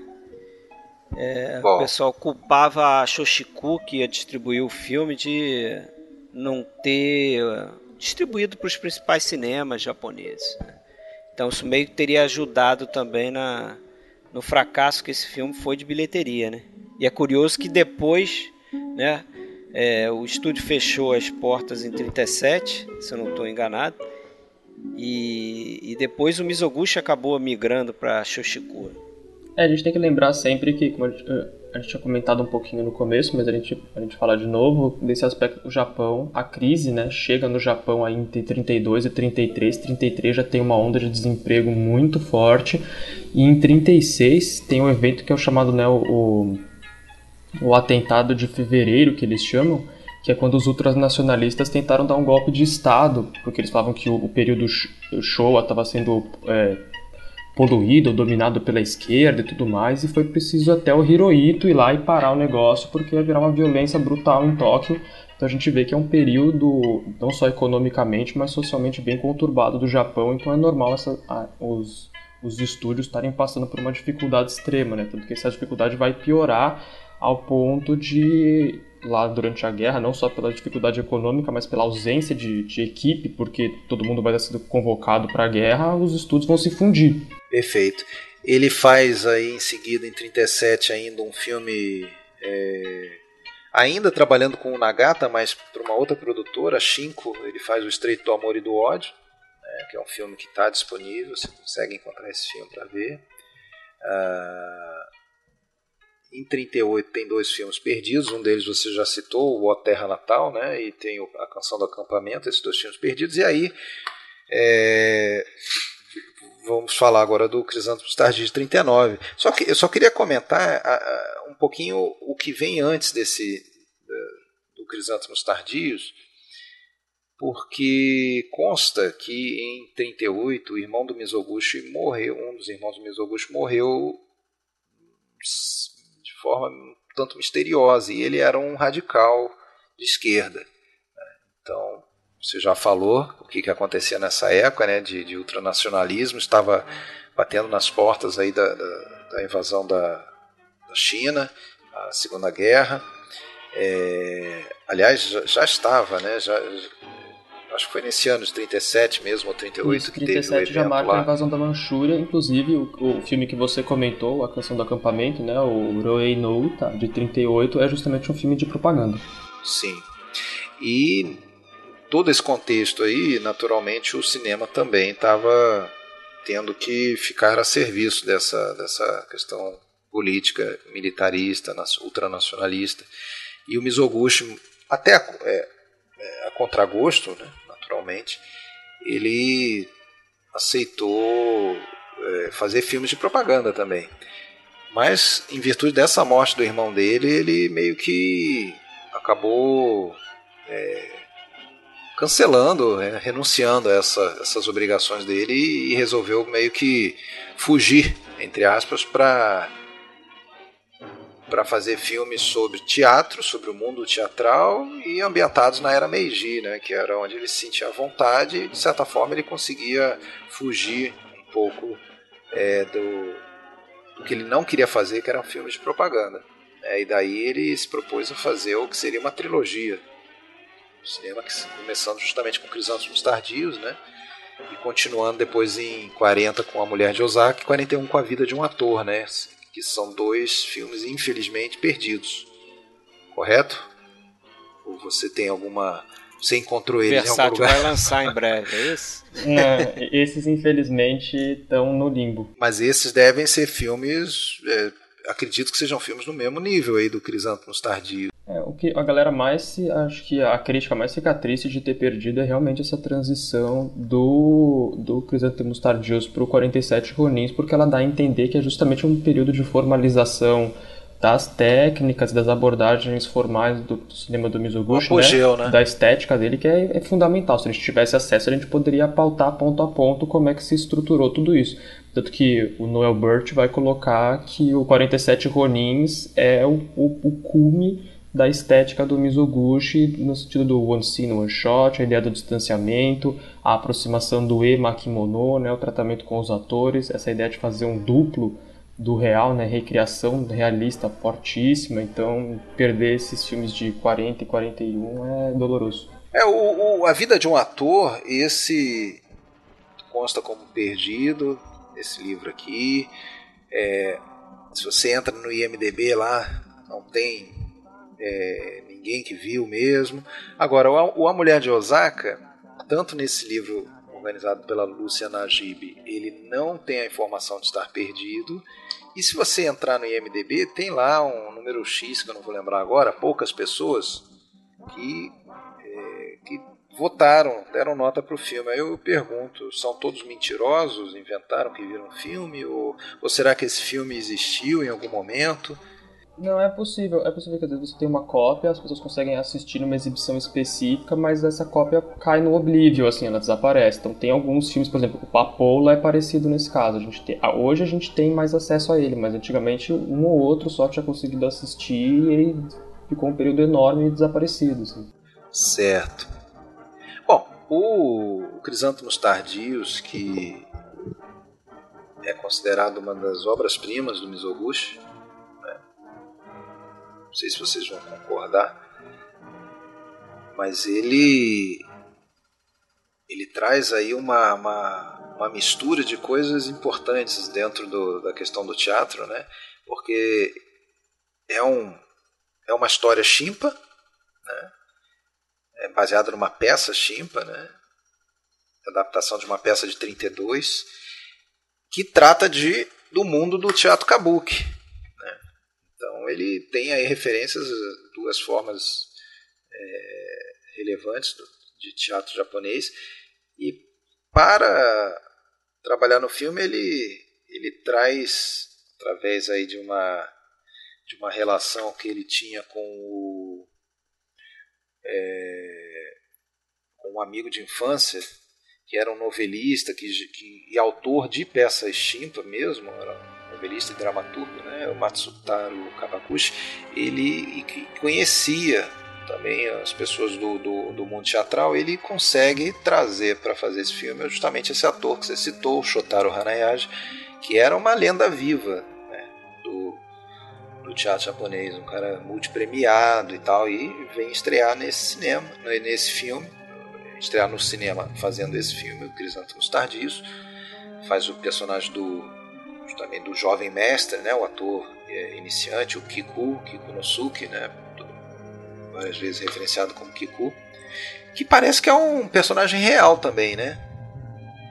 É, o pessoal culpava a Shoshiku, que ia distribuir o filme, de não ter distribuído para os principais cinemas japoneses. Né? Então isso meio que teria ajudado também na, no fracasso que esse filme foi de bilheteria, né? E é curioso que depois, né, é, o estúdio fechou as portas em 37, se eu não estou enganado. E, e, depois o Mizoguchi acabou migrando para Shoshikura. É, a gente tem que lembrar sempre que, como a gente, a gente, tinha comentado um pouquinho no começo, mas a gente, a gente fala de novo, desse aspecto do Japão, a crise né, chega no Japão aí entre 32 e 33. 33 já tem uma onda de desemprego muito forte. E em 36 tem um evento que é o chamado né, o o atentado de fevereiro, que eles chamam, que é quando os ultranacionalistas tentaram dar um golpe de Estado, porque eles falavam que o, o período Showa estava sendo é, poluído, dominado pela esquerda e tudo mais, e foi preciso até o Hirohito ir lá e parar o negócio, porque ia virar uma violência brutal em Tóquio. Então a gente vê que é um período, não só economicamente, mas socialmente bem conturbado do Japão, então é normal essa, a, os, os estúdios estarem passando por uma dificuldade extrema, né? Tanto que essa dificuldade vai piorar ao ponto de lá durante a guerra, não só pela dificuldade econômica, mas pela ausência de, de equipe, porque todo mundo vai ser convocado para a guerra, os estudos vão se fundir. Perfeito. Ele faz aí em seguida, em 37, ainda um filme. É, ainda trabalhando com o Nagata, mas para uma outra produtora, Shinko, ele faz o Estreito do Amor e do Ódio, né, que é um filme que está disponível, você consegue encontrar esse filme para ver. Uh, em 38 tem dois filmes perdidos, um deles você já citou, o O Terra Natal, né? E tem a Canção do Acampamento, esses dois filmes perdidos. E aí é, vamos falar agora do Crisântemos Tardios de 39. Só que eu só queria comentar a, a, um pouquinho o que vem antes desse do Crisântemos Tardios, porque consta que em 38 o irmão do Mizoguchi morreu, um dos irmãos do Mizoguchi morreu forma tanto misteriosa e ele era um radical de esquerda. Então você já falou o que, que acontecia nessa época, né, de, de ultranacionalismo, estava batendo nas portas aí da, da, da invasão da, da, China, a Segunda Guerra. É, aliás, já, já, estava, né, já, acho que foi nesse ano de 37 mesmo, ou 38, Isso, que 37 teve o já marca lá. a invasão da Manchúria, inclusive o, o, filme que você comentou, A Canção do Acampamento, né, o Roei no Uta, de 38, é justamente um filme de propaganda. Sim. E todo esse contexto aí, naturalmente, o cinema também estava tendo que ficar a serviço dessa, dessa questão política, militarista, ultranacionalista. E o Mizoguchi, até a, é, é, a contragosto, né, naturalmente, ele aceitou é, fazer filmes de propaganda também. Mas, em virtude dessa morte do irmão dele, ele meio que acabou é, cancelando, é, renunciando a essa, essas obrigações dele e, e resolveu meio que fugir, entre aspas, para para fazer filmes sobre teatro, sobre o mundo teatral e ambientados na era Meiji, né, que era onde ele se sentia à vontade e de certa forma ele conseguia fugir um pouco é, do, do, que ele não queria fazer, que eram filmes de propaganda. É, e daí ele se propôs a fazer o que seria uma trilogia cinema, começando justamente com Crisântemos Tardios, né? E continuando depois em 40 com A Mulher de Osaka e 41 com A Vida de um Ator, né? Que são dois filmes infelizmente perdidos. Correto? Ou você tem alguma você encontrou eles Versátil em algum lugar? vai lançar em breve, é isso? É, esses infelizmente estão no limbo. Mas esses devem ser filmes, é, acredito que sejam filmes no mesmo nível aí do Crisântemos Tardio. É, o que a galera mais se. Acho que a crítica mais fica triste de ter perdido é realmente essa transição do, do Crisântemos Tardios para o 47 Ronins, porque ela dá a entender que é justamente um período de formalização das técnicas, das abordagens formais do cinema do Mizoguchi, apogeu, né? né? da estética dele, que é, é, fundamental. Se a gente tivesse acesso, a gente poderia pautar ponto a ponto como é que se estruturou tudo isso. Tanto que o Noel Burt vai colocar que o 47 Ronins é o, o, o cume da estética do Mizoguchi, no sentido do one scene, one shot, a ideia do distanciamento, a aproximação do e-makimono, né, o tratamento com os atores, essa ideia de fazer um duplo do real, né, recriação realista fortíssima, então perder esses filmes de 40 e 41 é doloroso. É, o, o, a vida de um ator, esse consta como perdido, esse livro aqui, é, se você entra no IMDB lá, não tem é, ninguém que viu mesmo. Agora, o A Mulher de Osaka, tanto nesse livro organizado pela Lúcia Najib, ele não tem a informação de estar perdido. E se você entrar no IMDB, tem lá um número X, que eu não vou lembrar agora, poucas pessoas que, votaram, deram nota para o filme. Aí eu pergunto, são todos mentirosos? Inventaram que viram o filme? Ou, ou será que esse filme existiu em algum momento? Não, é possível. É possível que às vezes você tem uma cópia, as pessoas conseguem assistir numa exibição específica, mas essa cópia cai no oblívio, assim, ela desaparece. Então tem alguns filmes, por exemplo, o Papoula é parecido nesse caso. A gente tem, hoje a gente tem mais acesso a ele, mas antigamente um ou outro só tinha conseguido assistir e ele ficou um período enorme e desaparecido. Assim. Certo. O Crisântemos Tardios, que é considerado uma das obras-primas do Mizoguchi, não sei se vocês vão concordar, mas ele ele traz aí uma, uma, uma mistura de coisas importantes dentro do, da questão do teatro, né? Porque é, um, é uma história chimpa, né? É baseada numa peça chimpa, né? Adaptação de uma peça de 32 que trata de do mundo do teatro kabuki, então ele tem aí referências, duas formas é, relevantes do, de teatro japonês. E para trabalhar no filme, ele, ele traz, através aí de uma, de uma relação que ele tinha com o, é, com um amigo de infância, que era um novelista que, que, e autor de peças chimpa mesmo, era novelista e dramaturgo, né, o Matsutaro Kabakushi, ele conhecia também as pessoas do, do, do mundo teatral, ele consegue trazer para fazer esse filme justamente esse ator que você citou, Shotaro Hanayashi, que era uma lenda viva do teatro japonês, um cara multipremiado e tal, e vem estrear nesse cinema, nesse filme, estrear no cinema fazendo esse filme, o Crisântemos Tardios, faz o personagem do também do jovem mestre, né, o ator é, iniciante, o Kiku, Kiku Nosuke, né, várias vezes referenciado como Kiku, que parece que é um personagem real também, né?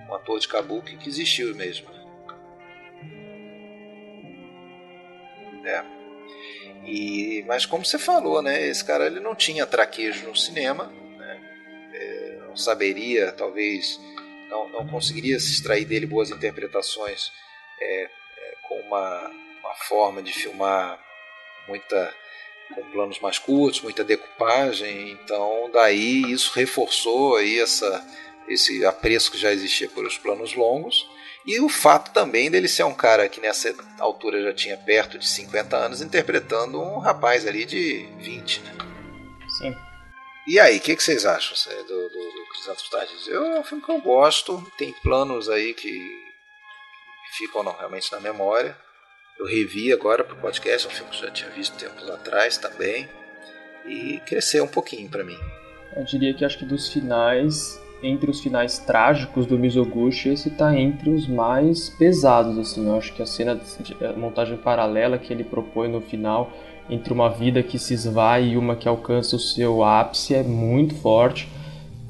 Um ator de kabuki que existiu mesmo. É. E, mas como você falou, né? Esse cara ele não tinha traquejo no cinema, né? É, não saberia, talvez, não, não conseguiria se extrair dele boas interpretações é, é, com uma, uma forma de filmar muita com planos mais curtos, muita decupagem, então daí isso reforçou aí essa, esse apreço que já existia por os planos longos. E o fato também dele ser um cara que nessa altura já tinha perto de 50 anos, interpretando um rapaz ali de 20, né? Sim. E aí, o que, que, vocês acham do, do, do Crisantos Tardes? Eu, é um filme que eu gosto, tem planos aí que ficam não, realmente na memória. Eu revi agora para o podcast, é um filme que eu já tinha visto tempos atrás também. E cresceu um pouquinho para mim. Eu diria que acho que dos finais, entre os finais trágicos do Mizoguchi, esse está entre os mais pesados. Assim. Eu acho que a cena a montagem paralela que ele propõe no final, entre uma vida que se esvai e uma que alcança o seu ápice, é muito forte.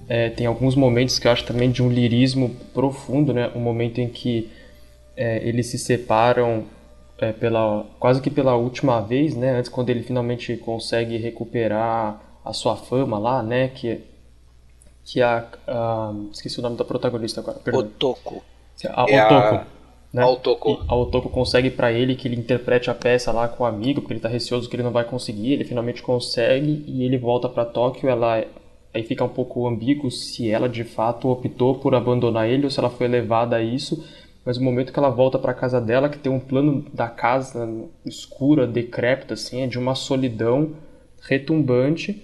É, tem alguns momentos que eu acho também de um lirismo profundo, né? Um momento em que é, eles se separam é, pela quase que pela última vez, né? Antes quando ele finalmente consegue recuperar a sua fama lá, né? Que que a, a esqueci o nome da protagonista agora. Perdão. Otoko. A é Otoko. A... Né? A Otoko. a Otoko consegue para ele que ele interprete a peça lá com o amigo, porque ele tá receoso que ele não vai conseguir. Ele finalmente consegue e ele volta para Tóquio. Ela aí fica um pouco ambíguo se ela de fato optou por abandonar ele ou se ela foi levada a isso mas o momento que ela volta para casa dela, que tem um plano da casa escura, decrépita, assim, é de uma solidão retumbante.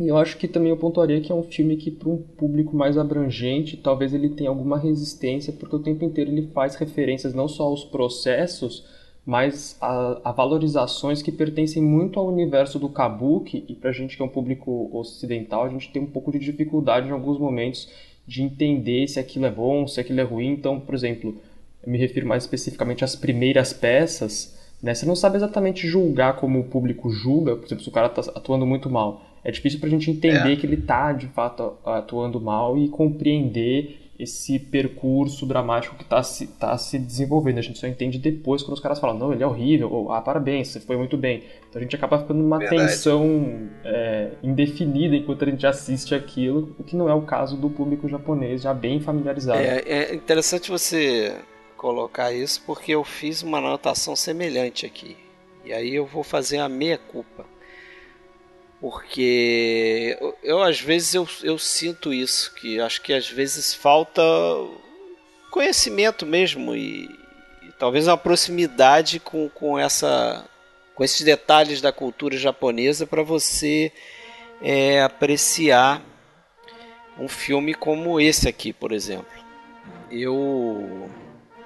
E eu acho que também eu pontuaria que é um filme que, para um público mais abrangente, talvez ele tenha alguma resistência, porque o tempo inteiro ele faz referências não só aos processos, mas a, a valorizações que pertencem muito ao universo do kabuki. E para a gente que é um público ocidental, a gente tem um pouco de dificuldade em alguns momentos de entender se aquilo é bom, se aquilo é ruim. Então, por exemplo, eu me refiro mais especificamente às primeiras peças, né? Você não sabe exatamente julgar como o público julga, por exemplo, se o cara está atuando muito mal. É difícil para a gente entender é. que ele está, de fato, atuando mal e compreender esse percurso dramático que está se, tá se desenvolvendo. A gente só entende depois quando os caras falam, não, ele é horrível, ou, ah, parabéns, você foi muito bem. Então a gente acaba ficando numa Verdade. tensão é, indefinida enquanto a gente assiste aquilo, o que não é o caso do público japonês, já bem familiarizado. É, é interessante você colocar isso, porque eu fiz uma anotação semelhante aqui. E aí eu vou fazer a meia culpa porque eu, eu, às vezes eu, eu sinto isso que acho que às vezes falta conhecimento mesmo e, e, talvez uma proximidade com, com essa com esses detalhes da cultura japonesa para você é, apreciar um filme como esse aqui por exemplo. Eu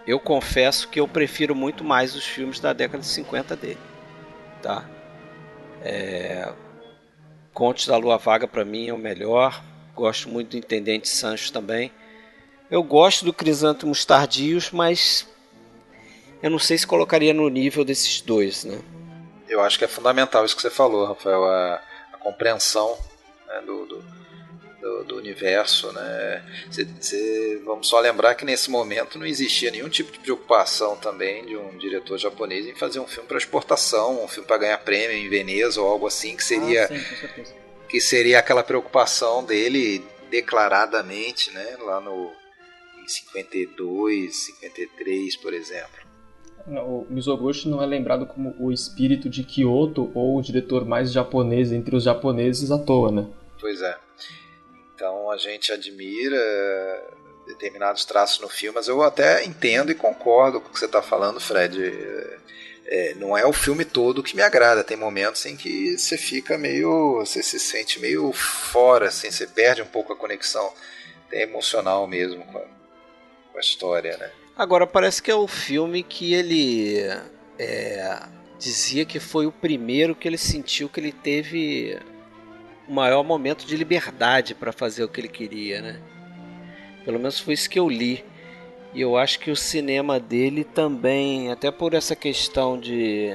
eu confesso que eu prefiro muito mais os filmes da década de 50 dele tá? É, Contos da Lua Vaga para mim é o melhor. Gosto muito do Intendente Sancho também. Eu gosto do Crisântemos Tardios, mas eu não sei se colocaria no nível desses dois, né? Eu acho que é fundamental isso que você falou, Rafael, a, a compreensão né, do, do, do, do, universo, né? Cê, cê, vamos só lembrar que nesse momento não existia nenhum tipo de preocupação também de um diretor japonês em fazer um filme para exportação, um filme para ganhar prêmio em Veneza ou algo assim que seria ah, sim, que seria aquela preocupação dele declaradamente, né? Lá no 52, 53, por exemplo. O Mizoguchi não é lembrado como o espírito de Kyoto ou o diretor mais japonês entre os japoneses à toa, né? Pois é. Então a gente admira determinados traços no filme, mas eu até entendo e concordo com o que você está falando, Fred. É, não é o filme todo que me agrada. Tem momentos em que você fica meio. Você se sente meio fora, assim, você perde um pouco a conexão emocional mesmo com a, com a história, né? Agora, parece que é o filme que ele é, dizia que foi o primeiro que ele sentiu que ele teve o maior momento de liberdade para fazer o que ele queria, né? Pelo menos foi isso que eu li. E eu acho que o cinema dele também, até por essa questão de,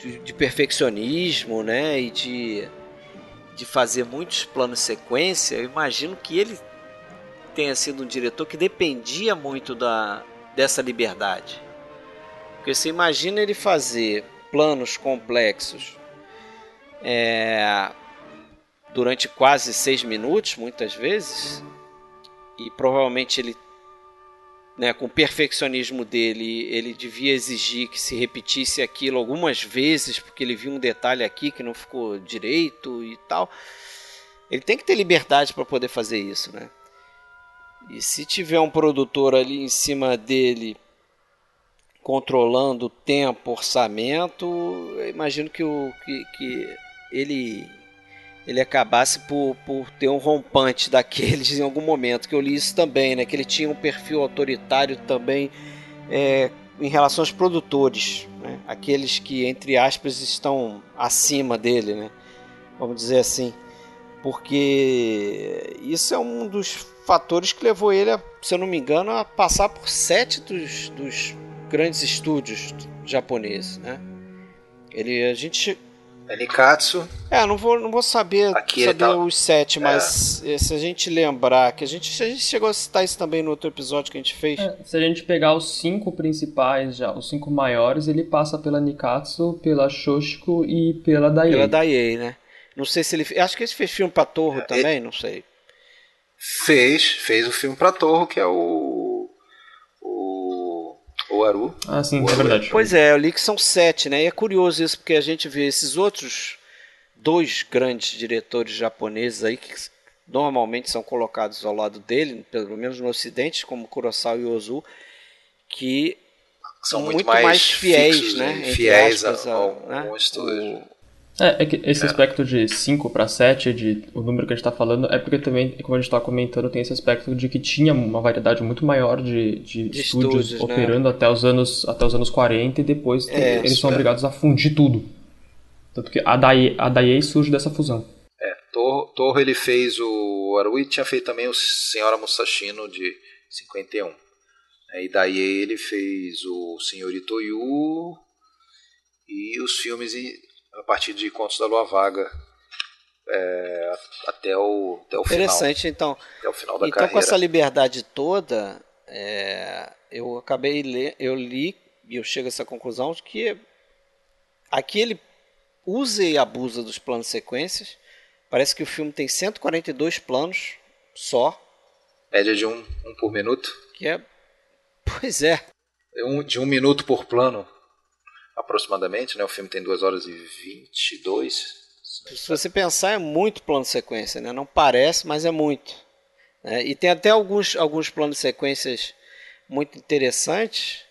de, de perfeccionismo, né? E de, de fazer muitos planos sequência, eu imagino que ele tenha sido um diretor que dependia muito da, dessa liberdade. Porque você imagina ele fazer planos complexos é, durante quase seis minutos, muitas vezes, e provavelmente ele, né, com o perfeccionismo dele, ele devia exigir que se repetisse aquilo algumas vezes, porque ele viu um detalhe aqui que não ficou direito e tal. Ele tem que ter liberdade para poder fazer isso, né? E se tiver um produtor ali em cima dele controlando tempo, orçamento, imagino que, o, que, que ele ele acabasse por, por ter um rompante daqueles em algum momento, que eu li isso também, né? Que ele tinha um perfil autoritário também é, em relação aos produtores, né? aqueles que, entre aspas, estão acima dele, né? Vamos dizer assim. Porque isso é um dos fatores que levou ele, a, se eu não me engano, a passar por sete dos, dos grandes estúdios japoneses, né? Ele, a gente é Nikatsu. É, não vou, não vou saber, saber tá... os sete, mas é. se a gente lembrar que a gente, a gente chegou a citar isso também no outro episódio que a gente fez. É, se a gente pegar os cinco principais já, os cinco maiores, ele passa pela Nikatsu, pela Shoshiko e pela Daiei. Pela Daiei, né? Não sei se ele. Acho que ele fez filme pra Torro é, também, ele... não sei. Fez, fez o filme pra Torro, que é o o Aru. Ah, sim, é verdade. Pois é, eu li que são sete, né? E é curioso isso, porque a gente vê esses outros dois grandes diretores japoneses aí que normalmente são colocados ao lado dele, pelo menos no Ocidente, como Kurosawa e Ozu, que são muito, muito mais, mais, fiéis, né? Fiéis aspas, ao, ao, né? estúdio. É, é que esse é. aspecto de 5 para 7, de o número que a gente está falando, é porque também, como a gente está comentando, tem esse aspecto de que tinha uma variedade muito maior de, de, de estúdios, estúdios, né? operando né? até, os anos, até os anos 40 e depois é, eles são é. obrigados a fundir tudo. Tanto que a Daiei, a surge dessa fusão. É, Torro, Torro ele fez o Arui tinha feito também o Senhora Musashino de 51. É, e daí ele fez o Senhorito Yu e os filmes a partir de Contos da Lua Vaga é, até, o, até o Interessante, final. então. Até o final da então, carreira. com essa liberdade toda, é, eu acabei ler, eu li e eu chego a essa conclusão de que aqui ele usa e abusa dos planos sequências. Parece que o filme tem 142 planos só. Média de um, um por minuto. Que é. Pois é. Um, de um minuto por plano aproximadamente, né? O filme tem 2 horas e 22. Se você pensar, é muito plano de sequência, né? Não parece, mas é muito. Né? E tem até alguns, alguns planos de sequências muito interessantes,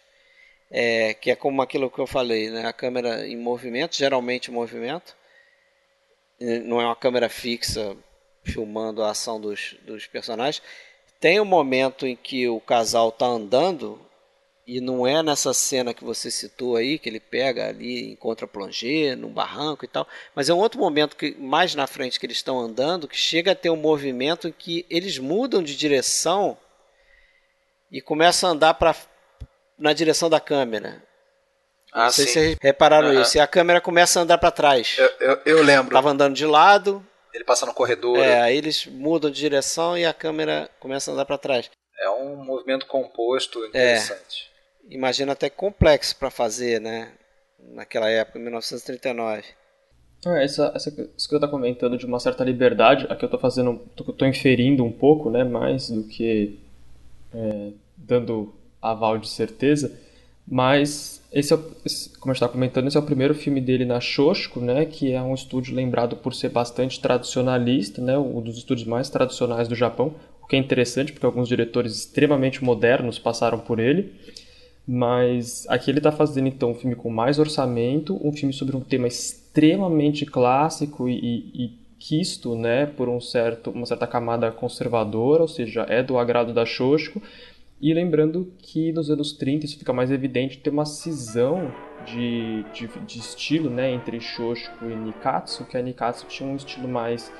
é, que é como aquilo que eu falei, né? A câmera em movimento, geralmente em movimento. Não é uma câmera fixa filmando a ação dos, dos personagens. Tem um momento em que o casal está andando e não é nessa cena que você citou aí, que ele pega ali, encontra plongé, num barranco e tal. Mas é um outro momento que mais na frente que eles estão andando, que chega a ter um movimento em que eles mudam de direção e começam a andar para na direção da câmera. Ah, não sei sim. se vocês repararam uhum. isso. E a câmera começa a andar para trás. Eu, eu, eu, lembro. Tava andando de lado. Ele passa no corredor. É, aí eles mudam de direção e a câmera começa a andar para trás. É um movimento composto é. interessante. É imagino até complexo para fazer, né? Naquela época, em 1939. É, essa, essa, isso que eu tô comentando de uma certa liberdade, aqui eu tô fazendo, tô, tô inferindo um pouco, né, mais do que é, dando aval de certeza, mas esse, é, como a gente está comentando, esse é o primeiro filme dele na Shoshiko, né, que é um estúdio lembrado por ser bastante tradicionalista, né, um dos estúdios mais tradicionais do Japão, o que é interessante porque alguns diretores extremamente modernos passaram por ele. Mas aqui ele está fazendo então um filme com mais orçamento, um filme sobre um tema extremamente clássico e, e, e quisto, né, por um certo, uma certa camada conservadora, ou seja, é do agrado da Shoshiko. E lembrando que nos anos 30 isso fica mais evidente, tem uma cisão de, de, de estilo né, entre Shoshiko e Nikatsu, que a Nikatsu tinha um estilo mais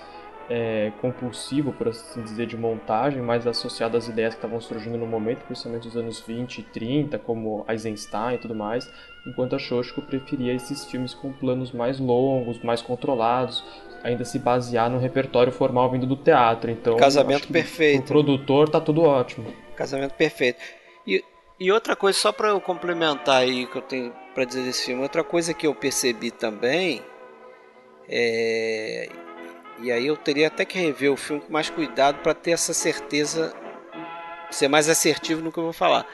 é, compulsivo, por assim dizer, de montagem, mais associado às ideias que estavam surgindo no momento, principalmente nos anos 20 e 30, como Eisenstein e tudo mais, enquanto a Shoshiko preferia esses filmes com planos mais longos, mais controlados, ainda se basear no repertório formal vindo do teatro. Então, casamento perfeito. O produtor tá tudo ótimo. Casamento perfeito. E, e outra coisa, só para eu complementar aí que eu tenho para dizer desse filme, outra coisa que eu percebi também é, e aí eu teria até que rever o filme com mais cuidado para ter essa certeza, ser mais assertivo no que eu vou falar.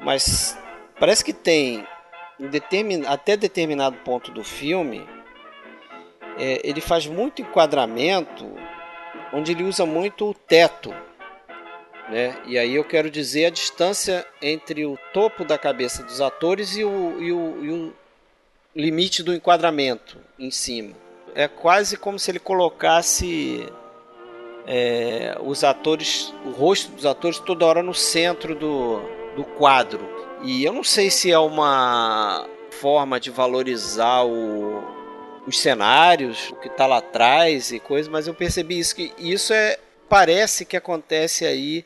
Mas parece que tem determin, até determinado ponto do filme, é, ele faz muito enquadramento, onde ele usa muito o teto. Né? E aí eu quero dizer a distância entre o topo da cabeça dos atores e o, e o, e o limite do enquadramento em cima é quase como se ele colocasse é, os atores, o rosto dos atores toda hora no centro do, do quadro. E eu não sei se é uma forma de valorizar o, os cenários, o que está lá atrás e coisas, mas eu percebi isso que isso é parece que acontece aí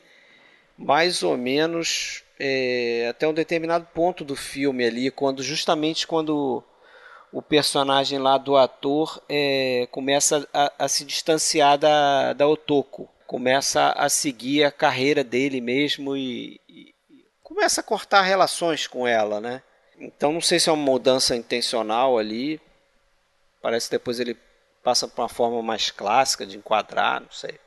mais ou menos é, até um determinado ponto do filme ali, quando justamente quando o personagem lá do ator é, começa a, a, se distanciar da, da Otoko, começa a seguir a carreira dele mesmo e, e, começa a cortar relações com ela, né? Então não sei se é uma mudança intencional ali. Parece que depois ele passa para uma forma mais clássica de enquadrar, não sei.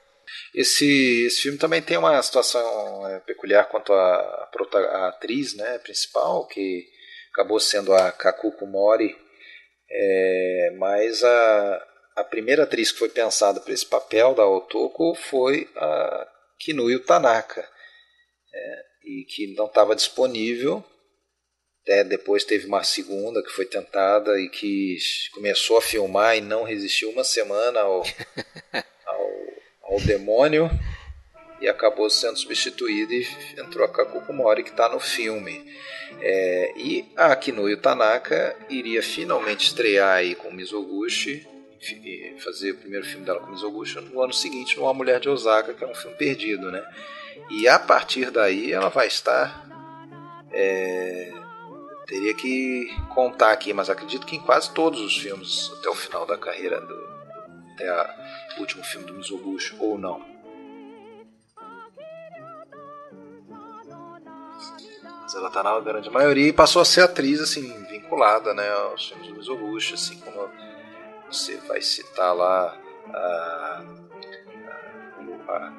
Esse, esse filme também tem uma situação é, peculiar quanto à a, atriz né, principal, que acabou sendo a Kakuko Mori, é, mas a, a primeira atriz que foi pensada para esse papel da Otoko foi a Kinuyo Tanaka, é, e que não estava disponível. Até depois teve uma segunda que foi tentada e que começou a filmar e não resistiu uma semana ao, ao, ao demônio e acabou sendo substituída e entrou a Kakuko Mori que está no filme. É, e a Kinuyo Tanaka iria finalmente estrear aí com Mizoguchi, fazer o primeiro filme dela com Mizoguchi no ano seguinte, no A Mulher de Osaka, que é um filme perdido, né? E a partir daí ela vai estar. É, teria que contar aqui, mas acredito que em quase todos os filmes até o final da carreira do, até o último filme do Mizoguchi, ou não. Ela tá na grande maioria e passou a ser atriz, assim, vinculada, né, aos filmes do Mizoguchi, assim como você vai citar lá a, a, a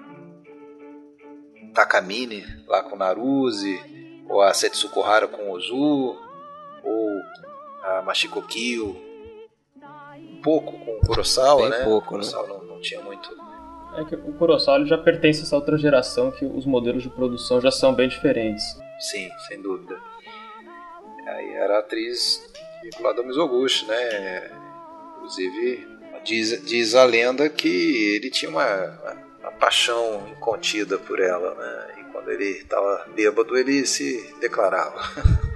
Takamine, lá com Naruse, ou a Setsuko Hara com Ozu, ou a Mashiko Kyo, um pouco com o Kurosawa, Bem né? pouco, o Kurosawa né? não, não tinha muito é que o Kurosawa já pertence a essa outra geração que os modelos de produção já são bem diferentes. Sim, sem dúvida. Aí era atriz vinculada ao Mizoguchi, né? Inclusive, diz, diz a lenda que ele tinha uma, uma paixão incontida por ela, né? E quando ele estava bêbado, ele se declarava.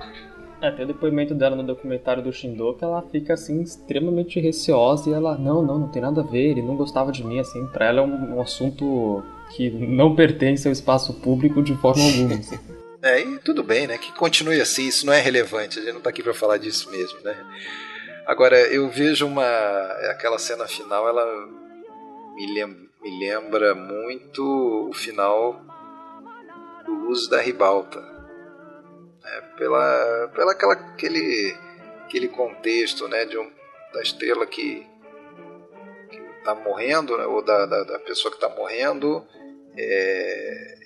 É, tem o depoimento dela no documentário do Shindo que ela fica assim extremamente receosa e ela, não, não, não tem nada a ver, ele não gostava de mim, assim, pra ela é um, um assunto que não pertence ao espaço público de forma alguma. Assim. É, e tudo bem, né? Que continue assim, isso não é relevante, a gente não está aqui para falar disso mesmo, né? Agora, eu vejo uma. aquela cena final, ela me, lem, me lembra muito o final do Luz da Ribalta. Né? Pela, pela aquela, aquele, aquele contexto né? de um, da estrela que está morrendo, né? ou da, da, da, pessoa que está morrendo. É,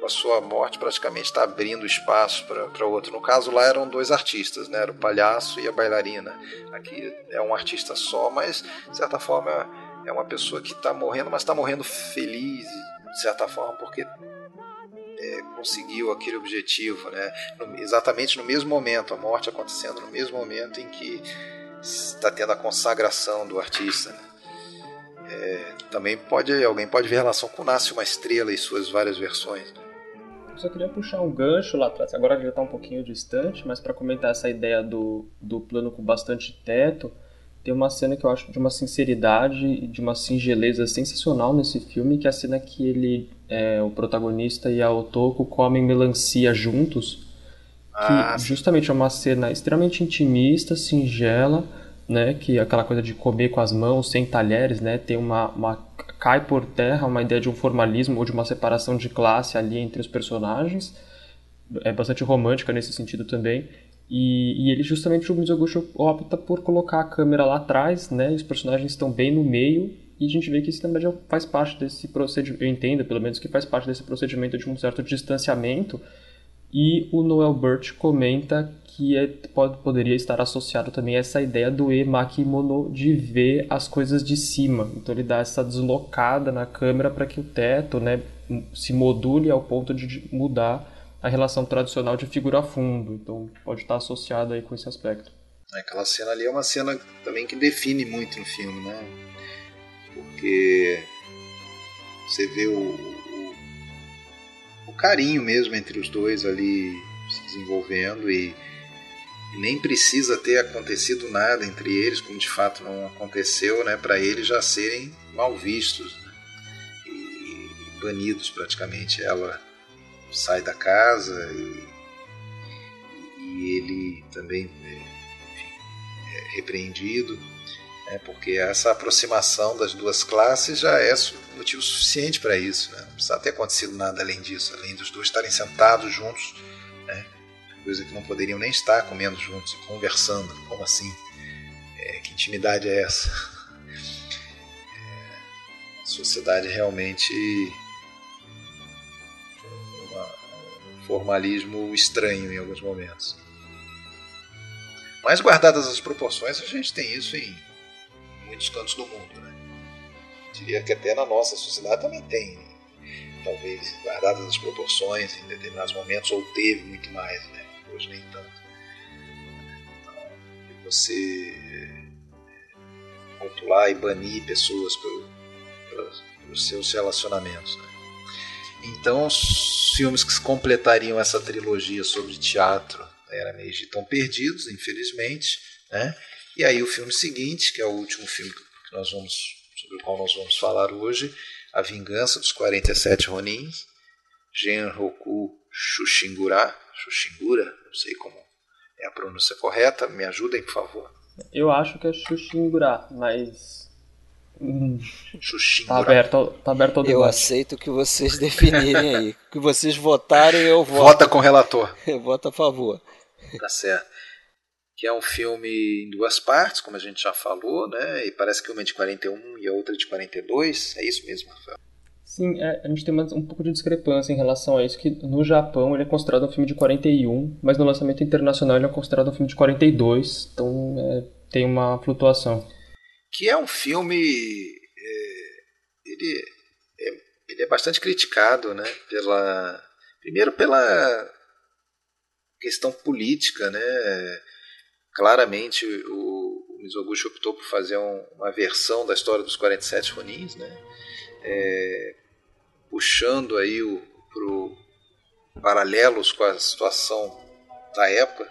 com a sua morte praticamente está abrindo espaço para outro. No caso lá eram dois artistas, né? Era o palhaço e a bailarina. Aqui é um artista só, mas de certa forma é uma pessoa que está morrendo, mas está morrendo feliz, de certa forma, porque é, conseguiu aquele objetivo, né? No, exatamente no mesmo momento, a morte acontecendo no mesmo momento em que está tendo a consagração do artista. Né? É, também pode alguém pode ver relação com Nasce uma Estrela e suas várias versões. Né? Só queria puxar um gancho lá atrás. Agora já está um pouquinho distante, mas para comentar essa ideia do, do plano com bastante teto, tem uma cena que eu acho de uma sinceridade e de uma singeleza sensacional nesse filme, que é a cena que ele, é, o protagonista e a Otoko comem melancia juntos, que ah, justamente é uma cena extremamente intimista, singela, né, que é aquela coisa de comer com as mãos, sem talheres, né, tem uma, uma cai por terra uma ideia de um formalismo ou de uma separação de classe ali entre os personagens. É bastante romântica nesse sentido também. E, e ele justamente o Mizoguchi opta por colocar a câmera lá atrás, né? Os personagens estão bem no meio e a gente vê que isso também faz parte desse procedimento, eu entendo pelo menos que faz parte desse procedimento de um certo distanciamento. E o Noel Burt comenta que é, pode, poderia estar associado também a essa ideia do e-makimono de ver as coisas de cima. Então ele dá essa deslocada na câmera para que o teto né, se module ao ponto de mudar a relação tradicional de figura a fundo. Então pode estar associado aí com esse aspecto. Aquela cena ali é uma cena também que define muito no filme, né? Porque você vê o, o, o carinho mesmo entre os dois ali se desenvolvendo e nem precisa ter acontecido nada entre eles, como de fato não aconteceu, né, para eles já serem mal vistos né, e banidos praticamente. Ela sai da casa e, e ele também enfim, é repreendido, né, porque essa aproximação das duas classes já é motivo suficiente para isso. Né, não precisa ter acontecido nada além disso, além dos dois estarem sentados juntos. Coisa que não poderiam nem estar comendo juntos, conversando. Como assim? É, que intimidade é essa? É, a sociedade realmente uma, um formalismo estranho em alguns momentos. Mas guardadas as proporções, a gente tem isso em muitos cantos do mundo. Né? Diria que até na nossa sociedade também tem. Talvez guardadas as proporções em determinados momentos, ou teve muito mais. Né? Hoje nem tanto. Então, você é, rotular e banir pessoas pelo, pelos seus relacionamentos. Né? Então, os filmes que completariam essa trilogia sobre teatro era meio de tão perdidos, infelizmente. Né? E aí o filme seguinte, que é o último filme que nós vamos, sobre o qual nós vamos falar hoje, A Vingança dos 47 Ronins, Genroku Shushingura, Xuxingura, não sei como é a pronúncia correta, me ajudem, por favor. Eu acho que é Xuxingura, mas. Hum, tá aberto, tá aberto ao Eu aceito que vocês definirem aí. que vocês votarem, eu voto. Vota com o relator. Eu voto a favor. Tá certo. Que é um filme em duas partes, como a gente já falou, né? E parece que uma é de 41 e a outra é de 42. É isso mesmo, Rafael? Sim, é, a gente tem um pouco de discrepância em relação a isso, que no Japão ele é considerado um filme de 41, mas no lançamento internacional ele é considerado um filme de 42, então é, tem uma flutuação. Que é um filme... É, ele, é, ele é bastante criticado, né? Pela, primeiro pela questão política, né? Claramente o, o Mizoguchi optou por fazer um, uma versão da história dos 47 Ronins, né? É, puxando aí o, pro paralelos com a situação da época,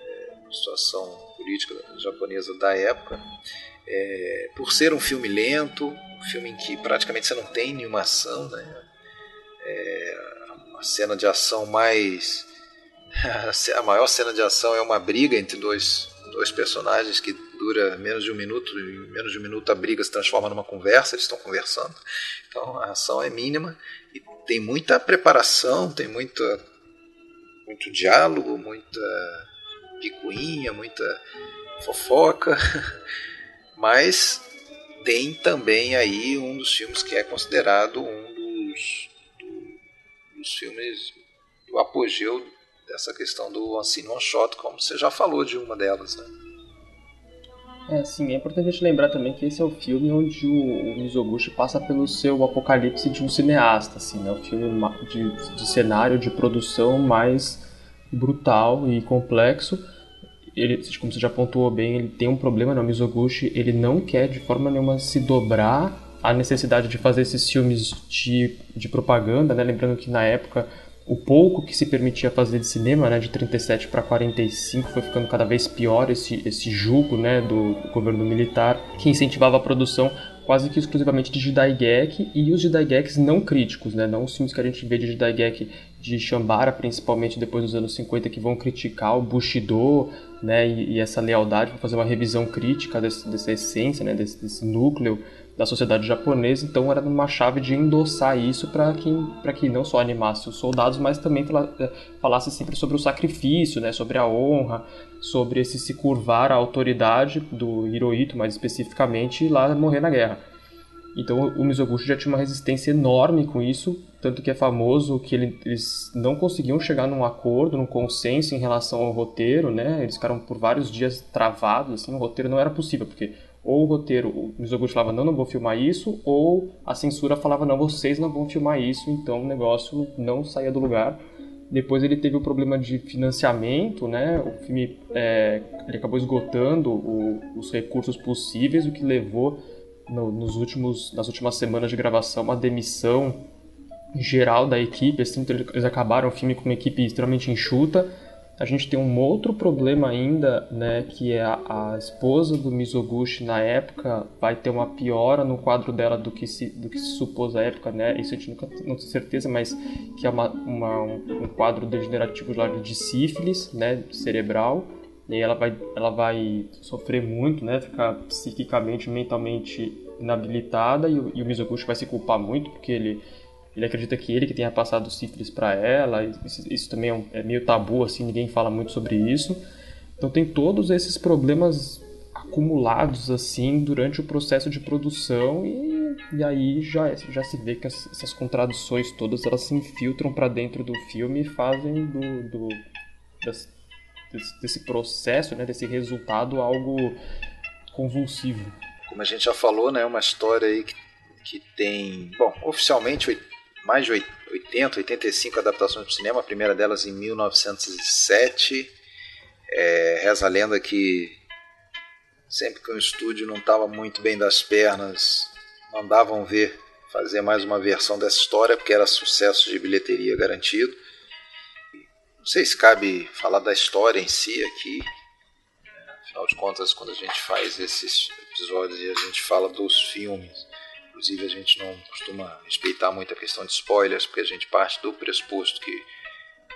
é, situação política japonesa da época, é, por ser um filme lento, um filme em que praticamente você não tem nenhuma ação, né? É, uma cena de ação mais a maior cena de ação é uma briga entre dois, dois personagens que dura menos de um minuto, em menos de um minuto a briga se transforma numa conversa, eles estão conversando. Então a ação é mínima e tem muita preparação, tem muita, muito diálogo, muita picuinha, muita fofoca, mas tem também aí um dos filmes que é considerado um dos, dos filmes do apogeu dessa questão do Unseen One Shot, como você já falou de uma delas, né? É, sim, é importante a gente lembrar também que esse é o filme onde o, o Mizoguchi passa pelo seu apocalipse de um cineasta, assim, né? O filme de, de cenário, de produção mais brutal e complexo. Ele, como você já pontuou bem, ele tem um problema, né? Mizoguchi, ele não quer de forma nenhuma se dobrar à necessidade de fazer esses filmes de, de propaganda, né? Lembrando que na época o pouco que se permitia fazer de cinema, né, de 37 para 45, foi ficando cada vez pior esse, esse jugo né, do, governo militar, que incentivava a produção quase que exclusivamente de Jidaigeki e os Jidaigeks não críticos, né, não os filmes que a gente vê de Jidaigeki de Shambara, principalmente depois dos anos 50, que vão criticar o Bushido né, e, e essa lealdade, para fazer uma revisão crítica desse, dessa essência, né, desse, desse núcleo da sociedade japonesa, então era uma chave de endossar isso para que, que não só animasse os soldados, mas também eh, falasse sempre sobre o sacrifício, né, sobre a honra, sobre esse se curvar à autoridade do Hirohito, mais especificamente, e lá morrer na guerra. Então o Mizoguchi já tinha uma resistência enorme com isso, tanto que é famoso que eles não conseguiam chegar num acordo, num consenso em relação ao roteiro, né? Eles ficaram por vários dias travados, assim, o roteiro não era possível, porque ou o roteiro, o Mizoguchi falava, não, não vou filmar isso, ou a censura falava, não, vocês não vão filmar isso, então o negócio não saía do lugar. Depois ele teve o problema de financiamento, né? O filme é, ele acabou esgotando o, os recursos possíveis, o que levou no, nos últimos, nas últimas semanas de gravação uma demissão geral da equipe. Assim, então eles acabaram o filme com uma equipe extremamente enxuta a gente tem um outro problema ainda, né, que é a, a, esposa do Mizoguchi na época vai ter uma piora no quadro dela do que se, do que se supôs à época, né? Isso a gente nunca não tem certeza, mas que é uma, uma um, um, quadro degenerativo de sífilis, né, cerebral. E aí ela vai, ela vai sofrer muito, né, ficar psiquicamente, mentalmente inabilitada e e o Mizoguchi vai se culpar muito porque ele ele acredita que ele que tenha passado sífilis para ela, isso, isso também é, um, é, meio tabu, assim, ninguém fala muito sobre isso. Então tem todos esses problemas acumulados assim durante o processo de produção e, e aí já, já se vê que as, essas contradições todas elas se infiltram para dentro do filme e fazem do, do desse, desse processo, né, desse resultado algo convulsivo. Como a gente já falou, né, uma história aí que, que tem, bom, oficialmente mais de 80, 85 adaptações para cinema, a primeira delas em 1907. É, reza a lenda que sempre que um estúdio não estava muito bem das pernas, mandavam ver, fazer mais uma versão dessa história, porque era sucesso de bilheteria garantido. Não sei se cabe falar da história em si aqui. Afinal de contas, quando a gente faz esses episódios e a gente fala dos filmes, Inclusive, a gente não costuma respeitar muito a questão de spoilers, porque a gente parte do pressuposto que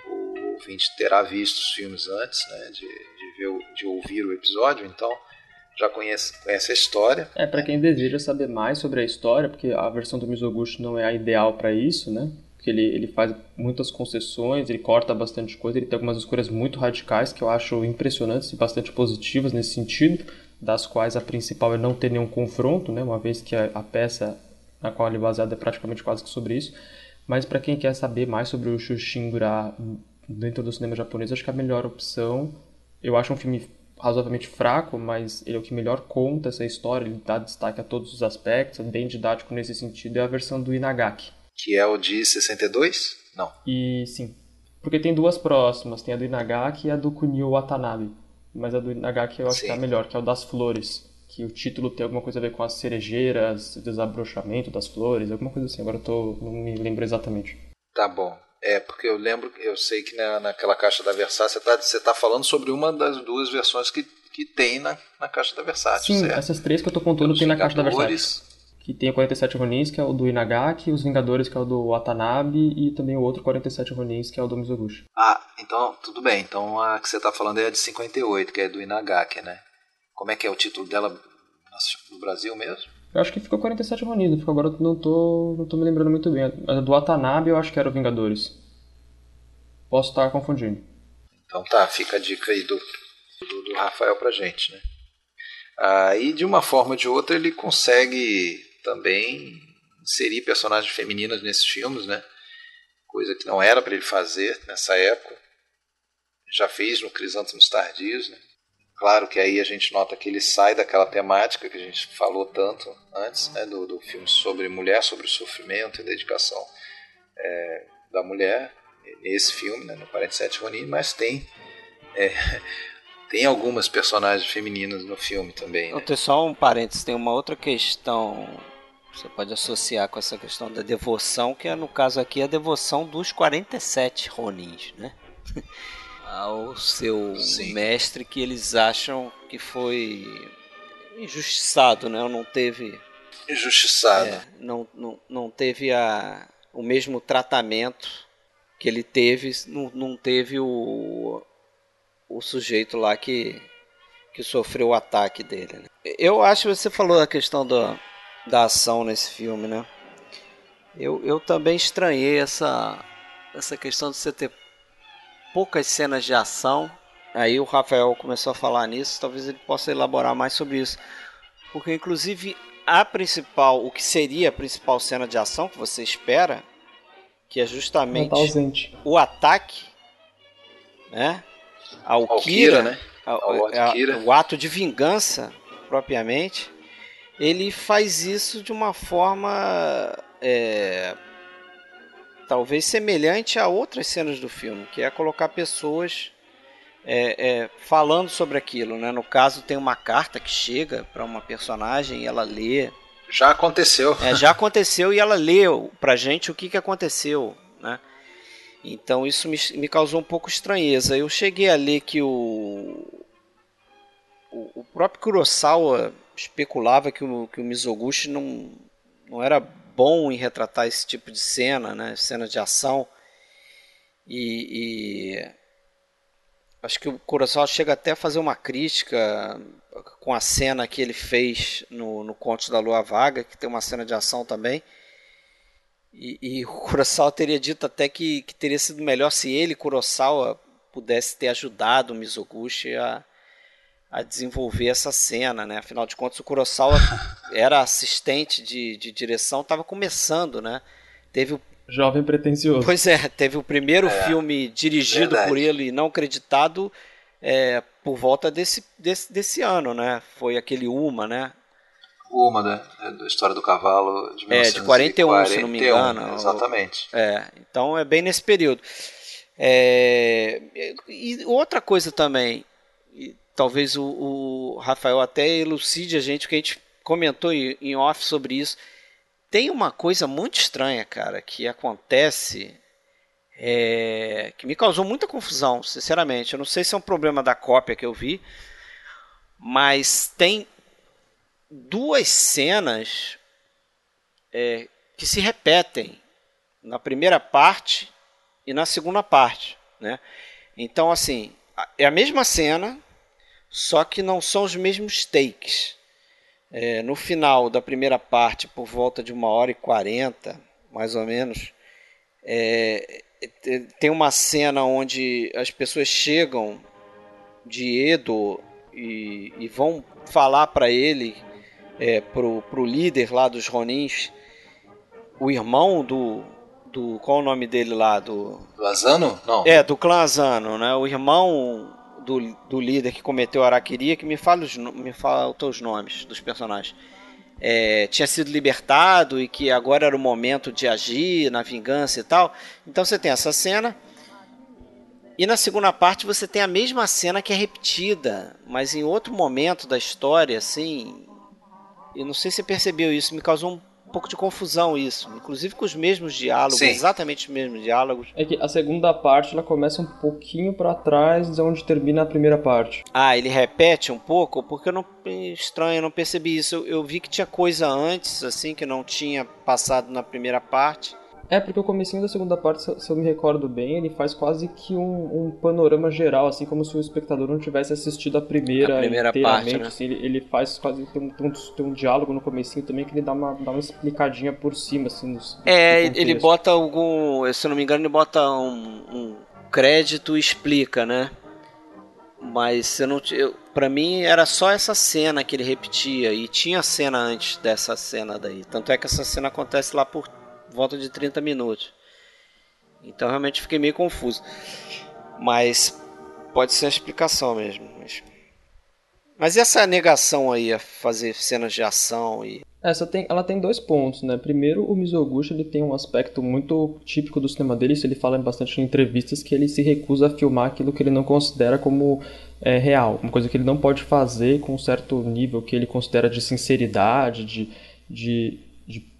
o ouvinte terá visto os filmes antes né, de, de, ver, de ouvir o episódio, então já conhece, conhece a história. É, para quem deseja saber mais sobre a história, porque a versão do Mizoguchi não é a ideal para isso, né? Porque ele, ele faz muitas concessões, ele corta bastante coisa, ele tem algumas escolhas muito radicais que eu acho impressionantes e bastante positivas nesse sentido das quais a principal é não ter nenhum confronto, né, uma vez que a, a peça na qual ele é baseado é praticamente quase que sobre isso. Mas para quem quer saber mais sobre o Shushingura dentro do cinema japonês, acho que a melhor opção, eu acho um filme razoavelmente fraco, mas ele é o que melhor conta essa história, ele dá destaque a todos os aspectos, é bem didático nesse sentido, é a versão do Inagaki. Que é o de 62? Não. E sim. Porque tem duas próximas, tem a do Inagaki e a do Kunio Watanabe mas a do Nagaki eu acho Sim. que é a melhor, que é o das flores. Que o título tem alguma coisa a ver com as cerejeiras, desabrochamento das flores, alguma coisa assim. Agora eu tô, não me lembro exatamente. Tá bom. É, porque eu lembro, eu sei que na, naquela caixa da Versátil você está tá falando sobre uma das duas versões que, que tem na, na caixa da Versátil. Sim, certo? essas três que eu tô contando tem na caixa da Versátil que tem o 47 Ronins, que é o do Inagaki, os Vingadores, que é o do Watanabe, e também o outro 47 Ronins, que é o do Mizoguchi. Ah, então tudo bem. Então a que você está falando é a de 58, que é do Inagaki, né? Como é que é o título dela no Brasil mesmo? Eu acho que ficou 47 Ronins, ficou agora não tô, não tô me lembrando muito bem. A do Watanabe eu acho que era o Vingadores. Posso estar confundindo. Então tá, fica a dica aí do, do, do Rafael pra gente, né? Aí, de uma forma ou de outra, ele consegue também inserir personagens femininas nesses filmes, né? coisa que não era para ele fazer nessa época. Já fez no Crisântemos Tardios, né? Claro que aí a gente nota que ele sai daquela temática que a gente falou tanto antes, né, do, do filme sobre mulher, sobre o sofrimento e dedicação é, da mulher, nesse filme, né, no 47 Ronin, mas tem é, tem algumas personagens femininas no filme também. Né? Tem só um parênteses, tem uma outra questão você pode associar com essa questão da devoção, que é no caso aqui a devoção dos 47 Ronins, né? Ao seu Sim. mestre que eles acham que foi injustiçado, né? Não teve. Injustiçado. É, não, não, não teve a, o mesmo tratamento que ele teve, não, não teve o, o sujeito lá que, que sofreu o ataque dele. Né? Eu acho que você falou a questão do, da ação nesse filme, né? Eu, eu também estranhei essa, essa questão de você ter poucas cenas de ação. Aí o Rafael começou a falar nisso, talvez ele possa elaborar mais sobre isso. Porque inclusive a principal, o que seria a principal cena de ação que você espera, que é justamente tá o ataque, né? Ao, Kira, né? Ao, ao Kira. o ato de vingança propriamente ele faz isso de uma forma é, talvez semelhante a outras cenas do filme, que é colocar pessoas é, é, falando sobre aquilo. Né? No caso, tem uma carta que chega para uma personagem e ela lê. Já aconteceu. É, já aconteceu e ela leu pra gente o que, que aconteceu. Né? Então isso me, me causou um pouco estranheza. Eu cheguei a ler que o, o, o próprio Kurosawa especulava que o, que o Mizoguchi não, não era bom em retratar esse tipo de cena, né? cena de ação. E, e acho que o Kurosawa chega até a fazer uma crítica com a cena que ele fez no, no Conto da Lua Vaga, que tem uma cena de ação também. E, e o Kurosawa teria dito até que, que teria sido melhor se ele, Kurosawa, pudesse ter ajudado o Mizoguchi a, a desenvolver essa cena, né? Afinal de contas, o Kurosawa era assistente de, de direção, estava começando, né? Teve o jovem pretensioso. Pois é, teve o primeiro é, filme dirigido verdade. por ele e não creditado é, por volta desse, desse, desse ano, né? Foi aquele Uma, né? Uma, né? É, da história do cavalo de 1941, É, de 41, se não me engano. Exatamente. É, então é bem nesse período. É, e outra coisa também, talvez o, o, Rafael até elucide a gente, que a gente comentou em off sobre isso. Tem uma coisa muito estranha, cara, que acontece é, que me causou muita confusão, sinceramente. Eu não sei se é um problema da cópia que eu vi, mas tem duas cenas é, que se repetem na primeira parte e na segunda parte, né? Então, assim, é a mesma cena, só que não são os mesmos takes. É, no final da primeira parte, por volta de uma hora e quarenta, mais ou menos, é, é, tem uma cena onde as pessoas chegam de Edo e, e vão falar para ele, é, pro, pro líder lá dos Ronins, o irmão do, do qual é o nome dele lá do do Azano? Não. É, do clã Azano, né? O irmão do, do líder que cometeu a araqueria, que me fala os, me faltam os nomes dos personagens. É, tinha sido libertado e que agora era o momento de agir na vingança e tal. Então você tem essa cena. E na segunda parte você tem a mesma cena que é repetida, mas em outro momento da história, assim. Eu não sei se você percebeu isso, me causou um um pouco de confusão isso, inclusive com os mesmos diálogos, Sim. exatamente os mesmos diálogos. É que a segunda parte ela começa um pouquinho para trás de onde termina a primeira parte. Ah, ele repete um pouco porque eu não estranho, eu não percebi isso. Eu, eu vi que tinha coisa antes assim que não tinha passado na primeira parte. É, porque o comecinho da segunda parte, se eu me recordo bem, ele faz quase que um, um panorama geral, assim como se o espectador não tivesse assistido a primeira, a primeira parte, né? assim, ele, ele, faz quase tem um, tem, um, tem um diálogo no comecinho também que ele dá uma, dá uma explicadinha por cima, assim, nos, É, ele bota algum, se eu não me engano, ele bota um, um crédito e explica, né? Mas eu não, eu, pra mim era só essa cena que ele repetia e tinha cena antes dessa cena daí. Tanto é que essa cena acontece lá por volta de 30 minutos. Então realmente fiquei meio confuso. Mas pode ser a explicação mesmo. Mas, mas essa negação aí a fazer cenas de ação e essa tem, ela tem dois pontos, né? Primeiro, o Mizoguchi ele tem um aspecto muito típico do cinema dele, isso ele fala bastante em entrevistas, que ele se recusa a filmar aquilo que ele não considera como é, real, uma coisa que ele não pode fazer com um certo nível que ele considera de sinceridade, de, de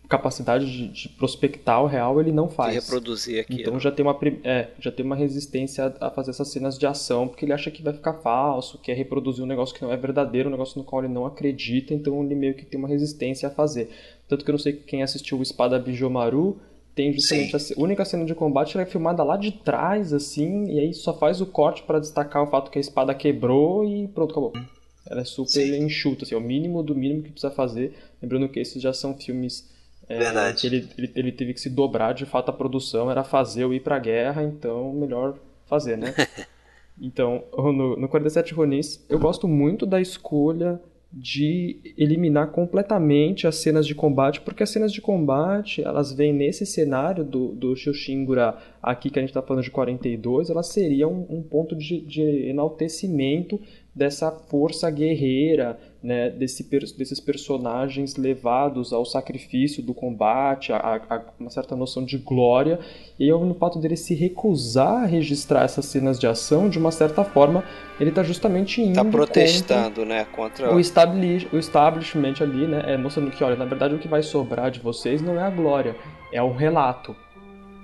capacidade de, de, prospectar o real ele não faz. De reproduzir aqui. Então já tem, uma, é, já tem uma resistência a fazer essas cenas de ação, porque ele acha que vai ficar falso, quer reproduzir um negócio que não é verdadeiro, um negócio no qual ele não acredita, então ele meio que tem uma resistência a fazer. Tanto que eu não sei quem assistiu o Espada Bijomaru, tem justamente Sim. a única cena de combate ela é filmada lá de trás, assim, e aí só faz o corte para destacar o fato que a espada quebrou e pronto, acabou. Ela é super Sim. enxuta, assim, é o mínimo do mínimo que precisa fazer. Lembrando que esses já são filmes é, Verdade. Ele, ele, ele, teve que se dobrar, de fato, a produção era fazer eu ir pra guerra, então melhor fazer, né? então, no, no 47 Ronins, eu gosto muito da escolha de eliminar completamente as cenas de combate, porque as cenas de combate, elas vêm nesse cenário do, do Xuxingura aqui que a gente está falando de 42, elas seriam um, um ponto de, de enaltecimento dessa força guerreira, né, desse, desses personagens levados ao sacrifício do combate, a, a, uma certa noção de glória, e no fato dele se recusar a registrar essas cenas de ação, de uma certa forma, ele está justamente indo tá protestando, contra, né, contra o, establish, o establishment ali, né, é, mostrando que, olha, na verdade o que vai sobrar de vocês não é a glória, é o relato.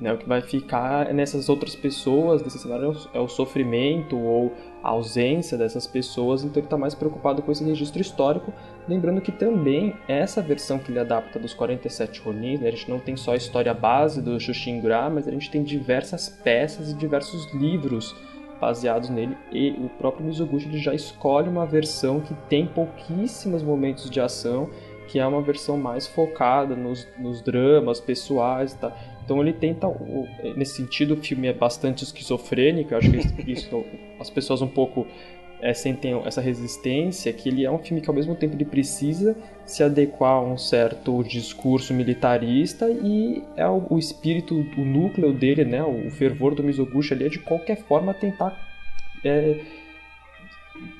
Né, o que vai ficar nessas outras pessoas, desse cenário, é o sofrimento ou a ausência dessas pessoas, então ele está mais preocupado com esse registro histórico. Lembrando que também essa versão que ele adapta dos 47 Ronin, né, a gente não tem só a história base do Shushingura, mas a gente tem diversas peças e diversos livros baseados nele e o próprio Mizoguchi ele já escolhe uma versão que tem pouquíssimos momentos de ação, que é uma versão mais focada nos, nos dramas pessoais, tá? Então ele tenta, nesse sentido, o filme é bastante esquizofrênico. Eu acho que isso as pessoas um pouco é, sentem essa resistência, que ele é um filme que ao mesmo tempo ele precisa se adequar a um certo discurso militarista e é o, o espírito, o núcleo dele, né, o, fervor do Mizoguchi ali é de qualquer forma tentar é,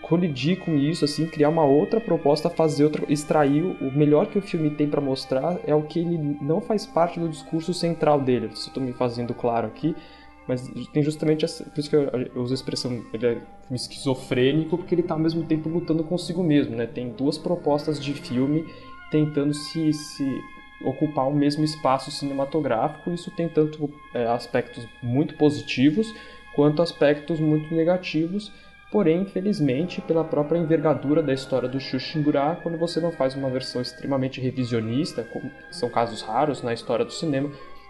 colidir com isso, assim, criar uma outra proposta, fazer outra, extrair o melhor que o filme tem para mostrar é o que ele não faz parte do discurso central dele. Se estou me fazendo claro aqui, mas tem justamente essa, por isso que eu, eu uso a expressão ele é esquizofrênico porque ele está ao mesmo tempo lutando consigo mesmo, né? Tem duas propostas de filme tentando se, se ocupar o mesmo espaço cinematográfico. Isso tem tanto é, aspectos muito positivos quanto aspectos muito negativos Porém, infelizmente, pela própria envergadura da história do Xuxingurá, quando você não faz uma versão extremamente revisionista, como são casos raros na história do cinema,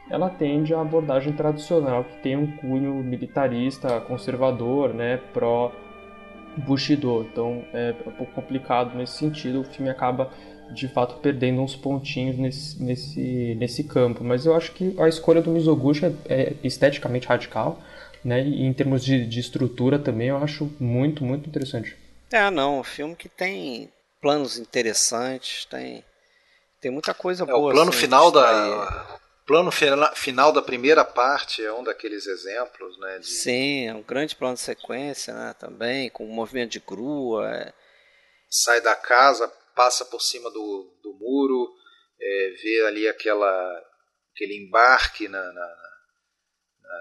ela tende à abordagem tradicional, que tem um cunho militarista, conservador, né, pró Bushido. Então é um pouco complicado nesse sentido, o filme acaba de fato perdendo uns pontinhos nesse, nesse, nesse campo. Mas eu acho que a escolha do Mizoguchi é, é esteticamente radical né? E em termos de, de estrutura também eu acho muito, muito interessante. É, não, um filme que tem planos interessantes, tem tem muita coisa é, boa. O plano assim, final da plano final da primeira parte é um daqueles exemplos, né? De... Sim, é um grande plano de sequência, né? Também com um movimento de grua. É... Sai da casa, passa por cima do, do muro, é, vê ali aquela aquele embarque na, na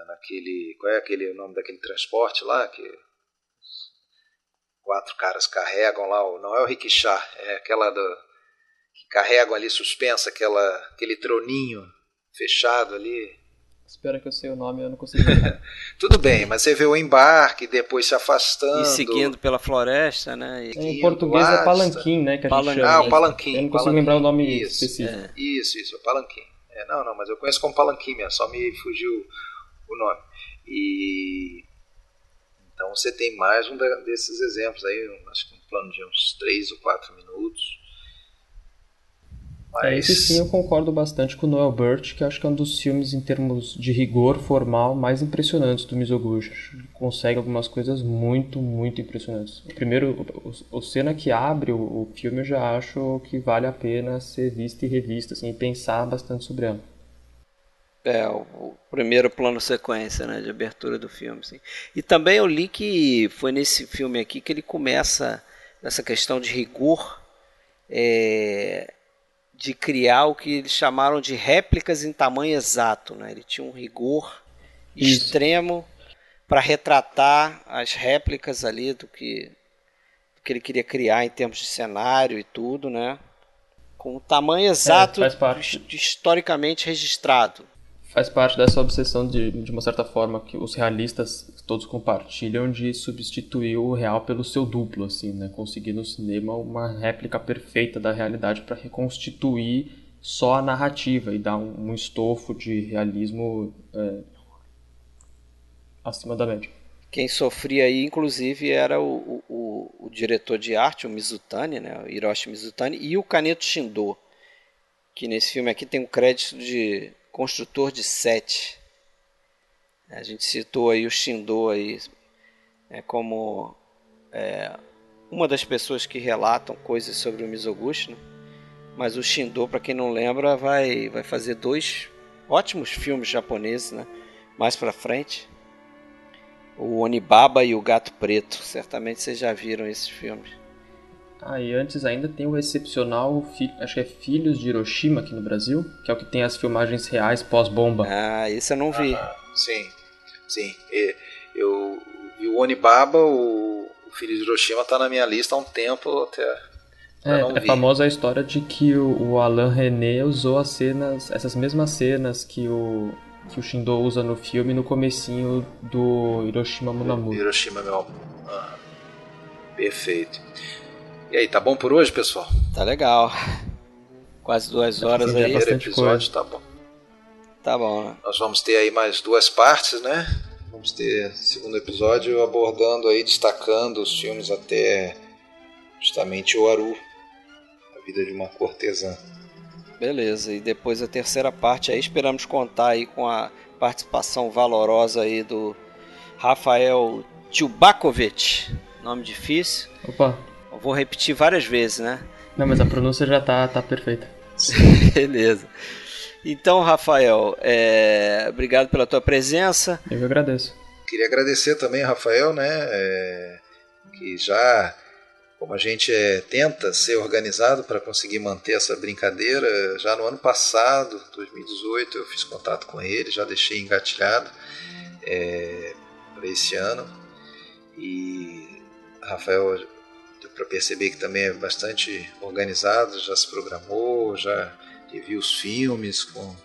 naquele. Qual é aquele o nome daquele transporte lá? Que quatro caras carregam lá, não é o rickshaw, é aquela do, que carregam ali suspensa, aquela, aquele troninho fechado ali. Espera que eu sei o nome, eu não consigo Tudo bem, mas você vê o embarque, depois se afastando. E seguindo pela floresta, né? E... Em português é palanquim, né? Que a gente chama. Ah, o palanquim. Eu não consigo palanquim. lembrar o nome isso, específico. É. Isso, isso, o palanquim. É, não, não, mas eu conheço como palanquim mesmo, só me fugiu o nome. E então você tem mais um desses exemplos aí, acho que um plano de uns 3 ou 4 minutos. Mas... É, esse sim eu concordo bastante com o Noel Burt, que acho que é um dos filmes em termos de rigor formal mais impressionantes do Mizoguchi. Consegue algumas coisas muito, muito impressionantes. O primeiro, o, o cena que abre o, o, filme eu já acho que vale a pena ser vista e revista, assim, e pensar bastante sobre ela. É, o, primeiro plano sequência, né, de abertura do filme, sim. E também eu li que foi nesse filme aqui que ele começa essa questão de rigor é, de criar o que eles chamaram de réplicas em tamanho exato, né? Ele tinha um rigor Isso. extremo para retratar as réplicas ali do que, do que ele queria criar em termos de cenário e tudo, né? Com o tamanho exato é, historicamente registrado faz parte dessa obsessão de, de uma certa forma que os realistas todos compartilham de substituir o real pelo seu duplo, assim, né? Conseguir no cinema uma réplica perfeita da realidade para reconstituir só a narrativa e dar um, um estofo de realismo é, acima da média. Quem sofria aí, inclusive, era o, o, o, diretor de arte, o Mizutani, né? o Hiroshi Mizutani, e o Kaneto Shindo, que nesse filme aqui tem um crédito de construtor de set. A gente citou aí o Shindo aí, é, como é, uma das pessoas que relatam coisas sobre o Mizoguchi, né? mas o Shindo, para quem não lembra, vai, vai fazer dois ótimos filmes japoneses né? mais para frente. O Onibaba e o Gato Preto, certamente vocês já viram esses filmes. Ah, e antes ainda tem o excepcional, acho que é Filhos de Hiroshima aqui no Brasil, que é o que tem as filmagens reais pós-bomba. Ah, isso eu não vi. Ah, sim, sim. E, eu vi o Onibaba, o, o Filhos de Hiroshima tá na minha lista há um tempo até. É, é famosa a história de que o, o Alain René usou as cenas, essas mesmas cenas que o, que o Shindo usa no filme no comecinho do Hiroshima Munamura. Hiroshima, meu ah, Perfeito. E aí, tá bom por hoje, pessoal? Tá legal. Quase duas horas aí. Primeiro episódio, coisa. tá bom. Tá bom, né? Nós vamos ter aí mais duas partes, né? Vamos ter segundo episódio abordando aí, destacando os filmes até justamente o Aru, a vida de uma cortesã. Beleza, e depois a terceira parte aí esperamos contar aí com a participação valorosa aí do Rafael Tchubakovic, nome difícil. Opa, vou repetir várias vezes, né? Não, mas a pronúncia já tá, tá perfeita. Beleza. Então, Rafael, é... obrigado pela tua presença. Eu agradeço. Queria agradecer também, Rafael, né? É... Que já, como a gente é, tenta ser organizado para conseguir manter essa brincadeira, já no ano passado, 2018, eu fiz contato com ele, já deixei engatilhado é... para esse ano. E Rafael para perceber que também é bastante organizado, já se programou, já reviu os filmes com,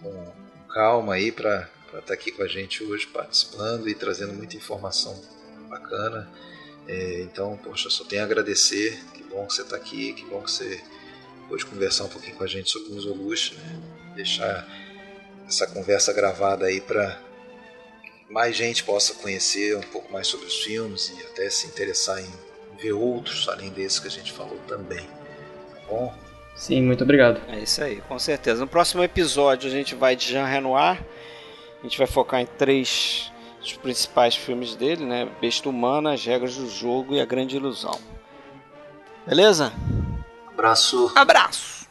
com calma aí para estar tá aqui com a gente hoje participando e trazendo muita informação bacana. É, então, poxa, só tenho a agradecer. Que bom que você está aqui, que bom que você pôde conversar um pouquinho com a gente sobre o Musolush, né? deixar essa conversa gravada aí para mais gente possa conhecer um pouco mais sobre os filmes e até se interessar em ver outros além desse que a gente falou também. Tá bom? Sim, muito obrigado. É isso aí, com certeza. No próximo episódio a gente vai de Jean Renoir. A gente vai focar em três dos principais filmes dele, né? Besta Humana, As Regras do Jogo e A Grande Ilusão. Beleza? Abraço. Abraço.